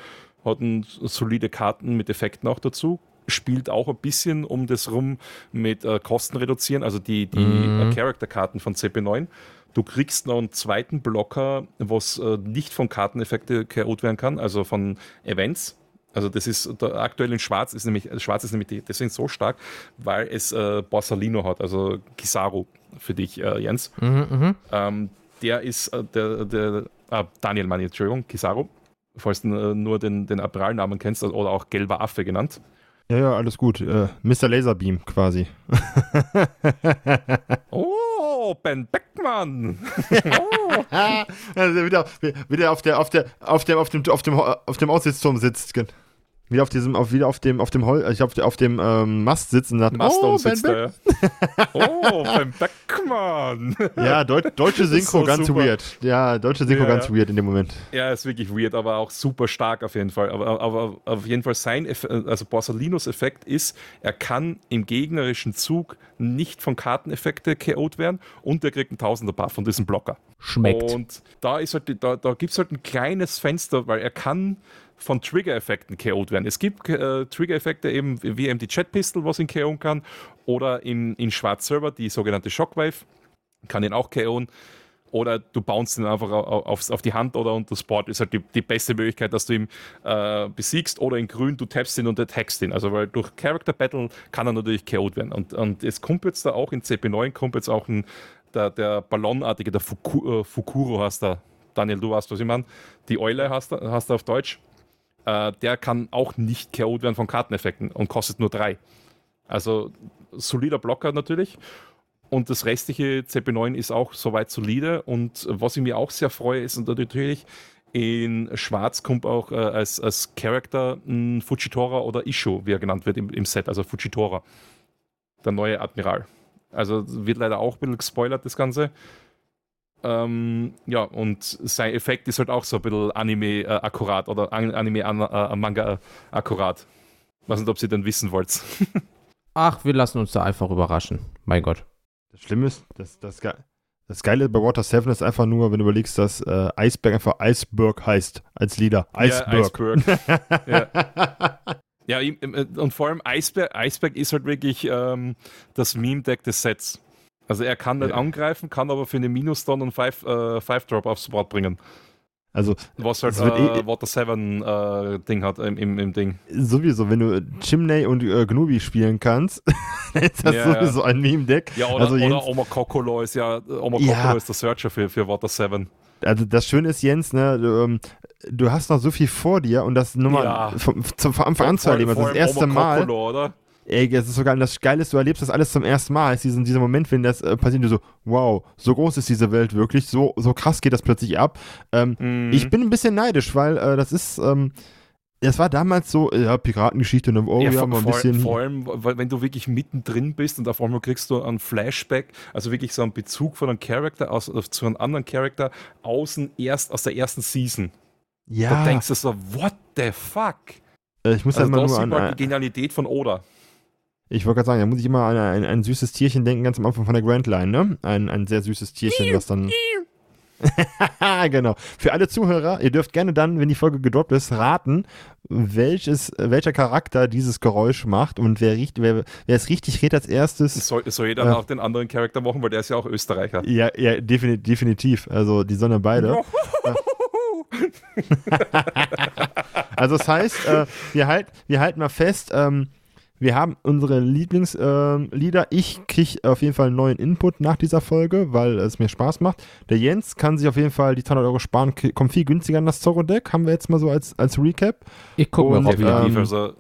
hat einen solide Karten mit Effekten auch dazu, spielt auch ein bisschen um das rum mit äh, Kosten reduzieren, also die, die mhm. äh, Character-Karten von CP9. Du kriegst noch einen zweiten Blocker, was äh, nicht von Karteneffekte KO't werden kann, also von Events. Also das ist der aktuell in Schwarz ist nämlich Schwarz ist nämlich deswegen so stark, weil es äh, Borsalino hat, also Kizaru für dich, äh, Jens. Mhm, mhm. ähm, der ist äh, der, der ah, Daniel, meine Entschuldigung, Kizaru, falls du äh, nur den, den Apralnamen kennst oder auch gelber Affe genannt. Ja, ja, alles gut. Äh, Mr. Laserbeam quasi. oh, Ben Beckmann. oh. also wieder, wieder auf der auf der auf dem auf dem auf dem auf dem Aussichtsturm sitzt wieder auf diesem, auf, wieder auf dem, auf dem Hol, ich auf, auf dem ähm, Mast sitzen und sagt, Mast oh, sitzt ben oh, Ben Beckmann. ja, Deut deutsche Synchro so ganz super. weird. Ja, deutsche Synchro ja. ganz weird in dem Moment. Ja, ist wirklich weird, aber auch super stark auf jeden Fall. Aber, aber auf jeden Fall sein, Eff also Borsalinos Effekt ist, er kann im gegnerischen Zug nicht von Karteneffekte KO'd werden und er kriegt einen Tausender Buff von diesem Blocker. Schmeckt. Und da ist halt, da, da gibt es halt ein kleines Fenster, weil er kann von Trigger-Effekten KO'd werden. Es gibt äh, Trigger-Effekte eben wie eben die Jet-Pistol, was ihn KO'en kann, oder in, in Schwarz-Server die sogenannte Shockwave, kann ihn auch KO'en. Oder du bounce ihn einfach auf, auf die Hand oder unter Sport ist halt die, die beste Möglichkeit, dass du ihn äh, besiegst. Oder in grün, du tappst ihn und attackst ihn. Also weil durch Character Battle kann er natürlich KO'd werden. Und, und es kommt jetzt da auch in CP9 kommt jetzt auch ein, der, der Ballonartige, der Fuku, äh, Fukuro heißt da, Daniel, du weißt, was ich meine, die Eule hast, hast auf Deutsch, äh, der kann auch nicht KO'd werden von Karteneffekten und kostet nur drei. Also solider Blocker natürlich. Und das restliche CP9 ist auch soweit solide. Und was ich mir auch sehr freue, ist natürlich, in Schwarz kommt auch äh, als, als Charakter ein Fujitora oder Isho, wie er genannt wird im, im Set, also Fujitora, der neue Admiral. Also wird leider auch ein bisschen gespoilert, das Ganze. Ähm, ja, und sein Effekt ist halt auch so ein bisschen Anime-akkurat äh, oder Anime-Manga-akkurat. Äh, weiß nicht, ob ihr denn wissen wollt. Ach, wir lassen uns da einfach überraschen. Mein Gott. Das Schlimme ist, das, das, das Geile bei Water 7 ist einfach nur, wenn du überlegst, dass äh, Iceberg einfach Iceberg heißt als Lieder. Iceberg. Ja, ja. ja, äh, und vor allem Iceberg, Iceberg ist halt wirklich ähm, das Meme-Deck des Sets. Also er kann nicht ja. angreifen, kann aber für eine Minus-Stun und 5-Drop äh, aufs Board bringen. Also, was halt äh, eh, Water 7 äh, Ding hat im, im, im, Ding. Sowieso, wenn du Chimney und äh, Gnubi spielen kannst, ist das ja, sowieso ein Meme-Deck. Ja, oder, also oder Oma Kokolo ist ja, Oma ja. Ist der Searcher für, für Water 7. Also das Schöne ist, Jens, ne, du, ähm, du hast noch so viel vor dir und das nur mal ja. vom Anfang an zu erleben. Das, das erste Oma Mal. Kokolo, oder? Ey, es ist sogar das Geile, du erlebst das alles zum ersten Mal. ist diesen, dieser Moment, wenn das äh, passiert, du so, wow, so groß ist diese Welt wirklich, so, so krass geht das plötzlich ab. Ähm, mhm. Ich bin ein bisschen neidisch, weil äh, das ist, ähm, das war damals so, ja, Piratengeschichte und oh, ja, ja mal ein bisschen. Vor allem, wenn du wirklich mittendrin bist und auf einmal kriegst du einen Flashback, also wirklich so einen Bezug von einem Charakter aus, zu einem anderen Charakter außen erst aus der ersten Season. Ja. Da denkst du so, what the fuck? Äh, ich muss also halt mal nur an, die Genialität von Oda. Ich wollte gerade sagen, da muss ich immer an ein, ein, süßes Tierchen denken, ganz am Anfang von der Grand Line, ne? Ein, ein sehr süßes Tierchen, was dann. genau. Für alle Zuhörer, ihr dürft gerne dann, wenn die Folge gedroppt ist, raten, welches, welcher Charakter dieses Geräusch macht und wer, wer, wer es richtig redet als erstes. Soll, soll jeder äh, auch den anderen Charakter machen, weil der ist ja auch Österreicher. Ja, ja definitiv. definitiv. Also die sollen beide. also das heißt, äh, wir, halt, wir halten mal fest, ähm, wir haben unsere Lieblingslieder. Äh, ich kriege auf jeden Fall einen neuen Input nach dieser Folge, weil es mir Spaß macht. Der Jens kann sich auf jeden Fall die 200 Euro sparen, kommt viel günstiger an das Zorro-Deck. Haben wir jetzt mal so als, als Recap. Ich gucke mal auf ähm,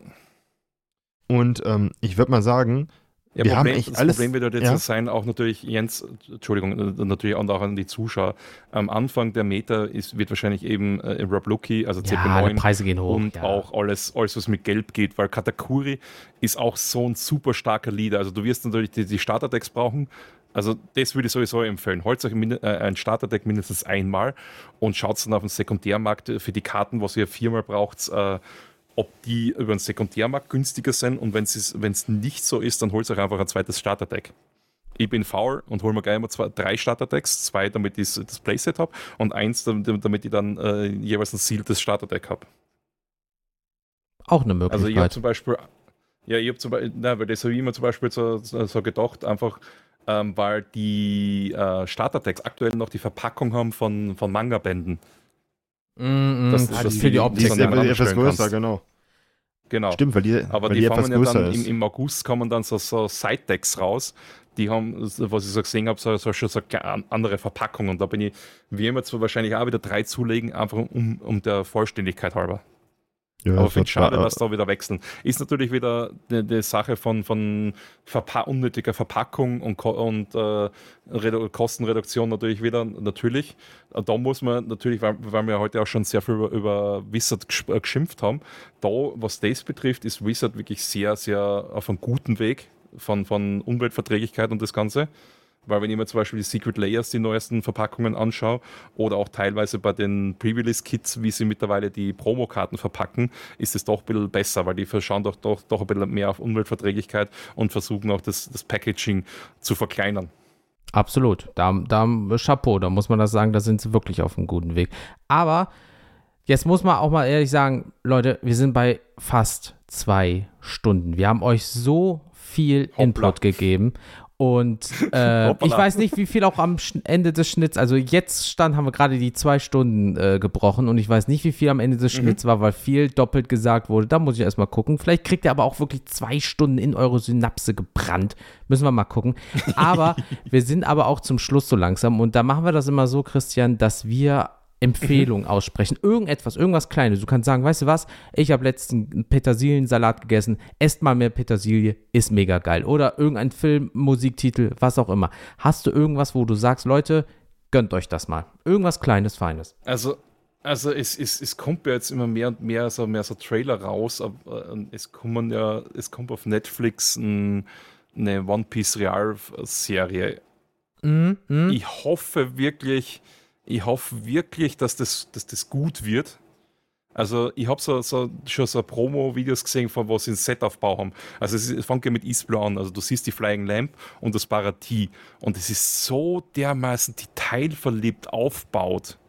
Und ähm, ich würde mal sagen, ja, wir Problem, haben echt das alles, Problem wird jetzt ja? sein, auch natürlich, Jens, Entschuldigung, äh, natürlich auch an die Zuschauer. Am Anfang der Meta ist, wird wahrscheinlich eben äh, Rob Lucky, also CP9 ja, Preise gehen hoch, und auch alles, alles, was mit Gelb geht, weil Katakuri ist auch so ein super starker Leader. Also du wirst natürlich die, die Starterdecks brauchen. Also das würde ich sowieso empfehlen. Holt euch äh, ein Starterdeck mindestens einmal und schaut dann auf den Sekundärmarkt für die Karten, was ihr viermal braucht, äh, ob die über den Sekundärmarkt günstiger sind und wenn es nicht so ist, dann holt euch einfach ein zweites Starterdeck. Ich bin faul und hole mir gleich mal zwei, drei Starterdecks, zwei, damit ich das Playset habe und eins, damit ich dann äh, jeweils ein sealtes Starterdeck habe. Auch eine Möglichkeit. Also ich habe zum Beispiel, ja, ich habe zum Beispiel, nein, weil das habe ich immer zum Beispiel so, so gedacht, einfach ähm, weil die äh, Starterdecks aktuell noch die Verpackung haben von, von Manga-Bänden. Mm, das, das, das für die Optik. ist etwas größer, genau. Genau. Stimmt, weil die, Aber weil die, die fangen ja dann im, im, August kommen dann so, so Side-Decks raus. Die haben, was ich so gesehen habe, so, so schon so andere Verpackungen. Und da bin ich, wie immer, zwar wahrscheinlich auch wieder drei zulegen, einfach um, um der Vollständigkeit halber. Ja, Aber ich finde es schade, dass da wieder wechseln. Ist natürlich wieder eine Sache von, von Verpa unnötiger Verpackung und, und äh, Kostenreduktion natürlich wieder, natürlich. Da muss man natürlich, weil, weil wir heute auch schon sehr viel über, über Wizard äh, geschimpft haben, da, was das betrifft, ist Wizard wirklich sehr, sehr auf einem guten Weg von, von Umweltverträglichkeit und das Ganze. Weil wenn ich mir zum Beispiel die Secret Layers, die neuesten Verpackungen anschaue, oder auch teilweise bei den Pre-Release-Kits, wie sie mittlerweile die Promokarten verpacken, ist es doch ein bisschen besser, weil die schauen doch, doch, doch ein bisschen mehr auf Umweltverträglichkeit und versuchen auch das, das Packaging zu verkleinern. Absolut. Da, da Chapeau, da muss man das sagen, da sind sie wirklich auf einem guten Weg. Aber jetzt muss man auch mal ehrlich sagen, Leute, wir sind bei fast zwei Stunden. Wir haben euch so viel Hoppla. Input gegeben und äh, ich weiß nicht, wie viel auch am Ende des Schnitts, also jetzt stand, haben wir gerade die zwei Stunden äh, gebrochen und ich weiß nicht, wie viel am Ende des mhm. Schnitts war, weil viel doppelt gesagt wurde. Da muss ich erstmal gucken. Vielleicht kriegt ihr aber auch wirklich zwei Stunden in eure Synapse gebrannt. Müssen wir mal gucken. Aber wir sind aber auch zum Schluss so langsam und da machen wir das immer so, Christian, dass wir Empfehlung mhm. aussprechen. Irgendetwas, irgendwas Kleines. Du kannst sagen, weißt du was, ich habe letzten einen Petersiliensalat gegessen, esst mal mehr Petersilie, ist mega geil. Oder irgendein Film, Musiktitel, was auch immer. Hast du irgendwas, wo du sagst, Leute, gönnt euch das mal. Irgendwas Kleines, Feines. Also, also es, es, es kommt ja jetzt immer mehr und mehr so, mehr so Trailer raus, äh, es kommen ja, es kommt auf Netflix ein, eine One Piece Real-Serie. Mm, mm. Ich hoffe wirklich, ich hoffe wirklich, dass das, dass das gut wird. Also ich habe so, so, schon so Promo-Videos gesehen, von was sie ein Setaufbau haben. Also es, es fängt ja mit Eastblue an. Also du siehst die Flying Lamp und das Paratie. Und es ist so dermaßen detailverliebt aufgebaut.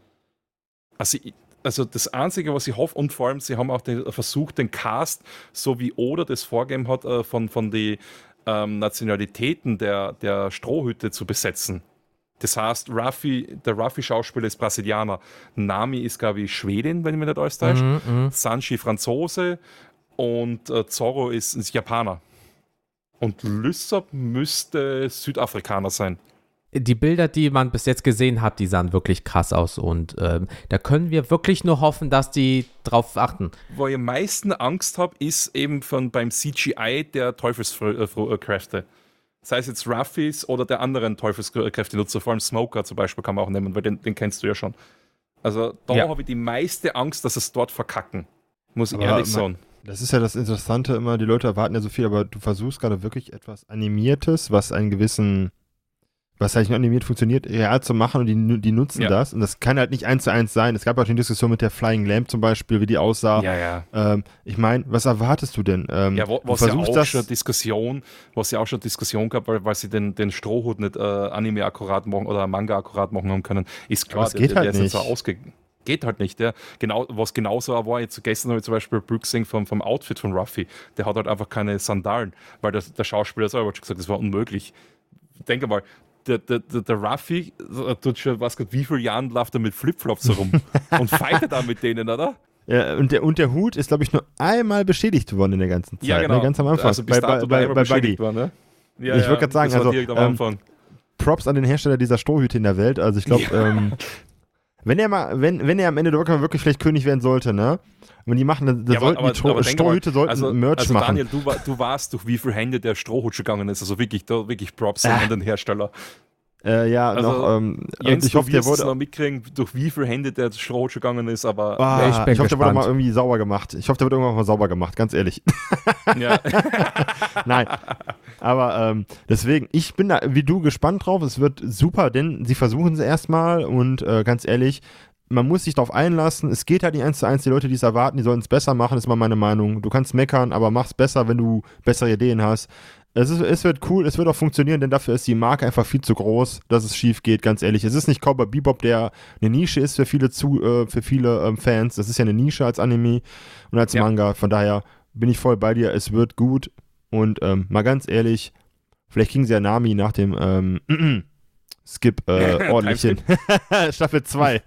Also, also das Einzige, was ich hoffe, und vor allem, sie haben auch den, versucht, den Cast, so wie Oda das vorgegeben hat, äh, von, von den ähm, Nationalitäten der, der Strohhütte zu besetzen. Das heißt, Ruffy, der Ruffy-Schauspieler ist Brasilianer. Nami ist, glaube ich, Schwedin, wenn ich mich nicht alles täusche. Mhm, mhm, Sanji Franzose und äh, Zorro ist, ist Japaner. Und Lysop müsste Südafrikaner sein. Die Bilder, die man bis jetzt gesehen hat, die sahen wirklich krass aus und ähm, da können wir wirklich nur hoffen, dass die drauf achten. Wo ich am meisten Angst habe, ist eben von beim CGI der Teufelskräfte sei es jetzt Ruffys oder der anderen Teufelskräfte-Nutzer, vor allem Smoker zum Beispiel kann man auch nehmen, weil den, den kennst du ja schon. Also da ja. habe ich die meiste Angst, dass es dort verkacken. Muss ich ehrlich sagen. Das ist ja das Interessante immer, die Leute erwarten ja so viel, aber du versuchst gerade wirklich etwas Animiertes, was einen gewissen was halt nicht animiert funktioniert, real zu machen und die, die nutzen ja. das. Und das kann halt nicht eins zu eins sein. Es gab auch die Diskussion mit der Flying Lamp zum Beispiel, wie die aussah. Ja, ja. Ähm, ich meine, was erwartest du denn? Ähm, ja, wo, was ja auch das schon Diskussion, was ja auch schon Diskussion gab, weil, weil sie den, den Strohhut nicht äh, Anime akkurat machen oder Manga akkurat machen haben können, ist klar, der, geht der, halt der nicht. so ausge geht halt nicht. Der, genau, was genauso war, jetzt gestern habe ich zum Beispiel Brooksing vom, vom Outfit von Ruffy, der hat halt einfach keine Sandalen, weil der, der Schauspieler selber hat schon gesagt, das war unmöglich. Denke mal, der, der, der, der Ruffy tut schon, was Gott, wie viele Jahren läuft er mit Flipflops herum und fightet da mit denen, oder? Ja, und der, und der Hut ist, glaube ich, nur einmal beschädigt worden in der ganzen Zeit. Ja, ne? genau. Ne? Ganz am Anfang. Also bis bei, bei, bei, Buddy. War, ne? ja, ich würde gerade sagen, also, ähm, Props an den Hersteller dieser Strohhüte in der Welt. Also ich glaube, ja. ähm, wenn er mal, wenn, wenn er am Ende wirklich, wirklich vielleicht König werden sollte, ne? Wenn die machen, dann ja, sollten aber, die Strohhüte sollten also, Merch also machen. Daniel, du, du warst durch wie viele Hände der Strohhut gegangen ist. Also wirklich, da, wirklich Props ah. an den Hersteller. Äh, ja, also, noch, ähm, Jens, ich hoffe, der wurde noch mitkriegen, durch wie viele Hände der Schrot gegangen ist, aber ah, ja, ich, ich hoffe, der wurde mal irgendwie sauber gemacht. Ich hoffe, der wird irgendwann mal sauber gemacht, ganz ehrlich. Ja. Nein, aber ähm, deswegen, ich bin da wie du gespannt drauf. Es wird super, denn sie versuchen es erstmal und äh, ganz ehrlich, man muss sich darauf einlassen. Es geht halt nicht eins zu eins. Die Leute, die es erwarten, die sollen es besser machen, ist mal meine Meinung. Du kannst meckern, aber mach's besser, wenn du bessere Ideen hast. Es, ist, es wird cool, es wird auch funktionieren, denn dafür ist die Marke einfach viel zu groß, dass es schief geht, ganz ehrlich. Es ist nicht Cowboy Bebop, der eine Nische ist für viele, zu, äh, für viele ähm, Fans. Das ist ja eine Nische als Anime und als ja. Manga. Von daher bin ich voll bei dir. Es wird gut. Und ähm, mal ganz ehrlich, vielleicht kriegen sie ja Nami nach dem ähm, Skip äh, ordentlich hin. Staffel 2.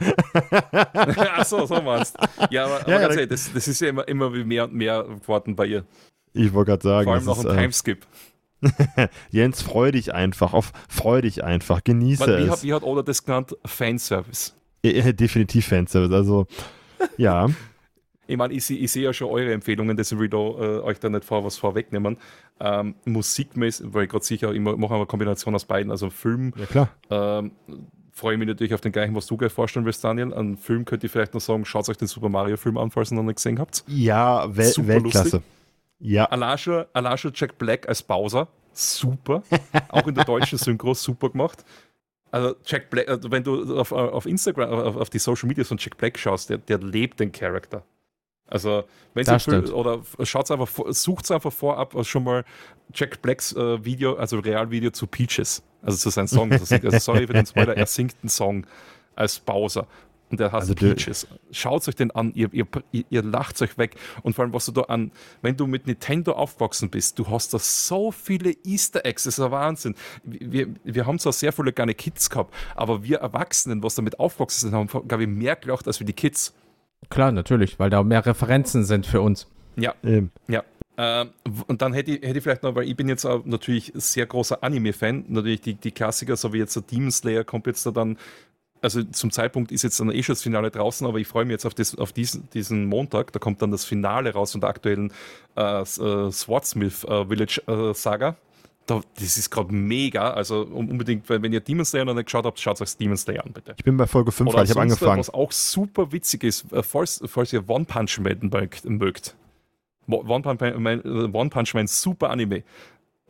Achso, so meinst Ja, aber, aber ja, ganz ehrlich, das, das, ist ja immer, immer mehr und mehr geworden bei ihr. Ich wollte gerade sagen. Vor allem noch ein äh, Timeskip. Jens, freu dich einfach, auf, freu dich einfach, genieße Man, wie es. Hat, wie hat Oda das genannt? Fanservice. Ja, definitiv Fanservice, also ja. Ich meine, ich, ich sehe ja schon eure Empfehlungen, deswegen will ich da, äh, euch da nicht vor, was vorwegnehmen. Ähm, musikmäßig, weil ich gerade sicher, ich mache eine Kombination aus beiden, also Film. Ja, klar. Ähm, freue ich mich natürlich auf den gleichen, was du gleich vorstellen willst, Daniel. An Film könnt ihr vielleicht noch sagen, schaut euch den Super Mario Film an, falls ihr noch nicht gesehen habt. Ja, Wel Super Weltklasse. Lustig. Ja. Alasha, Alasha Jack Black als Bowser, super. Auch in der deutschen Synchro super gemacht. Also Jack Black, also wenn du auf, auf Instagram, auf, auf, die Social Media von Jack Black schaust, der, der lebt den Charakter. Also, wenn sie Film, oder schaut einfach, sucht es einfach vorab schon mal Jack Blacks äh, Video, also Realvideo zu Peaches, also zu seinem Song. Also, sorry für den Spoiler, er singt einen Song als Bowser. Und der heißt also Peaches. Schaut euch den an, ihr, ihr, ihr lacht euch weg. Und vor allem, was du da an, wenn du mit Nintendo aufgewachsen bist, du hast da so viele Easter Eggs, das ist ein Wahnsinn. Wir, wir haben zwar sehr viele kleine Kids gehabt, aber wir Erwachsenen, was damit aufgewachsen sind, haben, glaube ich, mehr gelacht als wir die Kids. Klar, natürlich, weil da mehr Referenzen sind für uns. Ja, ähm. ja. Ähm, und dann hätte ich, hätte ich vielleicht noch, weil ich bin jetzt auch natürlich sehr großer Anime-Fan, natürlich die, die Klassiker, so wie jetzt der Demon Slayer kommt jetzt da dann also zum Zeitpunkt ist jetzt dann eh schon das Finale draußen, aber ich freue mich jetzt auf, das, auf diesen, diesen Montag. Da kommt dann das Finale raus von der aktuellen äh, äh, Swartsmith äh, Village äh, Saga. Da, das ist gerade mega. Also unbedingt, wenn ihr Demon Slayer noch nicht geschaut habt, schaut euch Demon Slayer an, bitte. Ich bin bei Folge 5, weil ich habe angefangen. Was auch super witzig ist, äh, falls, falls ihr One Punch Man mögt. One Punch Man, One Punch Man super Anime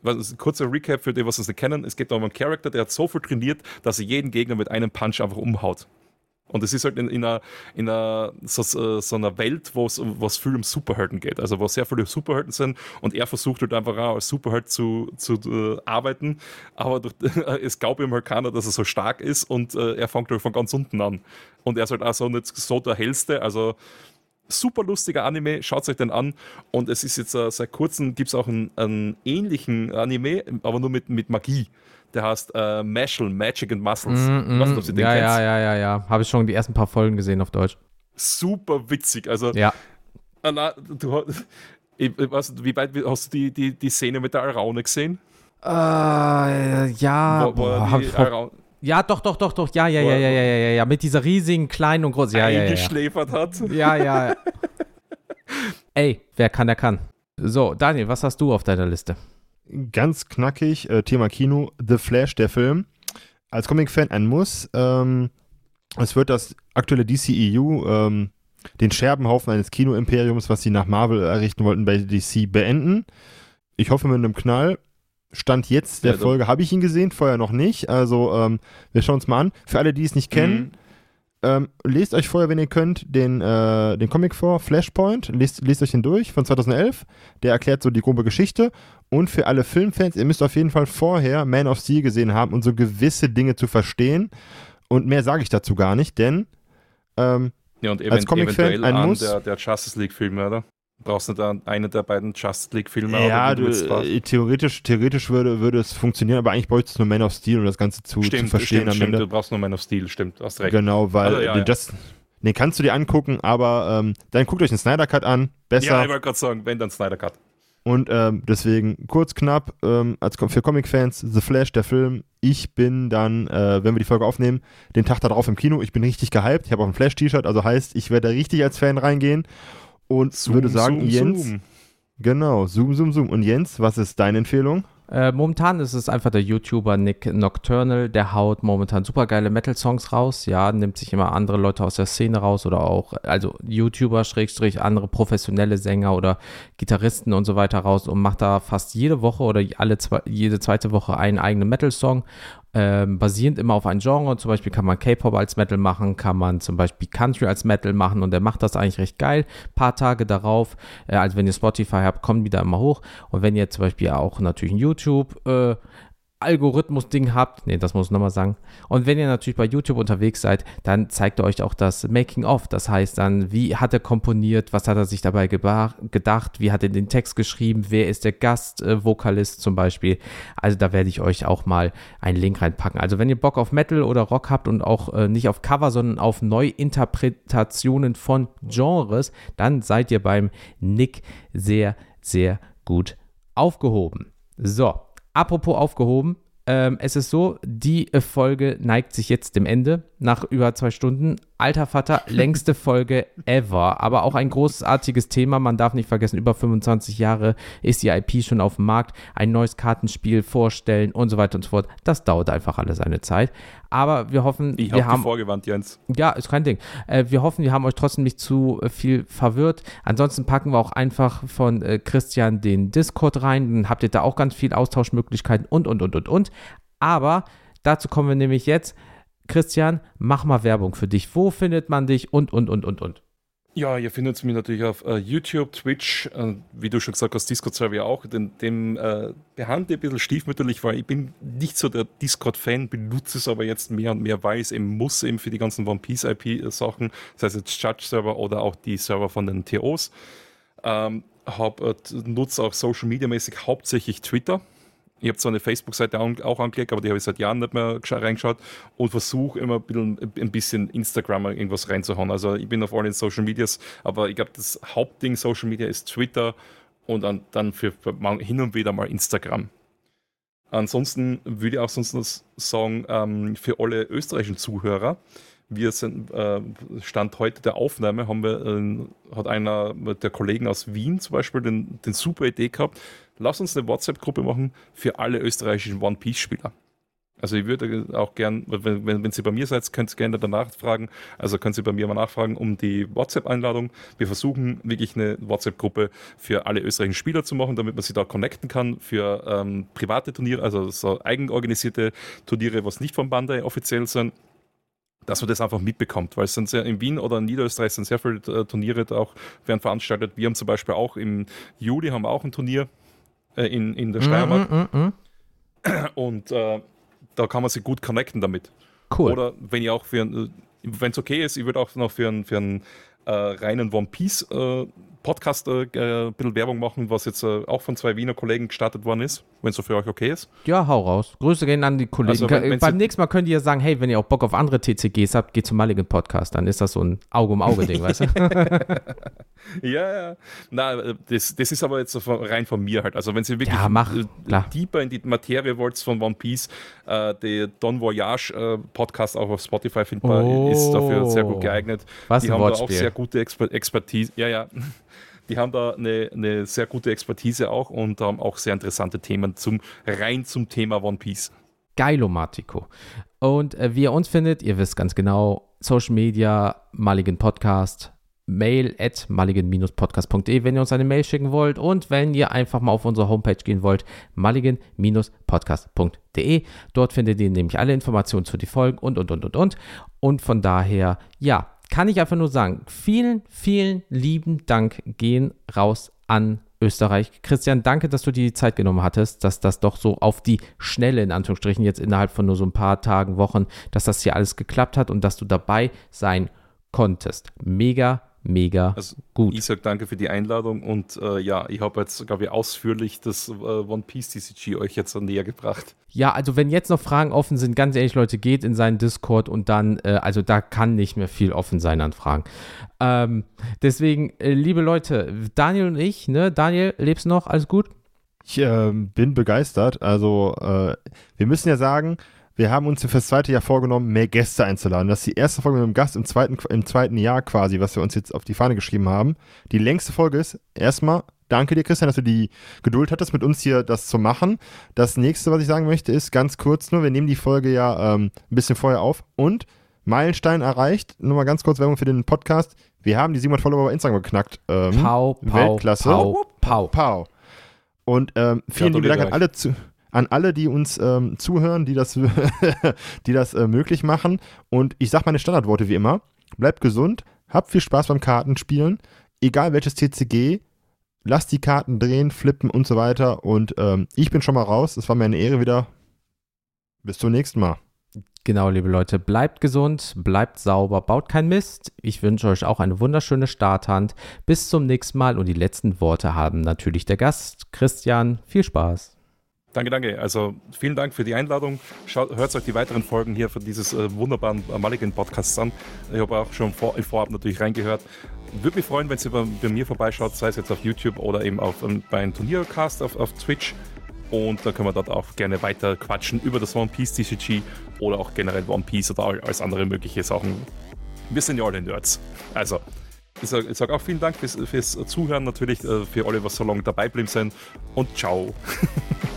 was, kurzer Recap für die, was es nicht kennen. Es geht um einen Charakter, der hat so viel trainiert, dass er jeden Gegner mit einem Punch einfach umhaut. Und es ist halt in, in, einer, in einer, so, so einer Welt, wo es viel um Superhelden geht. Also wo sehr viele Superhelden sind und er versucht halt einfach auch als Superheld zu, zu uh, arbeiten. Aber durch, es glaubt ihm halt keiner, dass er so stark ist und uh, er fängt halt von ganz unten an. Und er ist halt auch so nicht so der hellste. Also super lustiger Anime, schaut euch den an. Und es ist jetzt uh, seit kurzem gibt es auch einen, einen, ähnlichen Anime, aber nur mit, mit Magie. Der heißt uh, Mashal, Magic and Muscles. Mm, mm, ich weiß nicht, ja, ja, ja, ja, ja. Habe ich schon die ersten paar Folgen gesehen auf Deutsch. Super witzig. Also, ja. Anna, du, ich, weiß, wie weit hast du die, die, die Szene mit der Araune gesehen? Uh, ja, wo, wo boah, die Araune, ja, doch, doch, doch, doch. Ja, ja, ja, ja, ja, ja, ja. Mit dieser riesigen, kleinen und großen. Ja, ja, ja. Eingeschläfert hat. Ja, ja. Ey, wer kann, der kann. So, Daniel, was hast du auf deiner Liste? Ganz knackig, äh, Thema Kino, The Flash, der Film. Als Comic-Fan ein Muss. Ähm, es wird das aktuelle DCEU, ähm, den Scherbenhaufen eines Kino-Imperiums, was sie nach Marvel errichten wollten, bei DC beenden. Ich hoffe mit einem Knall. Stand jetzt der ja, Folge habe ich ihn gesehen, vorher noch nicht. Also ähm, wir schauen uns mal an. Für alle, die es nicht kennen, mhm. ähm, lest euch vorher, wenn ihr könnt, den, äh, den Comic vor, Flashpoint. Lest, lest euch den durch von 2011. Der erklärt so die grobe Geschichte. Und für alle Filmfans, ihr müsst auf jeden Fall vorher Man of Steel gesehen haben, um so gewisse Dinge zu verstehen. Und mehr sage ich dazu gar nicht, denn ähm, ja, und als Comic-Fan ein Muss. Der, der Justice League-Filme, oder? brauchst du da einen der beiden Just League-Filme? Ja, du, äh, theoretisch, theoretisch würde, würde es funktionieren, aber eigentlich bräuchtest du nur Man of Steel, um das Ganze zu, stimmt, zu verstehen stimmt, stimmt, Du brauchst nur Man of Steel, stimmt, hast recht. Genau, weil also, ja, den, ja. Just, den kannst du dir angucken, aber ähm, dann guckt euch den Snyder Cut an. Besser. Ja, ich wollte gerade sagen, wenn dann Snyder Cut. Und ähm, deswegen kurz, knapp, ähm, als für Comic-Fans, The Flash, der Film. Ich bin dann, äh, wenn wir die Folge aufnehmen, den Tag darauf im Kino. Ich bin richtig gehypt. Ich habe auch ein Flash-T-Shirt, also heißt, ich werde richtig als Fan reingehen. Und zoom, würde sagen, zoom, Jens. Zoom. Genau, zoom, zoom, zoom. Und Jens, was ist deine Empfehlung? Äh, momentan ist es einfach der YouTuber Nick Nocturnal, der haut momentan super geile Metal-Songs raus, ja, nimmt sich immer andere Leute aus der Szene raus oder auch, also YouTuber, Schrägstrich, andere professionelle Sänger oder Gitarristen und so weiter raus und macht da fast jede Woche oder alle zwei, jede zweite Woche einen eigenen Metal-Song ähm, basierend immer auf ein Genre. Zum Beispiel kann man K-Pop als Metal machen, kann man zum Beispiel Country als Metal machen und der macht das eigentlich recht geil. Ein paar Tage darauf, äh, also wenn ihr Spotify habt, kommen die da immer hoch. Und wenn ihr zum Beispiel auch natürlich ein YouTube äh, Algorithmus-Ding habt, nee, das muss ich nochmal sagen. Und wenn ihr natürlich bei YouTube unterwegs seid, dann zeigt er euch auch das Making-of. Das heißt dann, wie hat er komponiert, was hat er sich dabei gedacht, wie hat er den Text geschrieben, wer ist der Gastvokalist äh, zum Beispiel. Also da werde ich euch auch mal einen Link reinpacken. Also wenn ihr Bock auf Metal oder Rock habt und auch äh, nicht auf Cover, sondern auf Neuinterpretationen von Genres, dann seid ihr beim Nick sehr, sehr gut aufgehoben. So, Apropos aufgehoben, ähm, es ist so, die Folge neigt sich jetzt dem Ende nach über zwei Stunden. Alter Vater, längste Folge ever. Aber auch ein großartiges Thema. Man darf nicht vergessen, über 25 Jahre ist die IP schon auf dem Markt. Ein neues Kartenspiel vorstellen und so weiter und so fort. Das dauert einfach alles seine Zeit. Aber wir hoffen, ich wir hab haben. vorgewandt, Jens. Ja, ist kein Ding. Äh, wir hoffen, wir haben euch trotzdem nicht zu viel verwirrt. Ansonsten packen wir auch einfach von äh, Christian den Discord rein. Dann habt ihr da auch ganz viel Austauschmöglichkeiten und, und, und, und, und. Aber dazu kommen wir nämlich jetzt. Christian, mach mal Werbung für dich. Wo findet man dich und, und, und, und, und? Ja, ihr findet mich natürlich auf uh, YouTube, Twitch, uh, wie du schon gesagt hast, Discord-Server auch. Den, dem uh, behandle ich ein bisschen stiefmütterlich, weil ich bin nicht so der Discord-Fan, benutze es aber jetzt mehr und mehr, weil es eben muss eben für die ganzen One Piece-IP-Sachen, sei es jetzt Judge-Server oder auch die Server von den TOs. Ähm, hab, nutze auch Social-Media-mäßig hauptsächlich Twitter ich habe zwar eine Facebook-Seite auch angelegt, aber die habe ich seit Jahren nicht mehr reingeschaut und versuche immer ein bisschen, Instagram irgendwas reinzuhauen. Also ich bin auf allen Social Medias, aber ich glaube, das Hauptding Social Media ist Twitter und dann, für, hin und wieder mal Instagram. Ansonsten würde ich auch sonst sagen, ähm, für alle österreichischen Zuhörer, wir sind, äh, Stand heute der Aufnahme, haben wir, äh, hat einer der Kollegen aus Wien zum Beispiel den, den super Idee gehabt, lass uns eine WhatsApp-Gruppe machen für alle österreichischen One-Piece-Spieler. Also ich würde auch gern, wenn, wenn, wenn Sie bei mir seid, könnt ihr gerne danach fragen. Also können Sie bei mir mal nachfragen um die WhatsApp-Einladung. Wir versuchen wirklich eine WhatsApp-Gruppe für alle österreichischen Spieler zu machen, damit man sich da connecten kann für ähm, private Turniere, also so eigenorganisierte Turniere, was nicht vom Bandai offiziell sind dass man das einfach mitbekommt, weil es sind sehr in Wien oder in Niederösterreich sind sehr viele äh, Turniere da auch werden veranstaltet. Wir haben zum Beispiel auch im Juli haben wir auch ein Turnier äh, in, in der Steiermark. Mm, mm, mm. Und äh, da kann man sich gut connecten damit. Cool. Oder wenn ich auch für äh, wenn es okay ist, ich würde auch noch für einen für einen äh, reinen One Piece äh, Podcast äh, ein bisschen Werbung machen, was jetzt auch von zwei Wiener Kollegen gestartet worden ist, wenn es so für euch okay ist. Ja, hau raus. Grüße gehen an die Kollegen. Also, wenn, Beim nächsten Mal könnt ihr ja sagen, hey, wenn ihr auch Bock auf andere TCGs habt, geht zum Mulligan Podcast. Dann ist das so ein Auge-um-Auge-Ding, weißt du? ja, ja. Na, äh, das, das ist aber jetzt so rein von mir halt. Also wenn ihr wirklich ja, mach, deeper in die Materie wollt von One Piece, äh, der Don Voyage äh, Podcast auch auf Spotify findbar, oh, ist dafür sehr gut geeignet. Was die haben Wortspiel. da auch sehr gute Exper Expertise. Ja, ja. Die haben da eine, eine sehr gute Expertise auch und haben auch sehr interessante Themen zum rein zum Thema One Piece. Geilomatico. Und äh, wie ihr uns findet, ihr wisst ganz genau, Social Media, Mulligan Podcast, mail at mulligan-podcast.de, wenn ihr uns eine Mail schicken wollt und wenn ihr einfach mal auf unsere Homepage gehen wollt, mulligan-podcast.de. Dort findet ihr nämlich alle Informationen zu den Folgen und, und, und, und, und. Und von daher, ja, kann ich einfach nur sagen, vielen, vielen lieben Dank gehen raus an Österreich. Christian, danke, dass du die Zeit genommen hattest, dass das doch so auf die Schnelle, in Anführungsstrichen, jetzt innerhalb von nur so ein paar Tagen, Wochen, dass das hier alles geklappt hat und dass du dabei sein konntest. Mega, mega also, gut. Ich sage danke für die Einladung und äh, ja, ich habe jetzt, glaube ich, ausführlich das äh, One Piece TCG euch jetzt so näher gebracht. Ja, also wenn jetzt noch Fragen offen sind, ganz ehrlich, Leute, geht in seinen Discord und dann, äh, also da kann nicht mehr viel offen sein an Fragen. Ähm, deswegen, äh, liebe Leute, Daniel und ich, ne, Daniel, lebst noch? Alles gut? Ich ähm, bin begeistert. Also, äh, wir müssen ja sagen, wir haben uns für das zweite Jahr vorgenommen, mehr Gäste einzuladen. Das ist die erste Folge mit einem Gast im zweiten, im zweiten Jahr quasi, was wir uns jetzt auf die Fahne geschrieben haben. Die längste Folge ist erstmal, danke dir, Christian, dass du die Geduld hattest, mit uns hier das zu machen. Das nächste, was ich sagen möchte, ist ganz kurz nur, wir nehmen die Folge ja ähm, ein bisschen vorher auf und Meilenstein erreicht. Nur mal ganz kurz Werbung für den Podcast. Wir haben die 700 Follower bei Instagram geknackt. Ähm, pau, pau, Weltklasse. Pau, pau. pau. Und ähm, vielen lieben Dank an alle zu an alle, die uns ähm, zuhören, die das, die das äh, möglich machen. Und ich sage meine Standardworte wie immer. Bleibt gesund, habt viel Spaß beim Kartenspielen, egal welches TCG, lasst die Karten drehen, flippen und so weiter. Und ähm, ich bin schon mal raus. Es war mir eine Ehre wieder. Bis zum nächsten Mal. Genau, liebe Leute, bleibt gesund, bleibt sauber, baut kein Mist. Ich wünsche euch auch eine wunderschöne Starthand. Bis zum nächsten Mal und die letzten Worte haben natürlich der Gast Christian. Viel Spaß. Danke, danke. Also vielen Dank für die Einladung. Hört euch die weiteren Folgen hier von dieses äh, wunderbaren äh, Mulligan Podcasts an. Ich habe auch schon vor, im Vorab natürlich reingehört. Würde mich freuen, wenn ihr bei, bei, mir vorbeischaut, sei es jetzt auf YouTube oder eben auf, ähm, bei einem Turniercast auf, auf Twitch. Und da können wir dort auch gerne weiter quatschen über das One Piece TCG oder auch generell One Piece oder alles andere mögliche Sachen. Wir sind ja alle Nerds. Also, ich sage sag auch vielen Dank fürs, fürs Zuhören natürlich, äh, für alle, was so lange dabei geblieben sind. Und ciao.